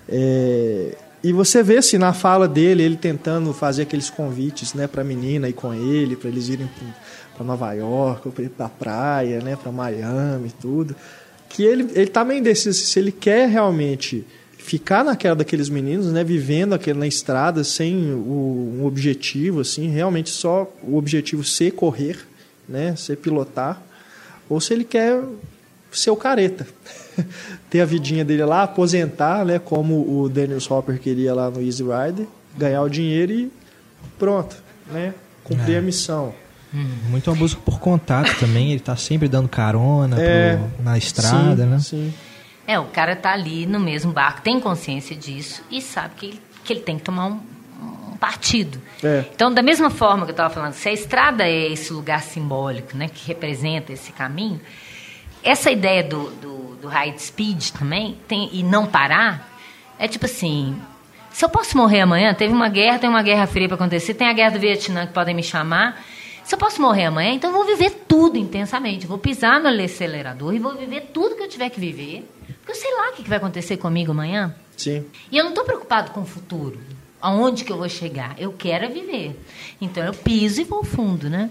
É e você vê assim na fala dele, ele tentando fazer aqueles convites, né, para menina ir com ele, para eles irem para Nova York, para ir para praia, né, para Miami, e tudo. Que ele ele tá meio indeciso se ele quer realmente ficar naquela daqueles meninos, né, vivendo aquele na estrada sem o, um objetivo assim, realmente só o objetivo ser correr, né, ser pilotar, ou se ele quer ser o careta. ter a vidinha dele lá, aposentar, né? Como o Dennis Hopper queria lá no Easy Rider, ganhar o dinheiro e pronto, né? Cumprir é. a missão. Hum, muito abuso por contato também, ele tá sempre dando carona é, pro, na estrada, sim, né? Sim. É, o cara tá ali no mesmo barco, tem consciência disso e sabe que ele, que ele tem que tomar um, um partido. É. Então, da mesma forma que eu estava falando, se a estrada é esse lugar simbólico, né, que representa esse caminho, essa ideia do, do, do high speed também, tem, e não parar, é tipo assim, se eu posso morrer amanhã, teve uma guerra, tem uma guerra fria para acontecer, tem a guerra do Vietnã que podem me chamar. Se eu posso morrer amanhã, então eu vou viver tudo intensamente. vou pisar no acelerador e vou viver tudo que eu tiver que viver. Porque eu sei lá o que vai acontecer comigo amanhã. Sim. E eu não estou preocupado com o futuro. Aonde que eu vou chegar? Eu quero é viver. Então eu piso e vou fundo, né?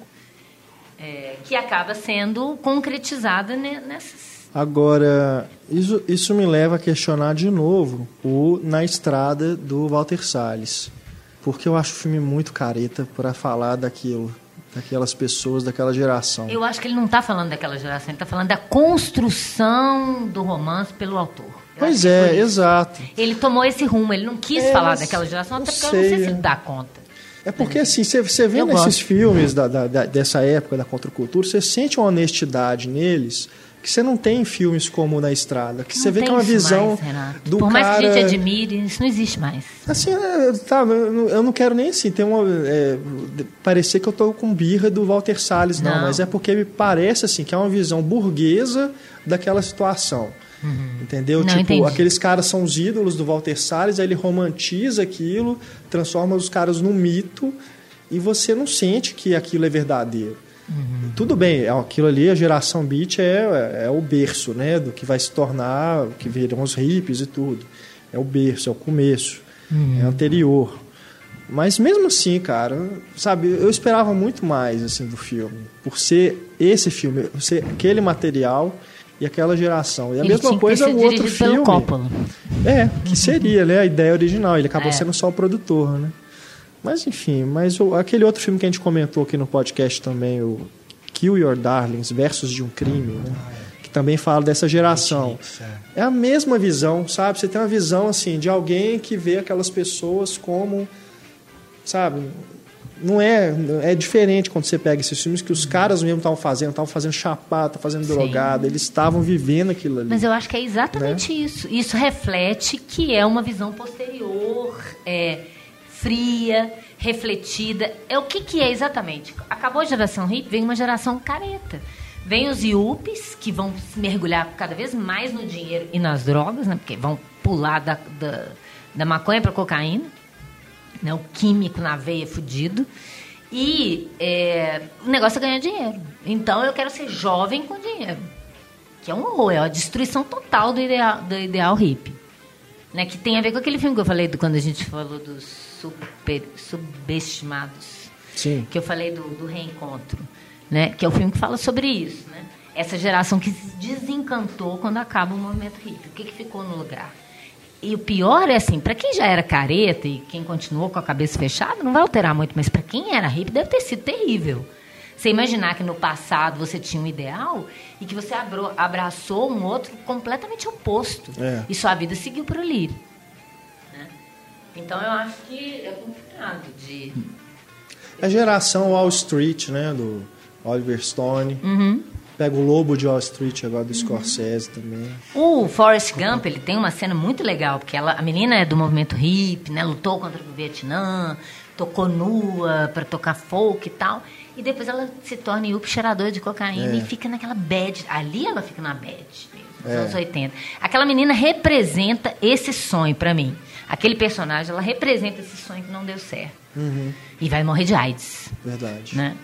É, que acaba sendo concretizada nessas. Agora, isso, isso me leva a questionar de novo o Na Estrada do Walter Salles. Porque eu acho o filme muito careta para falar daquilo, daquelas pessoas, daquela geração. Eu acho que ele não está falando daquela geração, ele está falando da construção do romance pelo autor. Eu pois é, exato. Ele tomou esse rumo, ele não quis é, falar daquela geração, até porque sei, eu não sei se ele dá conta. É porque assim, você, vê eu nesses gosto. filmes da, da, da, dessa época da contracultura, você sente uma honestidade neles que você não tem em filmes como Na Estrada, que não você vê que é uma visão mais, do Por mais que a gente admire, isso não existe mais. Assim, é, tá, eu não quero nem assim ter uma é, parecer que eu estou com birra do Walter Salles, não, não, mas é porque me parece assim que é uma visão burguesa daquela situação. Uhum. Entendeu? Não, tipo, entendi. aqueles caras são os ídolos do Walter Salles, aí ele romantiza aquilo, transforma os caras num mito e você não sente que aquilo é verdadeiro. Uhum. Tudo bem, é, aquilo ali, a geração beat é, é o berço, né? Do que vai se tornar, que viram os hippies e tudo. É o berço, é o começo, uhum. é anterior. Mas mesmo assim, cara, sabe, eu esperava muito mais assim do filme, por ser esse filme, por ser aquele material e aquela geração. E a Ele mesma coisa o outro filme. Coppola. É, que seria, né? A ideia original. Ele acabou É. sendo só o produtor, né? Mas enfim, mas o- aquele outro filme que a gente comentou aqui no podcast também, o Kill Your Darlings, Versos de um Crime, né? Que também fala dessa geração. É a mesma visão, sabe? Você tem uma visão assim de alguém que vê aquelas pessoas como, sabe? Não é, é diferente quando você pega esses filmes que os caras mesmo estavam fazendo, estavam fazendo chapado, estavam fazendo drogada, eles estavam vivendo aquilo ali. Mas eu acho que é exatamente Né? isso. Isso reflete que é uma visão posterior, é, fria, refletida. É o que, que é exatamente? Acabou a geração hippie, vem uma geração careta. Vem os yuppies, que vão se mergulhar cada vez mais no dinheiro e nas drogas, né? Porque vão pular da, da, da maconha para cocaína. Né? O químico na veia fudido. E é, o negócio é ganhar dinheiro. Então eu quero ser jovem com dinheiro que é um horror, é a destruição total do ideal, do ideal hippie. Né, que tem a ver com aquele filme que eu falei do, quando a gente falou dos super, subestimados. Sim. Que eu falei do, do reencontro. Né, que é o filme que fala sobre isso. Né? Essa geração que se desencantou quando acaba o movimento hippie. O que, que ficou no lugar? E o pior é assim, para quem já era careta e quem continuou com a cabeça fechada, não vai alterar muito, mas para quem era hippie deve ter sido terrível. Você imaginar que no passado você tinha um ideal e que você abraçou um outro completamente oposto. É. E sua vida seguiu por ali. né? Então eu acho que é complicado de. É a geração Wall Street, né? Do Oliver Stone. Uhum. Pega o Lobo de Wall Street agora do Scorsese também. O Forrest Gump, ele tem uma cena muito legal, porque ela, a menina é do movimento hip, né? Lutou contra o Vietnã, tocou nua para tocar folk e tal. E depois ela se torna yup cheiradora de cocaína É. e fica naquela bad. Ali ela fica na bad nos É. anos 80. Aquela menina representa esse sonho para mim. Aquele personagem, ela representa esse sonho que não deu certo. Uhum, E vai morrer de AIDS verdade. né?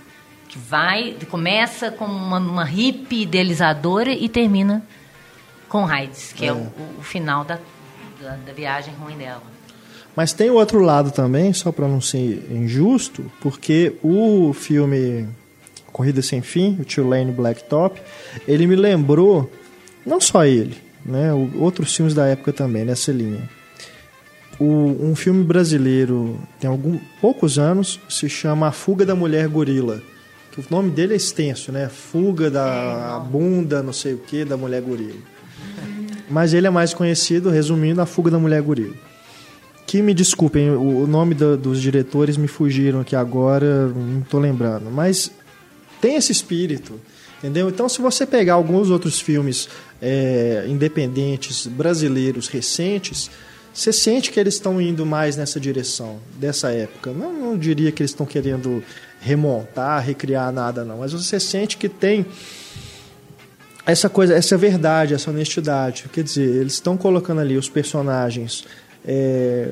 Que vai, começa com uma, uma hippie idealizadora e termina com AIDS, que é, É. o, o final da, da, da viagem ruim dela. Mas tem o outro lado também, só para não ser injusto, porque o filme Corrida Sem Fim, o Tulane Blacktop, ele me lembrou, não só ele, né, outros filmes da época também, nessa linha. O- um filme brasileiro, tem algum, poucos anos, se chama A Fuga da Mulher Gorila. Que o nome dele é extenso, né? Fuga da bunda, não sei o que, da mulher gorila. Mas ele é mais conhecido, resumindo, A Fuga da Mulher Gorila. Que me desculpem, o nome da- dos diretores me fugiram aqui agora, não estou lembrando. Mas tem esse espírito, entendeu? Então, se você pegar alguns outros filmes é, independentes brasileiros recentes, você sente que eles estão indo mais nessa direção, dessa época. Não, não diria que eles estão querendo remontar, recriar nada, não. Mas você sente que tem essa coisa, essa verdade, essa honestidade. Quer dizer, eles estão colocando ali os personagens é,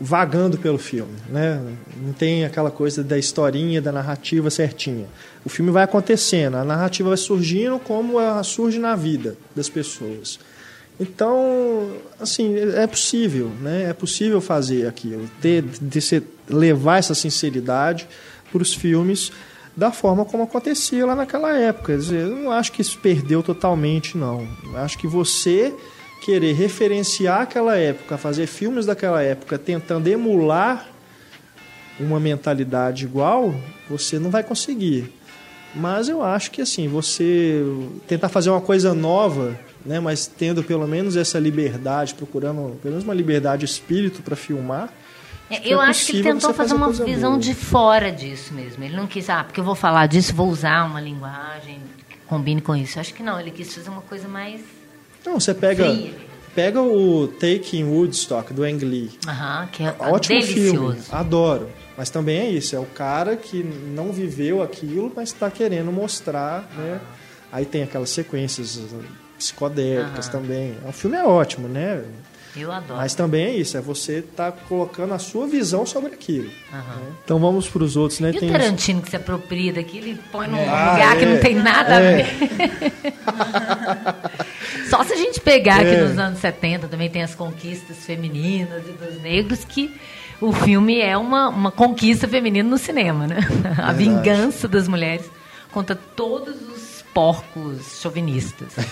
vagando pelo filme, né? Não tem aquela coisa da historinha, da narrativa certinha. O filme vai acontecendo, a narrativa vai surgindo como ela surge na vida das pessoas. Então, assim, é possível, né? É possível fazer aquilo, ter, ter, ser- levar essa sinceridade para os filmes da forma como acontecia lá naquela época. Eu não acho que isso perdeu totalmente, não. Eu acho que você querer referenciar aquela época, fazer filmes daquela época, tentando emular uma mentalidade igual, você não vai conseguir. Mas eu acho que assim, você tentar fazer uma coisa nova, né, mas tendo pelo menos essa liberdade, procurando pelo menos uma liberdade de espírito para filmar. É, eu é acho que ele tentou fazer fazer uma visão boa. de fora disso mesmo. Ele não quis, ah, porque eu vou falar disso, vou usar uma linguagem que combine com isso. Eu acho que não, ele quis fazer uma coisa mais. Não, você pega Fria. pega o Taking Woodstock do Ang Lee. Aham, que é Ótimo delicioso. filme, adoro. Mas também é isso, é o cara que não viveu aquilo, mas está querendo mostrar, né? Aí tem aquelas sequências psicodélicas Aham. também. O filme é ótimo, né? Eu adoro. Mas também é isso, é você tá colocando a sua visão sobre aquilo. Aham. né? Então vamos para os outros, né? E o Tem Tarantino que se apropria daquilo e põe num Ah, lugar que é. não tem nada É. a ver. Só se a gente pegar aqui É. nos anos 70, também tem as conquistas femininas e dos negros, que o filme é uma, uma conquista feminina no cinema, né? A Verdade. vingança das mulheres contra todos os porcos chauvinistas.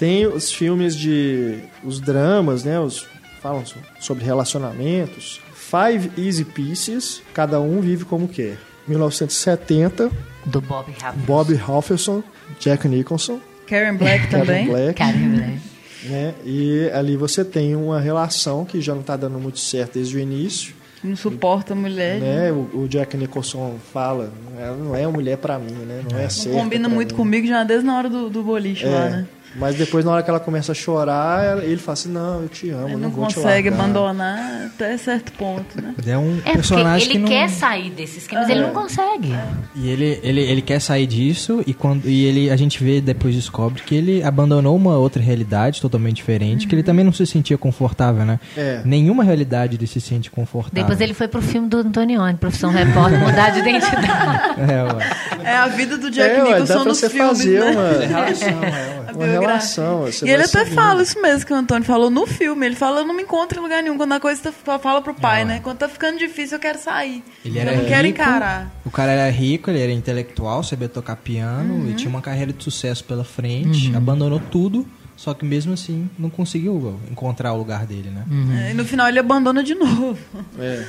Tem os filmes de. os dramas, né? Os, falam so- sobre relacionamentos. Five Easy Pieces, cada um vive como quer. 1970, Do Bob Raffles. Bob Halferson, Jack Nicholson, Karen Black Kevin também. Black, Karen Black. né? E ali você tem uma relação que já não está dando muito certo desde o início. Não suporta a mulher. Né? O, o Jack Nicholson fala, não é, não é uma mulher pra mim, né? Não é Não certa combina muito mim. comigo já desde na hora do, do boliche lá, É, né? Mas depois, na hora que ela começa a chorar, ele fala assim: Não, eu te amo, Ele não não consegue abandonar até certo ponto, né? É um É, porque personagem ele que não... quer sair desse esquema, mas ele não consegue. E ele, ele, ele quer sair disso e quando e ele a gente vê depois descobre que ele abandonou uma outra realidade totalmente diferente, que ele também não se sentia confortável, né? É. Nenhuma realidade ele se sente confortável. Depois ele foi pro filme do Antonioni, Profissão Repórter, mudar de identidade. É, ué. É a vida do Jack é, ué, Nicholson dá pra nos você filmes, fazer né? uma, relação, é, ué. A uma biografia. relação. você E ele até seguindo. fala isso mesmo que o Antônio falou no filme. Ele fala, eu não me encontro em lugar nenhum. Quando a coisa tá, fala pro pai, né? Quando tá ficando difícil, eu quero sair. Ele eu era não quero rico, encarar. O cara era rico, ele era intelectual, sabia tocar piano e tinha uma carreira de sucesso pela frente, abandonou tudo, só que mesmo assim não conseguiu encontrar o lugar dele, né? É, e no final ele abandona de novo. É.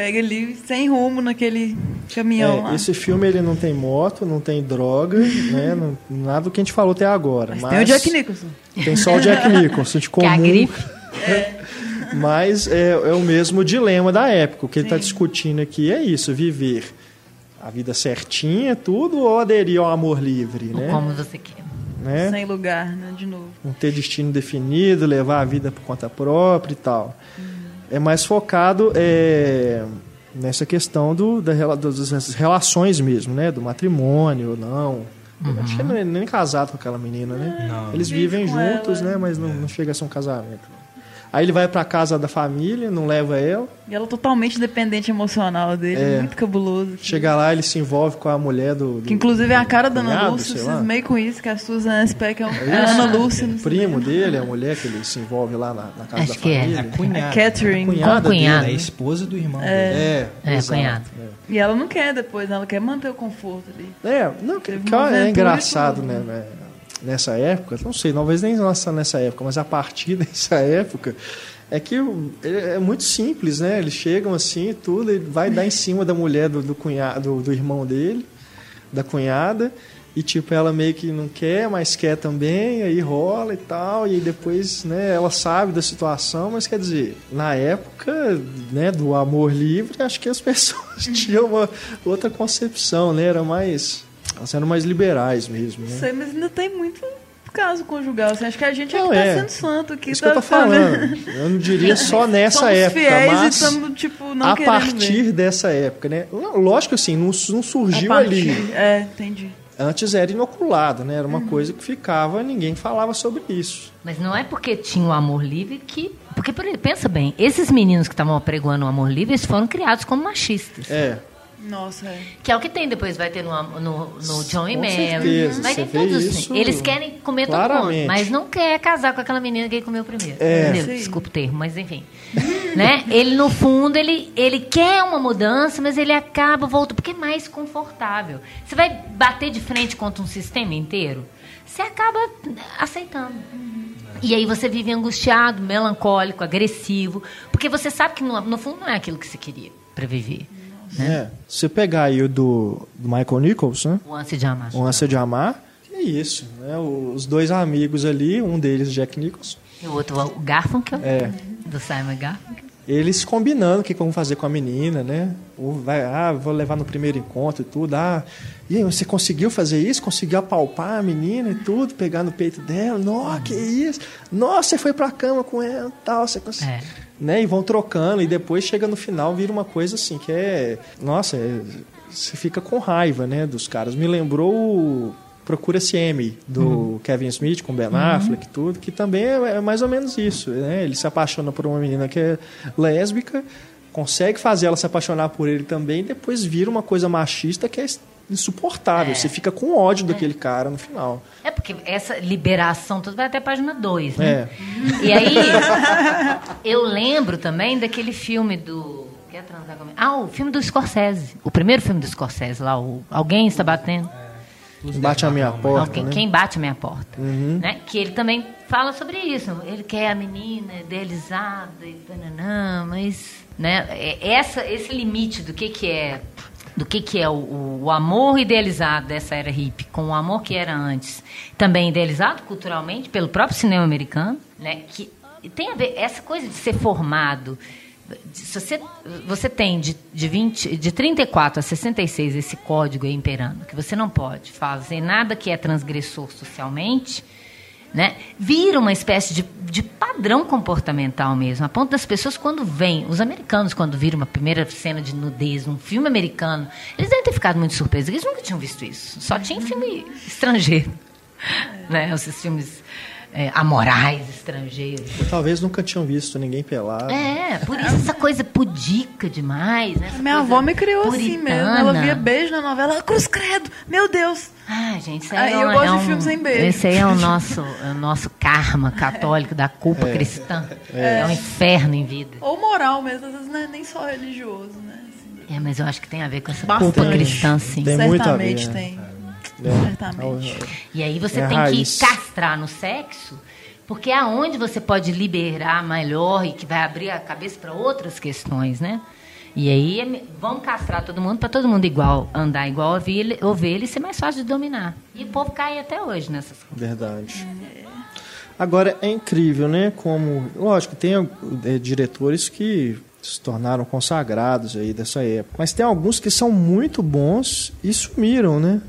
Pega ali sem rumo naquele caminhão É, lá. esse filme ele não tem moto, não tem droga, né? não- nada do que a gente falou até agora. Mas, Mas, tem o Jack Nicholson. Tem só o Jack Nicholson de Que é a comum. grife. Mas é, é o mesmo dilema da época. O que ele está discutindo aqui é isso: viver a vida certinha, tudo, ou aderir ao amor livre, Ou né? Como você quer. né? Sem lugar, né? De novo. Não ter destino definido, levar a vida por conta própria e tal. É mais focado é, nessa questão do, da, das relações mesmo, né? Do matrimônio ou não. Acho que ele não é nem casado com aquela menina, né? Não. Eles Vive vivem juntos, ela. né? Mas não, não chega a ser um casamento. Aí ele vai pra casa da família, não leva ela. E ela totalmente dependente emocional dele. É. Muito cabuloso. Chega lá, ele se envolve com a mulher do. do Que inclusive é a cara da Ana Lúcia. meio com isso, que a Susan Speck é, um- é a isso? Ana Lúcia. não sei. primo dele, a mulher que ele se envolve lá na, na casa Acho da que é. família. A cunhada. A Catherine. Cunhada Concunhada. dele, É a esposa do irmão dele. É, É, exato, cunhado. E ela não quer depois, né? ela quer manter o conforto ali. É, é não, que, Teve que uma é engraçado, né, né, Nessa época, não sei, talvez nem lançando nessa época, mas a partir dessa época, é que é muito simples, né? Eles chegam assim tudo, ele vai dar em cima da mulher do, do cunhado, do, do irmão dele, da cunhada, e tipo, ela meio que não quer, mas quer também, aí rola e tal, e depois, né, ela sabe da situação, mas quer dizer, na época, né, do amor livre, acho que as pessoas tinham uma outra concepção, né? Era mais. Elas eram mais liberais mesmo, né? sei, mas ainda tem muito caso conjugal. Assim, acho que a gente Não, é que tá é. sendo santo aqui. Isso que eu tá tô falando. Eu não diria só nessa Somos época, mas e estamos, tipo, não a partir ver. dessa época, né? Lógico assim, não, não surgiu partir- ali. É, entendi. Antes era inoculado, né? Era Uhum. uma coisa que ficava, ninguém falava sobre isso. Mas não é porque tinha o amor livre que. Porque, por- pensa bem, esses meninos que estavam apregoando o amor livre, eles foram criados como machistas. É. Nossa, é. Que é o que tem depois, vai ter no, no, no John e Mary. certeza, Vai ter todos isso assim. Eles querem comer todo mundo, mas não quer casar com aquela menina que ele comeu primeiro. É. Entendeu? Sim. Desculpa o termo, mas enfim. né? Ele, no fundo, ele, ele quer uma mudança, mas ele acaba voltando, porque é mais confortável. Você vai bater de frente contra um sistema inteiro, você acaba aceitando. E aí você vive angustiado, melancólico, agressivo, porque você sabe que no, no fundo não é aquilo que você queria para viver. É. Se você pegar aí o do, do Michael Nichols, né? O ânsia de amar. O Ânsia de Amar, que é isso, né? Os dois amigos ali, um deles, Jack Nicholson, E o outro, o Garfunkel, É. do Simon Garfunkel. eles combinando o que vão fazer com a menina, né? Ou vai, ah, vou levar no primeiro encontro e tudo. Ah, e aí, você conseguiu fazer isso? Conseguiu apalpar a menina e tudo, pegar no peito dela? Nossa, que isso? Nossa, você foi pra cama com ela e tal, você conseguiu. É. Né? E vão trocando, e depois chega no final, vira uma coisa assim, que é. Nossa, é- você fica com raiva, né, dos caras. Me lembrou o Procura-se M, do Kevin Smith com Ben Affleck e tudo, que também é, é mais ou menos isso. Né? Ele se apaixona por uma menina que é lésbica, consegue fazer ela se apaixonar por ele também, e depois vira uma coisa machista que é insuportável. É. Você fica com ódio daquele cara no final. É porque essa liberação toda vai até a página 2, né? É. E aí, eu lembro também daquele filme do. Quer transar comigo? Ah, o filme do Scorsese. O primeiro filme do Scorsese lá, o Alguém Está Batendo. Bate a minha porta, Alguém- né? Quem bate a minha porta. Uhum. Né? Que ele também fala sobre isso. Ele quer a menina idealizada e tananã, mas né? é- essa, esse limite do que, que é do que, que é o, o- amor idealizado dessa era hippie com o amor que era antes, também idealizado culturalmente pelo próprio cinema americano, né? que tem a ver essa coisa de ser formado se você, você tem de, de, 20, de 34 a 66 esse código aí imperando, que você não pode fazer nada que é transgressor socialmente, né? vira uma espécie de, de padrão comportamental mesmo, a ponto das pessoas quando vêm, os americanos quando viram uma primeira cena de nudez num filme americano, eles devem ter ficado muito surpresos, eles nunca tinham visto isso, só tinha em filme estrangeiro, né? esses filmes é, amorais estrangeiros. Ou talvez nunca tinham visto ninguém pelado. É, por isso essa coisa pudica demais, né? Minha avó me criou assim mesmo. puritana. Ela via beijo na novela. Cruz credo, meu Deus. Ah, gente, isso Aí aí é eu um- gosto é de um- filme sem beijo. Esse aí é o nosso, é o nosso karma católico da culpa cristã. É. um inferno em vida. Ou moral mesmo, às vezes não é nem só religioso, né? Assim, É, mas eu acho que tem a ver com essa Bastante. culpa cristã, sim. Tem ver, certamente né? tem. É. Certamente. E aí você É tem raiz. que castrar no sexo, porque é aonde você pode liberar melhor e que vai abrir a cabeça para outras questões, né? E aí é vamos castrar todo mundo para todo mundo igual, andar igual ovelha, ovelha e ser mais fácil de dominar. E o povo cai até hoje nessas coisas. Verdade. Agora, é incrível, né? Como, lógico, tem é, diretores que se tornaram consagrados aí dessa época. Mas tem alguns que são muito bons e sumiram, né?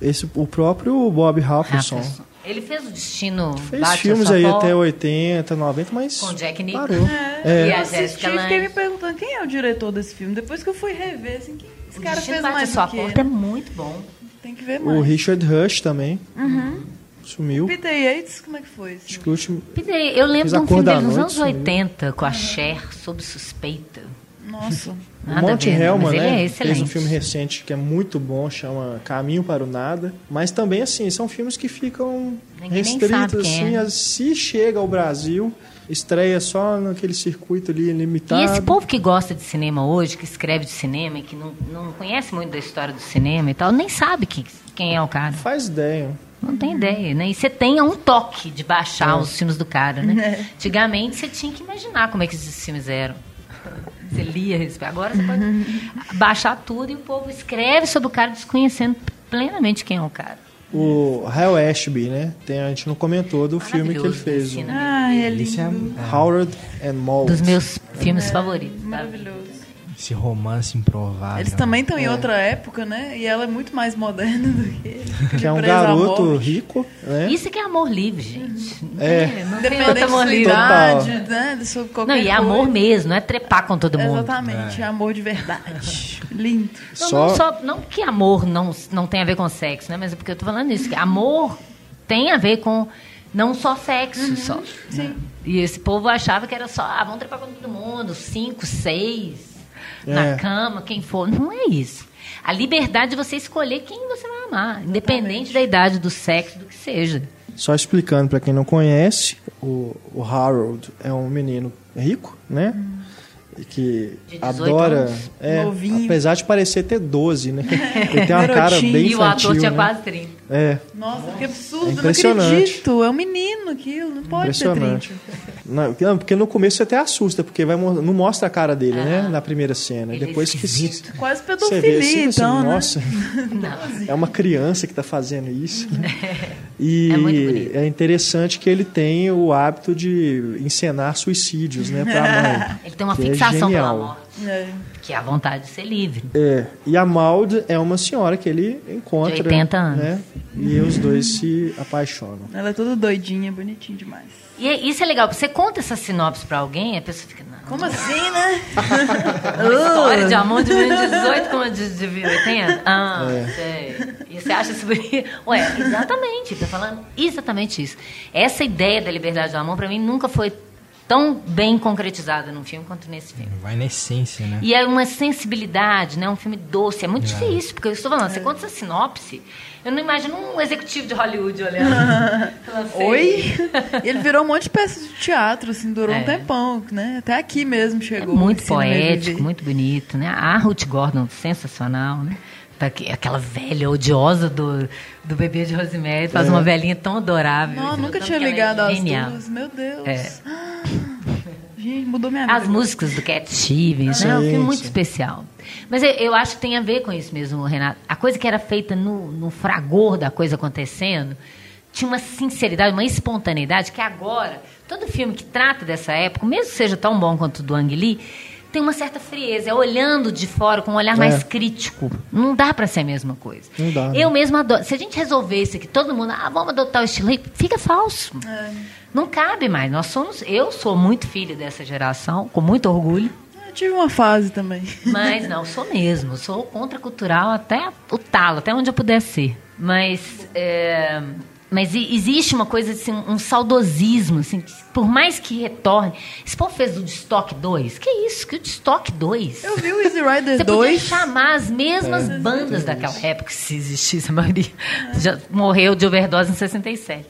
Esse, o próprio Bob Halferson. Ele fez o Destino Fez Bate a filmes aí até 80, 90, mas Com Jack Nicholson. parou. E É, a Eu Jéssica assisti e fiquei me Lange. perguntando quem é o diretor desse filme. Depois que eu fui rever, assim, quem esse O cara fez Bate a mais Sua Porta é muito bom. Tem que ver o mais. Richard Rush também. Uhum. Sumiu. Peter Yates, como é que foi? Assim? O último. Peter, Eu lembro de A um filme dele nos anos sumiu. 80, com a Cher, sob suspeita. Nossa. O Nada Monte ver, né? É fez um filme recente que é muito bom, chama Caminho para o Nada. Mas também, assim, são filmes que ficam Ninguém nem restritos, quem assim. é. Se chega ao Brasil, estreia só naquele circuito ali limitado. E esse povo que gosta de cinema hoje, que escreve de cinema e que não, não conhece muito da história do cinema e tal, nem sabe que, quem é o cara. Faz ideia. Não tem ideia, né? E você tem um toque de baixar É. os filmes do cara, né? Antigamente você tinha que imaginar como é que esses filmes eram. Você lia a respeito. Agora você pode baixar tudo e o povo escreve sobre o cara desconhecendo plenamente quem é o cara. O Hal Ashby, né? Tem, a gente não comentou do filme que ele Maravilhoso, fez. Ai, é é, lindo. é, Howard and Maude. Dos meus filmes favoritos. tá? Esse romance improvável. Eles também estão em outra época, né? E ela é muito mais moderna do que Que é um garoto morte. rico, né? Isso que é amor livre, gente. Não É. não tem Independente outro da amor sua livre. idade, né? De sobre qualquer Não, e é amor mesmo, não é trepar com todo mundo. Exatamente, é. amor de verdade. Lindo. Não, Só- não, só, não que amor não, não tem a ver com sexo, né? Mas é porque eu tô falando isso. Que amor tem a ver com não só sexo, só. Sim. E esse povo achava que era só, ah, vamos trepar com todo mundo, cinco, seis, É. na cama, quem for. Não é isso. A liberdade de você escolher quem você vai amar, independente da idade, do sexo, do que seja. Só explicando para quem não conhece, o, o Harold é um menino rico, né? E que De 18 adora. anos. É, Novinho. apesar de parecer ter 12, né? Ele tem uma cara bem e o ator infantil. tinha né? quase 30. É, Nossa, que absurdo, É não impressionante. acredito. É um menino aquilo, não pode ter 30. impressionante. Não, porque- não, no começo você até assusta, porque vai, não mostra a cara dele, né? Aham. Na primeira cena. Ele é Depois que esquisito. Quase você pedofilia, vê assim, assim, então, né? nossa, Não. é uma criança que está fazendo isso. E É muito bonito. é interessante que ele tem o hábito de encenar suicídios, né, pra mãe. Ele tem uma é fixação pela genial. morte, É. que é a vontade de ser livre. É, e a Maud é uma senhora que ele encontra. De 80 anos. Né? E os dois se apaixonam. Ela é toda doidinha, bonitinha demais. E é- isso é legal, você conta essa sinopse pra alguém, a pessoa fica, não. Como assim, né? Uma história de amor de 2018 como de, de 80? Ah, É. sei. E você acha isso bonito? Ué, exatamente, tá falando exatamente isso. Essa ideia da liberdade do amor, pra mim, nunca foi tão bem concretizada num filme quanto nesse filme. Vai na essência, né? E é uma sensibilidade, né? Um filme doce. É muito difícil, porque eu estou falando, você conta essa sinopse, eu não imagino um executivo de Hollywood olhando. Oi? E ele virou um monte de peças de teatro, assim, durou É. um tempão, né? Até aqui mesmo É chegou. muito Ensina a poético, muito bonito, né? A Ruth Gordon, sensacional, né? Aquela velha odiosa do, do bebê de Rosemary, faz é. uma velhinha tão adorável. Não, nunca tinha ligado é as duas. Meu Deus. É. Gente, mudou minha vida. As músicas do Cat Stevens, né? É um filme muito especial. Mas eu, eu, acho que tem a ver com isso mesmo, Renato. A coisa que era feita no, no fragor da coisa acontecendo tinha uma sinceridade, uma espontaneidade que agora, todo filme que trata dessa época, mesmo que seja tão bom quanto o do Ang Lee, tem uma certa frieza, é olhando de fora com um olhar é. mais crítico. Não dá para ser a mesma coisa. Não dá, né? Eu mesma adoro. Se a gente resolvesse que todo mundo, ah, vamos adotar o estilo hippie, fica falso. É. Não cabe mais. Nós somos, eu sou muito filho dessa geração, com muito orgulho. Eu tive uma fase também. Mas não, sou mesmo. Sou contracultural até o talo, até onde eu puder ser. Mas é, mas existe uma coisa assim, um saudosismo, assim, por mais que retorne. Esse povo fez o Destock 2. Que isso? Que o Destock 2? Eu vi o Easy Rider Você 2. Você podia chamar as mesmas é, bandas é daquela época, se existisse a maioria. É. Já morreu de overdose em 67.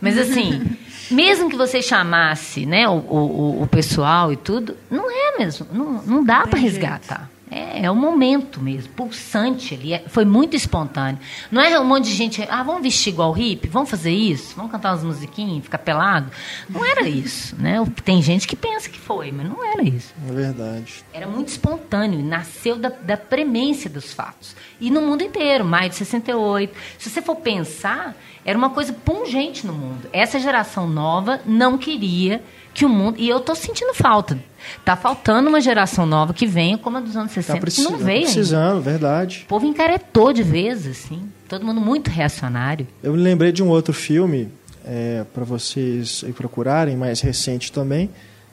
Mas assim, mesmo que você chamasse né, o, o, o pessoal e tudo, não é mesmo. Não, não dá para resgatar. É, é o momento mesmo, pulsante ali. É, foi muito espontâneo. Não é um monte de gente, ah, vamos vestir igual hippie, vamos fazer isso, vamos cantar umas musiquinhas, ficar pelado. Não era isso, né? Tem gente que pensa que foi, mas não era isso. É verdade. Era muito espontâneo, nasceu da, da premência dos fatos. E no mundo inteiro, maio de 68. Se você for pensar, era uma coisa pungente no mundo. Essa geração nova não queria que o mundo. E eu estou sentindo falta. Está faltando uma geração nova que venha como a dos anos 60, tá que não veio precisando, ainda. verdade. O povo encaretou de vez, assim. Todo mundo muito reacionário. Eu me lembrei de um outro filme, é, para vocês procurarem, mais recente também,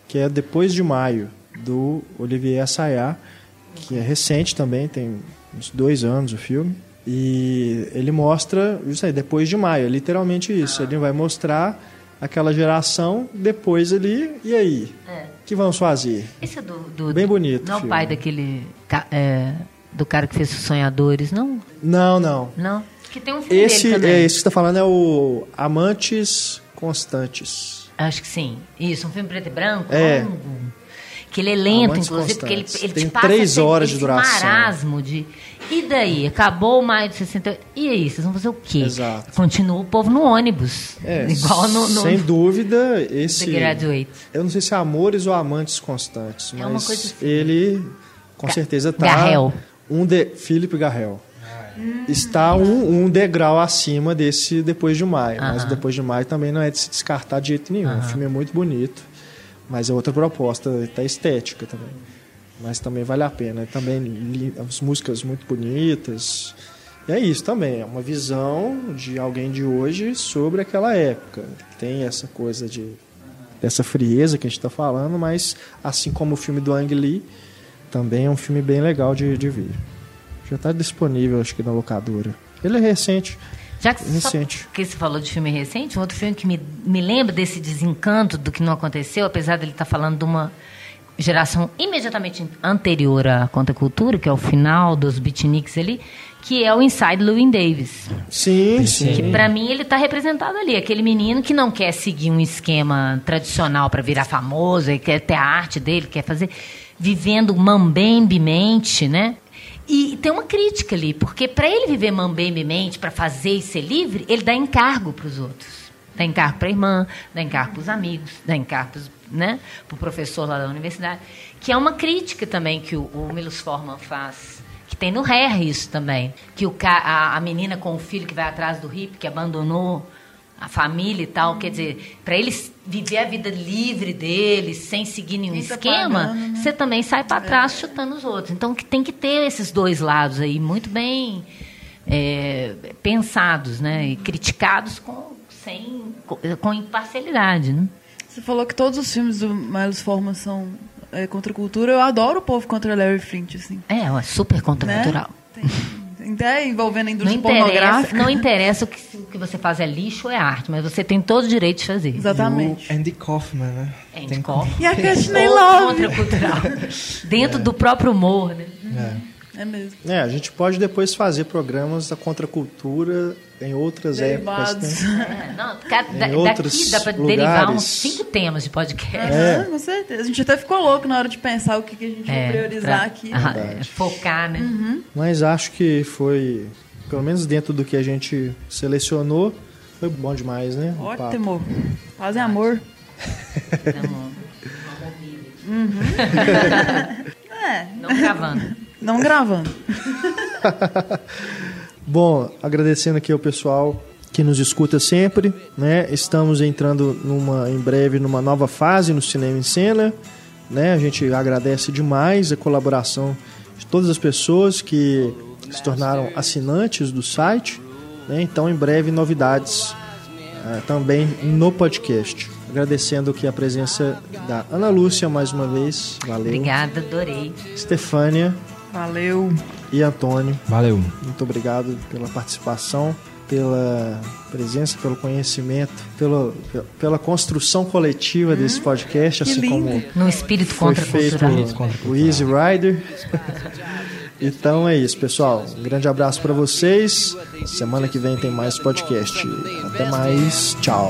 que é Depois de Maio, do Olivier Assayas, que é recente também, tem uns dois anos o filme. E ele mostra isso aí, depois de maio, é literalmente isso. Ele vai mostrar aquela geração, depois ali, e aí? É. O que vamos fazer? Esse é do. do Bem bonito. Não é o pai daquele. É, do cara que fez os Sonhadores, não? Não, não. Não? Que tem um filme esse, dele também. É, esse que você está falando é o Amantes Constantes. Acho que sim. Isso, um filme preto e branco. É. Longo. Que ele é lento, Amantes inclusive, porque ele, ele tem te passa três horas de duração. marasmo de e daí? Acabou o maio de 68. E aí? Vocês vão fazer o quê? Exato. Continua o povo no ônibus. É, igual no, no, Sem dúvida, esse. The Graduate. Eu não sei se é Amores ou Amantes Constantes, é mas assim. ele com Ga certeza está. Garrel. Um de. Philip Garrel. Está um, um, degrau acima desse Depois de Maio. Uh -huh. Mas Depois de Maio também não é de se descartar de jeito nenhum. Uh -huh. O filme é muito bonito. Mas é outra proposta, está estética também mas também vale a pena. Também as músicas muito bonitas. E é isso também, é uma visão de alguém de hoje sobre aquela época. Tem essa coisa de dessa frieza que a gente está falando, mas assim como o filme do Ang Lee, também é um filme bem legal de, de ver. Já está disponível, acho que na locadora. Ele é recente. Já que, recente. que você falou de filme recente, um outro filme que me, me lembra desse desencanto do que não aconteceu, apesar dele estar tá falando de uma geração imediatamente anterior à contracultura, que é o final dos beatniks ali, que é o Inside Llewyn Davis. Sim, sim. Que para mim ele está representado ali, aquele menino que não quer seguir um esquema tradicional para virar famoso, ele quer ter a arte dele, quer fazer vivendo mambembemente, né? E tem uma crítica ali, porque para ele viver mambembemente, para fazer e ser livre, ele dá encargo para os outros. Dá encargo para a irmã, dá encargo para os amigos, dá encargo para né, o professor lá da universidade, que é uma crítica também que o, o Milos Forman faz, que tem no Hair isso também, que o, a, a menina com o filho que vai atrás do hippie, que abandonou a família e tal, quer dizer, para eles viver a vida livre deles, sem seguir nenhum Isso esquema, pagando, né? você também sai para trás é. chutando os outros. Então que tem que ter esses dois lados aí muito bem é, pensados, né, e criticados com sem com, com imparcialidade, né? Você falou que todos os filmes do Miles Forman são é, contra a cultura. Eu adoro o povo contra Larry Flint, assim. É, é super contracultural. Né? Até envolvendo a indústria não pornográfica. Não interessa o que, o que você faz é lixo ou é arte, mas você tem todo o direito de fazer. Exatamente. E o Andy Kaufman, né? Andy tem Kaufman. E a Courtney Love. Contracultural. Dentro é. do próprio humor, né? É. É mesmo. É, a gente pode depois fazer programas da contracultura em outras Derivados. épocas. Né? É, não, ca- Em da- outros daqui dá pra lugares. derivar uns cinco temas de podcast. É. Ah, com certeza. A gente até ficou louco na hora de pensar o que, que a gente É, vai priorizar pra- aqui. ah, Verdade. é, focar, né? Mas acho que foi, pelo menos dentro do que a gente selecionou, foi bom demais, né? Ótimo. Paz e amor. Então, É, não gravando. Não gravando. Bom, agradecendo aqui ao pessoal que nos escuta sempre, né? Estamos entrando numa em breve numa nova fase no Cinema em Cena, né? A gente agradece demais a colaboração de todas as pessoas que se tornaram assinantes do site, né? Então, em breve novidades eh, também no podcast. Agradecendo aqui a presença da Ana Lúcia mais uma vez, valeu. Obrigada, adorei. Stefânia Valeu. e Antônio. Valeu. Muito obrigado pela participação, pela presença, pelo conhecimento, pela, pela construção coletiva desse podcast, assim lindo. como No espírito feito contracultural. o Easy Rider. Então é isso, pessoal. Um grande abraço para vocês. Semana que vem tem mais podcast. Até mais. Tchau.